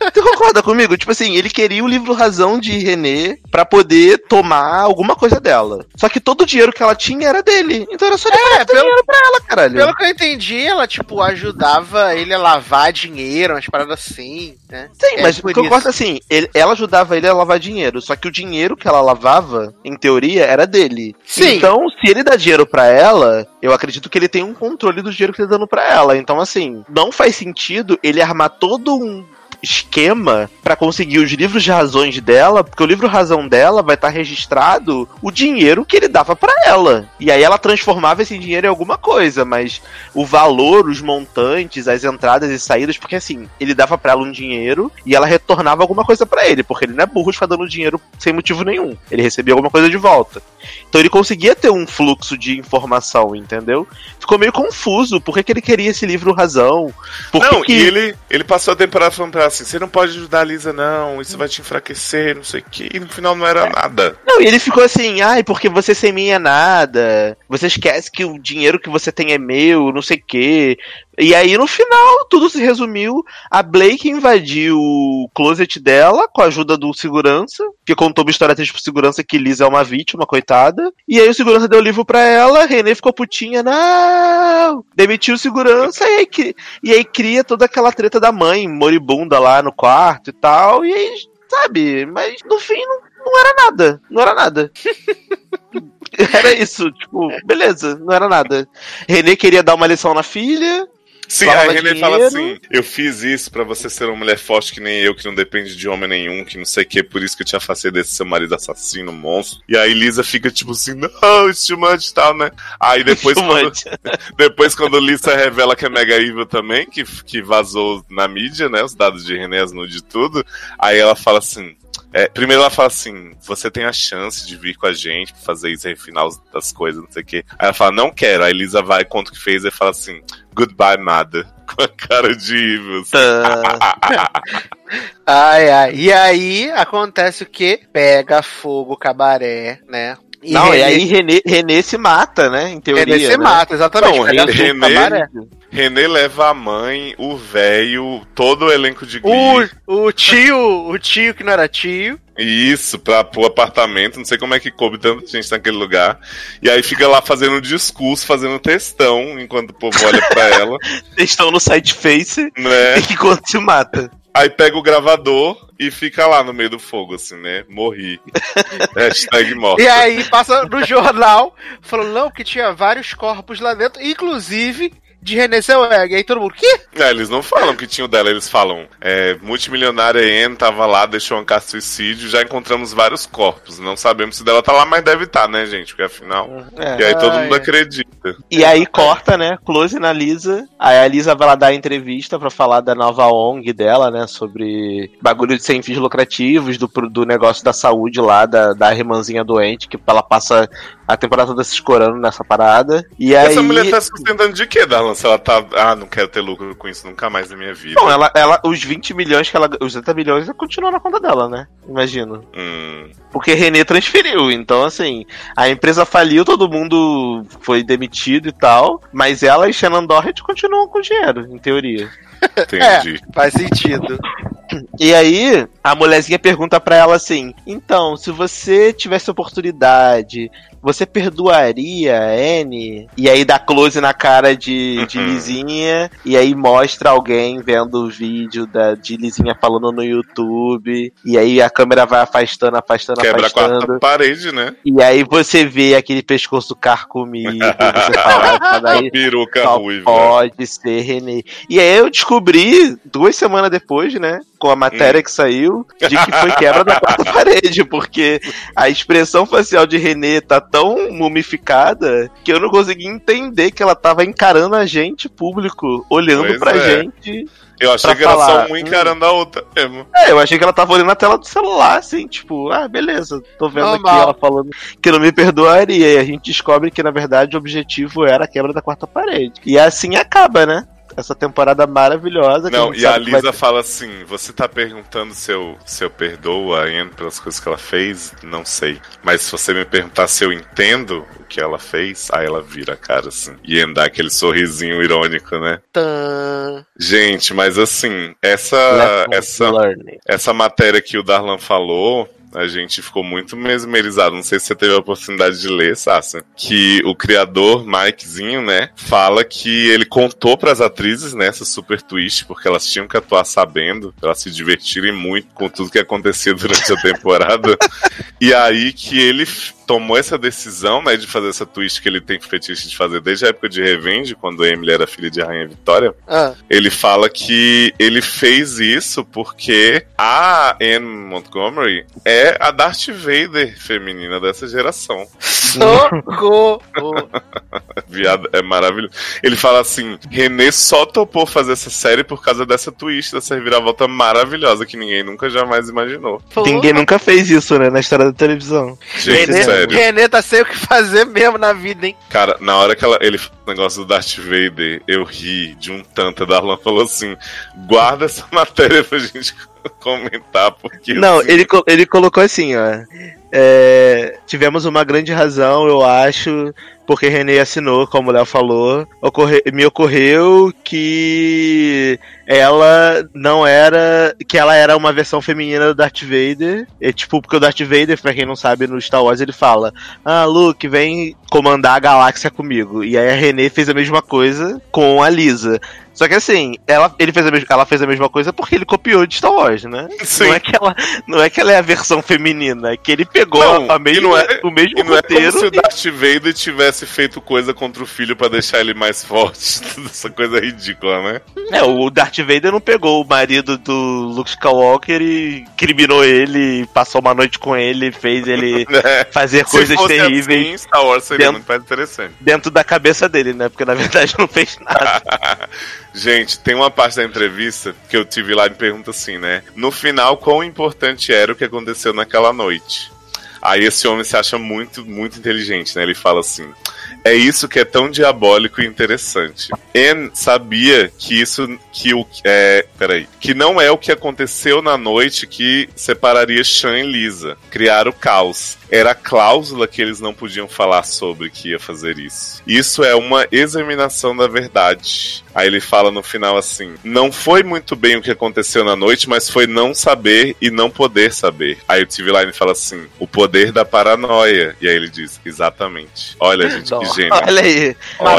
Você concorda comigo? Tipo assim, ele queria o livro Razão de René pra poder tomar alguma coisa dela. Só que todo o dinheiro que ela tinha era dele. Então era só ele É, pelo- dinheiro pra ela, caralho. Pelo que eu entendi, ela, tipo, ajudava ele a lavar dinheiro, umas paradas assim, né? Sim, É, mas o que eu gosto assim, ele- ela ajudava ele a lavar dinheiro, só que o dinheiro que ela lavava, em teoria, era dele. Sim. Então, se ele dá dinheiro pra ela, eu acredito que ele tem um controle do dinheiro que ele tá dando pra ela. Então, assim, não faz sentido ele armar todo um esquema pra conseguir os livros de razões dela, porque o livro razão dela vai estar registrado o dinheiro que ele dava pra ela. E aí ela transformava esse dinheiro em alguma coisa, mas o valor, os montantes, as entradas e saídas, porque assim, ele dava pra ela um dinheiro e ela retornava alguma coisa pra ele, porque ele não é burro de ficar dando dinheiro sem motivo nenhum. Ele recebia alguma coisa de volta. Então ele conseguia ter um fluxo de informação, entendeu? Ficou meio confuso, por que, que ele queria esse livro razão? Por não, que... e ele, ele passou a temporada falando pra assim: você não pode ajudar a Lisa, não, isso vai te enfraquecer, não sei o que. E no final não era nada. Não, e ele ficou assim, ai, porque você sem mim é nada. Você esquece que o dinheiro que você tem é meu, não sei o quê. E aí, no final, tudo se resumiu. A Blake invadiu o closet dela com a ajuda do segurança, que contou uma história triste pro segurança que Lisa é uma vítima, coitada. E aí o segurança deu o livro pra ela, René ficou putinha, não! Demitiu o segurança e aí, e aí cria toda aquela treta da mãe moribunda lá no quarto e tal. E aí, sabe, mas no fim não, não era nada. Não era nada. Era isso, tipo, beleza, não era nada. René queria dar uma lição na filha. Sim, aí René fala assim: eu fiz isso pra você ser uma mulher forte que nem eu, que não depende de homem nenhum, que não sei o que, por isso que eu te afastei desse seu marido assassino, monstro. E aí Lisa fica tipo assim: não, much e tal, né? Aí depois quando, depois quando Lisa revela que é mega evil também, que, que vazou na mídia, né? Os dados de René, as nude e tudo. Aí ela fala assim. É, primeiro ela fala assim: você tem a chance de vir com a gente pra fazer isso, refinar as coisas, não sei o quê. Aí ela fala, não quero. Aí Lisa vai, conta o que fez e fala assim: goodbye, Mada. Com a cara de evil. assim. Ai, ai. E aí acontece o quê? Pega fogo o cabaré, né? E não, e René- aí René, René se mata, né? Em teoria. René se né? mata, exatamente. Não, René- cabaré. René leva a mãe, o velho, todo o elenco de Glee. O, o tio, o tio que não era tio. Isso, pra, pro apartamento. Não sei como é que coube tanta gente naquele lugar. E aí fica lá fazendo um discurso, fazendo textão, enquanto o povo olha pra ela, estão no side face né? e quando se mata. Aí pega o gravador e fica lá no meio do fogo, assim, né? Morri. Hashtag morte. E aí passa no jornal, falando não, que tinha vários corpos lá dentro, inclusive de René Zellweger. E aí todo mundo, quê? É, eles não falam que tinha o dela, eles falam é, multimilionária Anne tava lá, deixou um caso de suicídio, já encontramos vários corpos. Não sabemos se dela tá lá, mas deve estar, né, gente? Porque afinal. É. E aí todo mundo é. acredita. E aí corta, né? Close na Lisa. Aí a Lisa vai lá dar a entrevista pra falar da nova ONG dela, né? Sobre bagulho de sem fins lucrativos, do, do negócio da saúde lá, da, da irmãzinha doente, que ela passa a temporada toda se escorando nessa parada. E aí. Essa mulher tá se sustentando de quê, Darlan? Se ela tá. Ah, não quero ter lucro com isso nunca mais na minha vida. Não, ela, ela, os 20 milhões que ela. Os 70 milhões continuam na conta dela, né? Imagino. Hum, Porque René transferiu. Então, assim, a empresa faliu, todo mundo foi demitido e tal. Mas ela e Shannon Doherty continuam com dinheiro, em teoria. entendi. Faz sentido. E aí, a mulherzinha pergunta pra ela assim: Então, se você tivesse oportunidade, você perdoaria a Anne? E aí dá close na cara de, de Uhum. Lizinha, e aí mostra alguém vendo o vídeo da, de Lizinha falando no YouTube, e aí a câmera vai afastando, afastando, Quebra a afastando. quarta parede, né? E aí você vê aquele pescoço carcomido, você fala, "Ah, daí Peruca só ruiva. pode ser René. E aí eu descobri, duas semanas depois, né, com a matéria que saiu, de que foi quebra da quarta parede, porque a expressão facial de René tá tão mumificada que eu não consegui entender que ela tava encarando a gente, público, olhando Pois pra é. gente. Eu achei que era só falar, um hum. encarando a outra mesmo. É, eu achei que ela tava olhando a tela do celular, assim, tipo, ah, beleza, tô vendo Normal. aqui ela falando que não me perdoaria. E a gente descobre que, na verdade, o objetivo era a quebra da quarta parede. E assim acaba, né? Essa temporada maravilhosa. que Não, e a vai Lisa ter- fala assim: você tá perguntando se eu, se eu perdoo a Anne pelas coisas que ela fez? Não sei. Mas se você me perguntar se eu entendo o que ela fez, aí ela vira a cara assim. E dá aquele sorrisinho irônico, né? Tã. Gente, mas assim, essa, essa, essa matéria que o Darlan falou, a gente ficou muito mesmerizado. Não sei se você teve a oportunidade de ler, Sassa. Que o criador, Mikezinho, né, fala que ele contou pras atrizes nessa super twist, porque elas tinham que atuar sabendo, elas se divertirem muito com tudo que acontecia durante a temporada. e aí que ele tomou essa decisão, né, de fazer essa twist que ele tem fetiche de fazer desde a época de Revenge, quando a Emily era filha de Rainha Vitória Ah, ele fala que ele fez isso porque a Anne Montgomery é a Darth Vader feminina dessa geração. socorro. Viado, é maravilhoso. Ele fala assim: René só topou fazer essa série por causa dessa twist, dessa reviravolta maravilhosa que ninguém nunca jamais imaginou. Ninguém nunca fez isso, né, na história da televisão. Gente, René, sério. René tá sem o que fazer mesmo na vida, hein? Cara, na hora que ela, ele o negócio do Darth Vader, eu ri de um tanto. A Darlan falou assim: guarda essa matéria pra gente comentar, porque. Não, ele, ele colocou assim, ó. é, tivemos uma grande razão, eu acho, porque René assinou, como o Léo falou. Ocorre- me ocorreu que ela não era. que ela era uma versão feminina do Darth Vader. Tipo, porque o Darth Vader, pra quem não sabe, no Star Wars ele fala: Ah, Luke, vem comandar a galáxia comigo. E aí a René fez a mesma coisa com a Lisa. Só que assim, ela, ele fez a mes- ela fez a mesma coisa porque ele copiou de Star Wars, né? Sim. Não é que ela, não é que ela é a versão feminina, é que ele pegou Não, a mesma, não é- o mesmo E não é como roteiro. se o Darth Vader tivesse feito coisa contra o filho pra deixar ele mais forte. Essa coisa ridícula, né? É, o Darth Vader não pegou o marido do Luke Skywalker e criminou ele, passou uma noite com ele, fez ele fazer Se coisas terríveis assim, Star Wars seria Dentro- muito mais interessante. dentro da cabeça dele, né? Porque na verdade não fez nada. Gente, tem uma parte da entrevista que eu tive lá e me pergunta assim, né? No final, quão importante era o que aconteceu naquela noite? Aí esse homem se acha muito, muito inteligente, né? Ele fala assim: é isso que é tão diabólico e interessante. Anne sabia que isso, que o, é, peraí, que não é o que aconteceu na noite que separaria Sean e Lisa. Criar o caos. Era a cláusula que eles não podiam falar sobre que ia fazer isso. Isso é uma examinação da verdade. Aí ele fala no final assim: não foi muito bem o que aconteceu na noite, mas foi não saber e não poder saber. Aí o TV Line fala assim: o poder da paranoia. E aí ele diz: exatamente. Olha, gente, que gênio. Olha aí,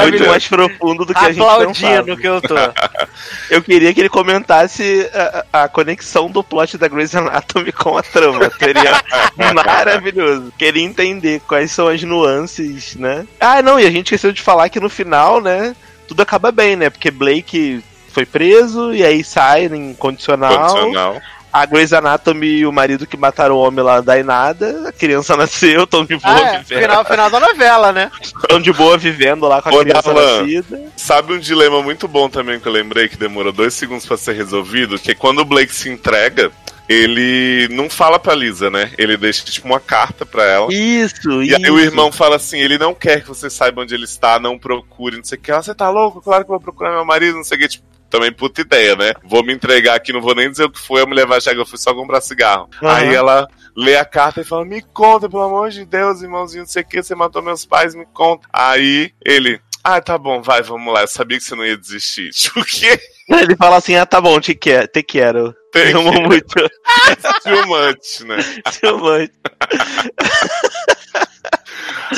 muito mais profundo do que a gente Aplaudindo pensava. que eu tô. Eu queria que ele comentasse a, a conexão do plot da Grey's Anatomy com a trama. Seria maravilhoso. Queria entender quais são as nuances, né? Ah, não, e a gente esqueceu de falar que no final, né, tudo acaba bem, né? Porque Blake foi preso e aí sai em condicional. Condicional. A Grey's Anatomy e o marido que mataram o homem lá dá em nada. A criança nasceu, tão de boa Ah, é, vivendo. final, final da novela, né? Tão de boa vivendo lá com a Ô, criança Darlan. nascida. Sabe um dilema muito bom também que eu lembrei que demorou dois segundos pra ser resolvido? Que é quando o Blake se entrega, ele não fala pra Lisa, né? Ele deixa tipo uma carta pra ela. Isso, E isso. aí o irmão fala assim, ele não quer que você saiba onde ele está, não procure, não sei o que. Ela, você tá louco? Claro que eu vou procurar meu marido, não sei o que. Tipo, também puta ideia, né? Vou me entregar aqui, não vou nem dizer o que foi, a mulher vai que eu fui só comprar cigarro. Aham. Aí ela lê a carta e fala, me conta, pelo amor de Deus, irmãozinho, não sei o que, você matou meus pais, me conta. Aí ele, ah, tá bom, vai, vamos lá, eu sabia que você não ia desistir. Tipo, o quê? Ele fala assim: ah, tá bom, te quero. Te quero. Tem amo muito. too much, né? te amo muito.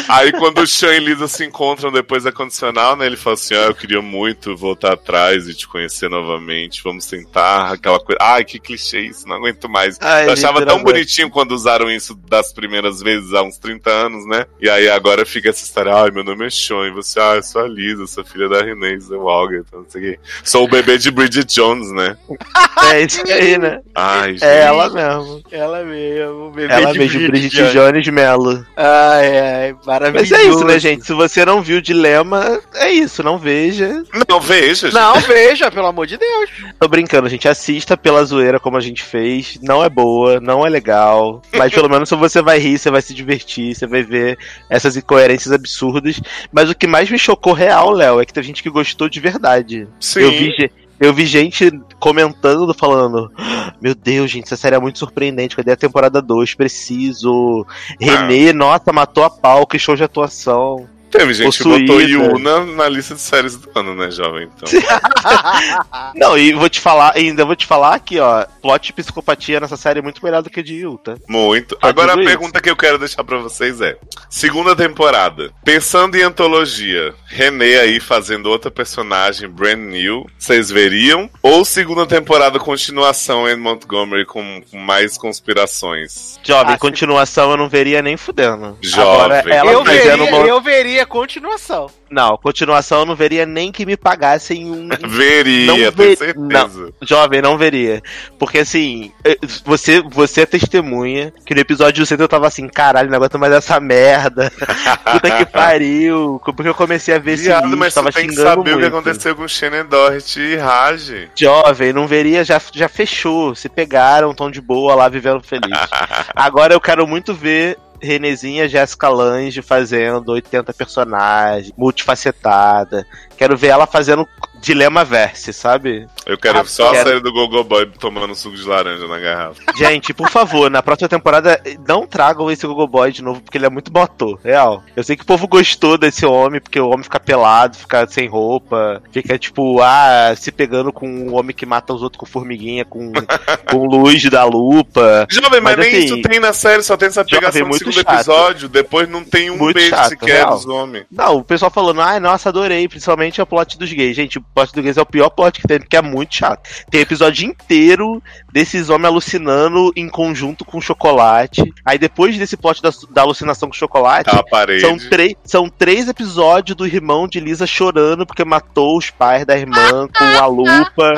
Aí quando o Sean e Lisa se encontram depois da condicional, né? Ele fala assim: Ah, eu queria muito voltar atrás e te conhecer novamente. Vamos tentar aquela coisa. Ai, que clichê isso, não aguento mais. Ai, eu achava tão bonitinho quando usaram isso das primeiras vezes há uns 30 anos, né? E aí agora fica essa história: Ai, meu nome é Sean. E você, ah, eu sou a Lisa, sou filha da Renée Zellweger, então não sei o quê. Sou o bebê de Bridget Jones, né? É isso aí, né? Ai, gente. É ela mesmo. Ela mesmo, o bebê Ela de mesmo, Brigitte Jones. Jones Mello. Ai, ai, maravilhoso. Mas é isso, né, gente? Se você não viu o Dilema, é isso, não veja. Não, veja, gente. Não, veja, pelo amor de Deus. Tô brincando, gente. Assista pela zoeira como a gente fez. Não é boa, não é legal. Mas pelo menos se você vai rir, você vai se divertir, você vai ver essas incoerências absurdas. Mas o que mais me chocou real, Léo, é que tem gente que gostou de verdade. Sim. Eu vi, eu vi gente comentando, falando: "Ah, Meu Deus, gente, essa série é muito surpreendente. Cadê a temporada 2? Preciso. Renê, nossa, matou a pau, que show de atuação. Teve gente que Possuída. botou Yuna na lista de séries do ano, né, jovem? Então. Não, e vou te falar, ainda vou te falar aqui, ó. Plot de psicopatia nessa série é muito melhor do que a de Yu, tá? Muito. Tá Agora a pergunta que eu quero deixar pra vocês é: segunda temporada. Pensando em antologia, René aí fazendo outra personagem brand new, vocês veriam? Ou segunda temporada continuação em Montgomery com, com mais conspirações? Jovem, Ah, continuação eu não veria nem fudendo. Jovem. Agora, ela eu, veria, uma... eu veria continuação. Não, continuação eu não veria nem que me pagassem um. Veria, Não tenho ve- certeza. Jovem, não veria. Porque assim, eh, você, você é testemunha que no episódio 100 eu tava assim, caralho, não aguento mais essa merda. Puta que pariu. Porque eu comecei a ver esse Viado, lixo, mas tava você tem que xingando saber o que muito. aconteceu com Shannon Doherty e Raj. Jovem, não veria, já, já fechou. Se pegaram, tão de boa lá, vivendo feliz. Agora eu quero muito ver Renezinha Jéssica Lange fazendo 80 personagens, multifacetada. Quero ver ela fazendo Dilema Verse, sabe? Eu quero Ah, só a quero. série do Gogo Boy tomando suco de laranja na garrafa. Gente, por favor, na próxima temporada, não tragam esse Gogo Boy de novo, porque ele é muito botô, real. Eu sei que o povo gostou desse homem, porque o homem fica pelado, fica sem roupa, fica tipo, ah, se pegando com o homem que mata os outros com formiguinha, com, com luz da lupa. Jovem, mas, Mas, nem assim, isso tem na série, só tem essa Jovem, pegação no muito segundo chato. episódio, depois não tem um Muito beijo chato, sequer real. dos homens. Não, o pessoal falando, ai, nossa, adorei, principalmente o plot dos gays. Gente, plot dos gays é o pior plot que tem, porque é muito chato. Tem episódio inteiro desses homens alucinando em conjunto com chocolate. Aí depois desse plot da, da alucinação com chocolate, Tá são, três, são três episódios do irmão de Lisa chorando porque matou os pais da irmã com a lupa.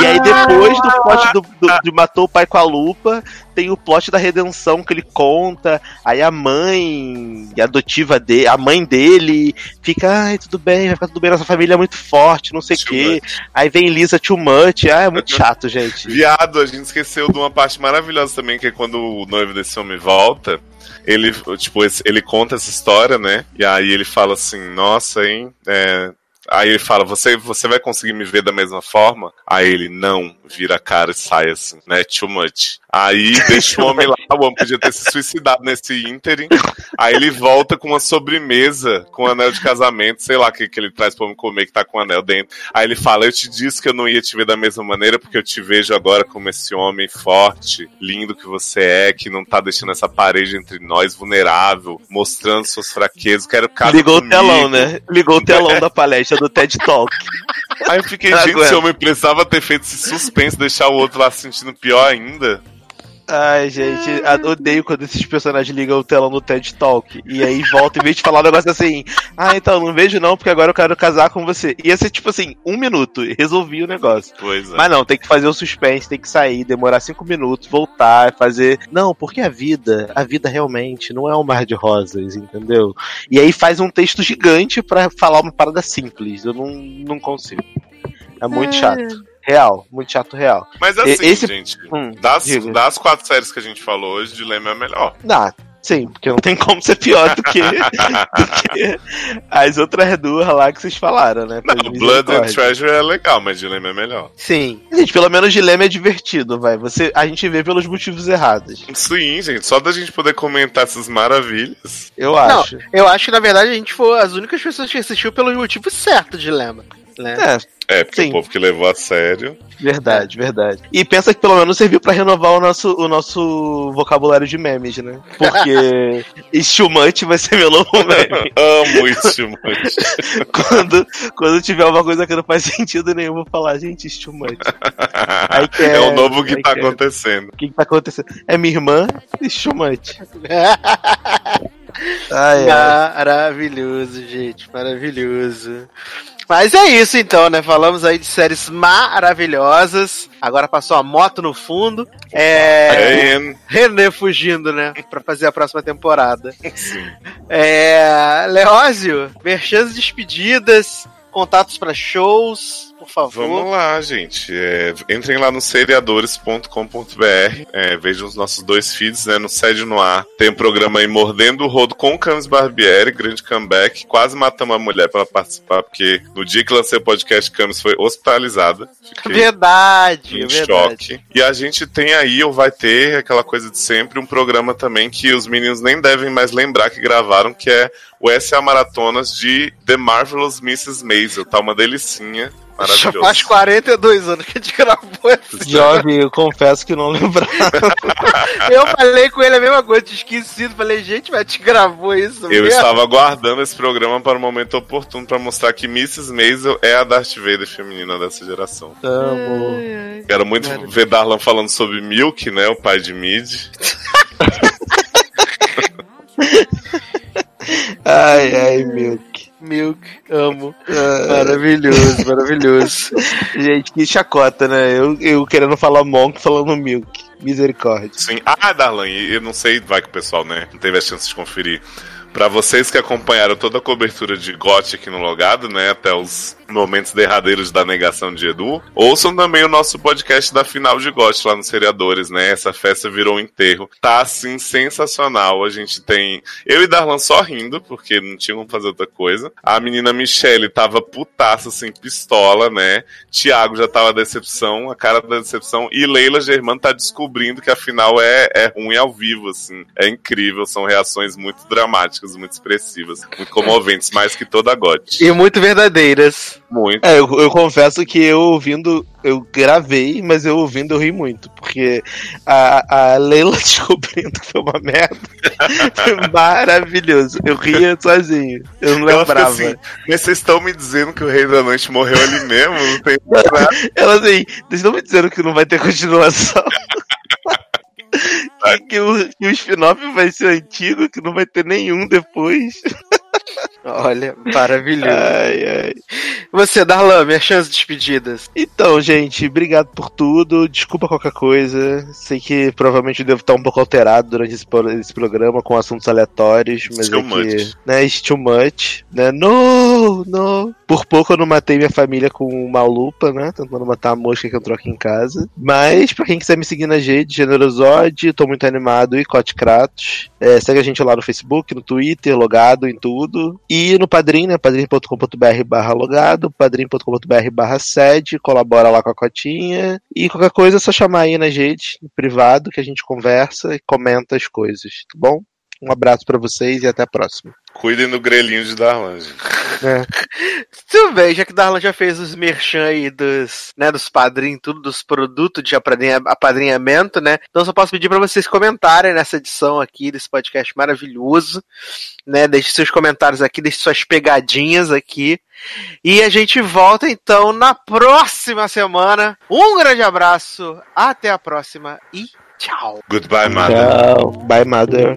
E aí depois do plot do, do- de matou o pai com a lupa, tem o plot da redenção que ele conta. Aí a mãe adotiva dele, a mãe dele fica, ai, tudo bem, vai ficar tudo bem, nossa família é muito forte, não sei o quê. Aí vem Lisa too much, ah, é muito chato, gente. Viado, a gente esqueceu de uma parte maravilhosa também, que é quando o noivo desse homem volta. Ele, tipo, ele conta essa história, né? E aí ele fala assim, nossa, hein? é, Aí ele fala, você, você vai conseguir me ver da mesma forma? Aí ele, não, vira a cara e sai assim, né? Too much. Aí deixa o homem lá, o homem podia ter se suicidado nesse ínterim. Aí ele volta com uma sobremesa, com um anel de casamento, sei lá o que, que ele traz pra homem comer que tá com o anel dentro. Aí ele fala, eu te disse que eu não ia te ver da mesma maneira, porque eu te vejo agora como esse homem forte, lindo que você é, que não tá deixando essa parede entre nós vulnerável, mostrando suas fraquezas, quero casa Ligou o comigo. telão, né? Ligou o telão da palestra do TED Talk. Aí eu fiquei, gente, esse homem precisava ter feito esse suspense, deixar o outro lá se sentindo pior ainda. Ai, gente, odeio quando esses personagens ligam o telão no TED Talk. E aí volta, em vez de falar um negócio assim, ah, então, não vejo não, porque agora eu quero casar com você. Ia ser tipo assim, um minuto, e resolvi o negócio. Pois é. Mas não, tem que fazer o suspense, tem que sair, demorar cinco minutos, voltar, fazer. Não, porque a vida, a vida realmente não é um mar de rosas, entendeu? E aí faz um texto gigante pra falar uma parada simples. Eu não, não consigo. É muito chato. Real, muito chato real. Mas assim, Esse- gente, Hum, das, diga. das quatro séries que a gente falou hoje, Dilema é a melhor. Dá, sim, porque não tem como ser pior do que, do que as outras duas lá que vocês falaram, né? Não, Blood and. Treasure é legal, mas Dilema é melhor. Sim. Gente, pelo menos dilema é divertido, vai. Você, a gente vê pelos motivos errados. Sim, gente, só da gente poder comentar essas maravilhas. Eu Não, acho. eu acho que na verdade a gente foi as únicas pessoas que assistiu pelo motivo certo de Lema. Né? É, É, porque Sim. o povo que levou a sério. verdade, verdade. E pensa que pelo menos serviu pra renovar o nosso, o nosso vocabulário de memes, né? Porque estilmante vai ser meu novo meme. Amo muito. quando, quando tiver uma coisa que não faz sentido nenhum, eu vou falar, gente, estilmante. É o novo que tá é. acontecendo. O que, que tá acontecendo? É minha irmã estilmante. Ai, ai. Maravilhoso, gente, maravilhoso. Mas é isso então, né? Falamos aí de séries maravilhosas. Agora passou a moto no fundo. É. René fugindo, né? Pra fazer a próxima temporada. sim. É. Leózio, merchans despedidas, contatos pra shows, por favor. Vamos lá, gente. É, entrem lá no seriadores.com.br. É, vejam os nossos dois feeds, né? No Sede no Ar. Tem o programa aí Mordendo o Rodo com o Camis Barbieri, grande comeback. Quase matamos a mulher pra ela participar, porque no dia que lancei o podcast, Camis foi hospitalizada. Fiquei Verdade, em verdade. choque. E a gente tem aí, ou vai ter, aquela coisa de sempre, um programa também que os meninos nem devem mais lembrar que gravaram, que é o SA Maratonas de The Marvelous Mrs. Maisel. Tá uma delicinha. Já faz 42 anos que a gente gravou esse Jovem, eu confesso que não lembrava. Eu falei com ele a mesma coisa, tinha esquecido. Falei, gente, mas te gravou isso Eu mesmo? estava aguardando esse programa para o momento oportuno para mostrar que Mrs. Maisel é a Darth Vader feminina dessa geração. Amo. Quero muito ver Darlan falando sobre Milk, né? O pai de Mid. Ai, ai, Milk. Milk, amo. Ah, Maravilhoso, maravilhoso. gente, que chacota, né? Eu, eu querendo falar Monk falando Milk. Misericórdia. Sim. Ah, Darlan, e eu não sei, vai que o pessoal, né, não teve a chance de conferir. Pra vocês que acompanharam toda a cobertura de GOT aqui no Logado, né, até os momentos derradeiros da negação de Edu, ouçam também o nosso podcast da final de GOT lá nos Seriadores, né? Essa festa virou um enterro. Tá, assim, sensacional. A gente tem eu e Darlan só rindo, porque não tinha como fazer outra coisa. A menina Michelle tava putaça, assim, pistola, né? Tiago já tava decepção, a cara da decepção. E Leila Germano tá descobrindo que a final é, é ruim ao vivo, assim. É incrível, são reações muito dramáticas, muito expressivas, muito comoventes, mais que toda a GOT. E muito verdadeiras. Muito. É, eu, eu confesso que eu ouvindo, eu gravei, mas eu ouvindo eu ri muito, porque a, a Leila descobrindo que foi uma merda foi maravilhoso. Eu ria sozinho, eu não lembrava. assim, mas vocês estão me dizendo que o Rei da Noite morreu ali mesmo? Não tem nada. Ela assim, vocês estão me dizendo que não vai ter continuação? que, que o, que o spin-off vai ser antigo, que não vai ter nenhum depois. Olha, maravilhoso. Ai, ai. Você, Darlan, minhas chances despedidas. Então, gente, obrigado por tudo. Desculpa qualquer coisa. Sei que provavelmente eu devo estar um pouco alterado durante esse, esse programa com assuntos aleatórios, mas Too é que, né, it's too much, né? No, no. Por pouco eu não matei minha família com uma lupa, né? Tentando matar a mosca que entrou aqui em casa. Mas, pra quem quiser me seguir na rede, Generosode, tô muito animado, e Cote Kratos. É, segue a gente lá no Facebook, no Twitter, logado em tudo. E no Padrim, né? padrim.com.br barra logado, padrim.com.br barra sede, colabora lá com a cotinha. E qualquer coisa é só chamar aí na gente, no privado, que a gente conversa e comenta as coisas, tá bom? Um abraço pra vocês e até a próxima. Cuidem do grelhinho de Darlan, gente. Tudo bem, já que Darlan já fez os merchan aí dos, né, dos padrinhos, tudo, dos produtos de apadrinha- apadrinhamento, né? Então só posso pedir para vocês comentarem nessa edição aqui desse podcast maravilhoso, né? Deixe seus comentários aqui, deixe suas pegadinhas aqui. E a gente volta então na próxima semana. Um grande abraço, até a próxima e tchau. Goodbye, mother. Tchau. Bye, mother.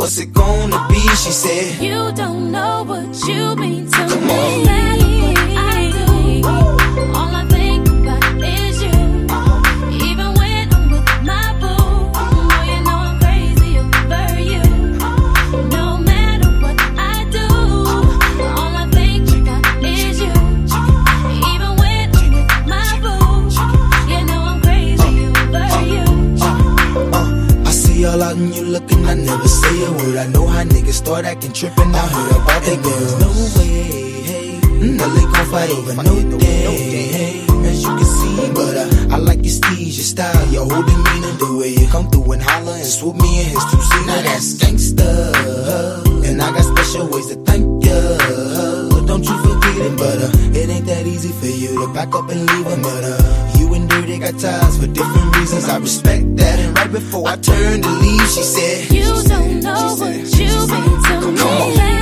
what's it gonna be? She said, You don't know what you mean to Come me. on. Start acting tripping. I heard about they girls. No way, hey. No, they gon' fight over no day, hey. As you can see, but uh, I like your steez, your style, your whole demeanor, the way you come through and holler and swoop me in his two seat. Now that's gangsta, and I got special ways to thank ya. But Don't you forget it, but uh, it ain't that easy for you to back up and leave him. But uh, you and Dirty got ties for different reasons. I respect that. And right before I turned to leave, she said, You don't know what you mean to me. I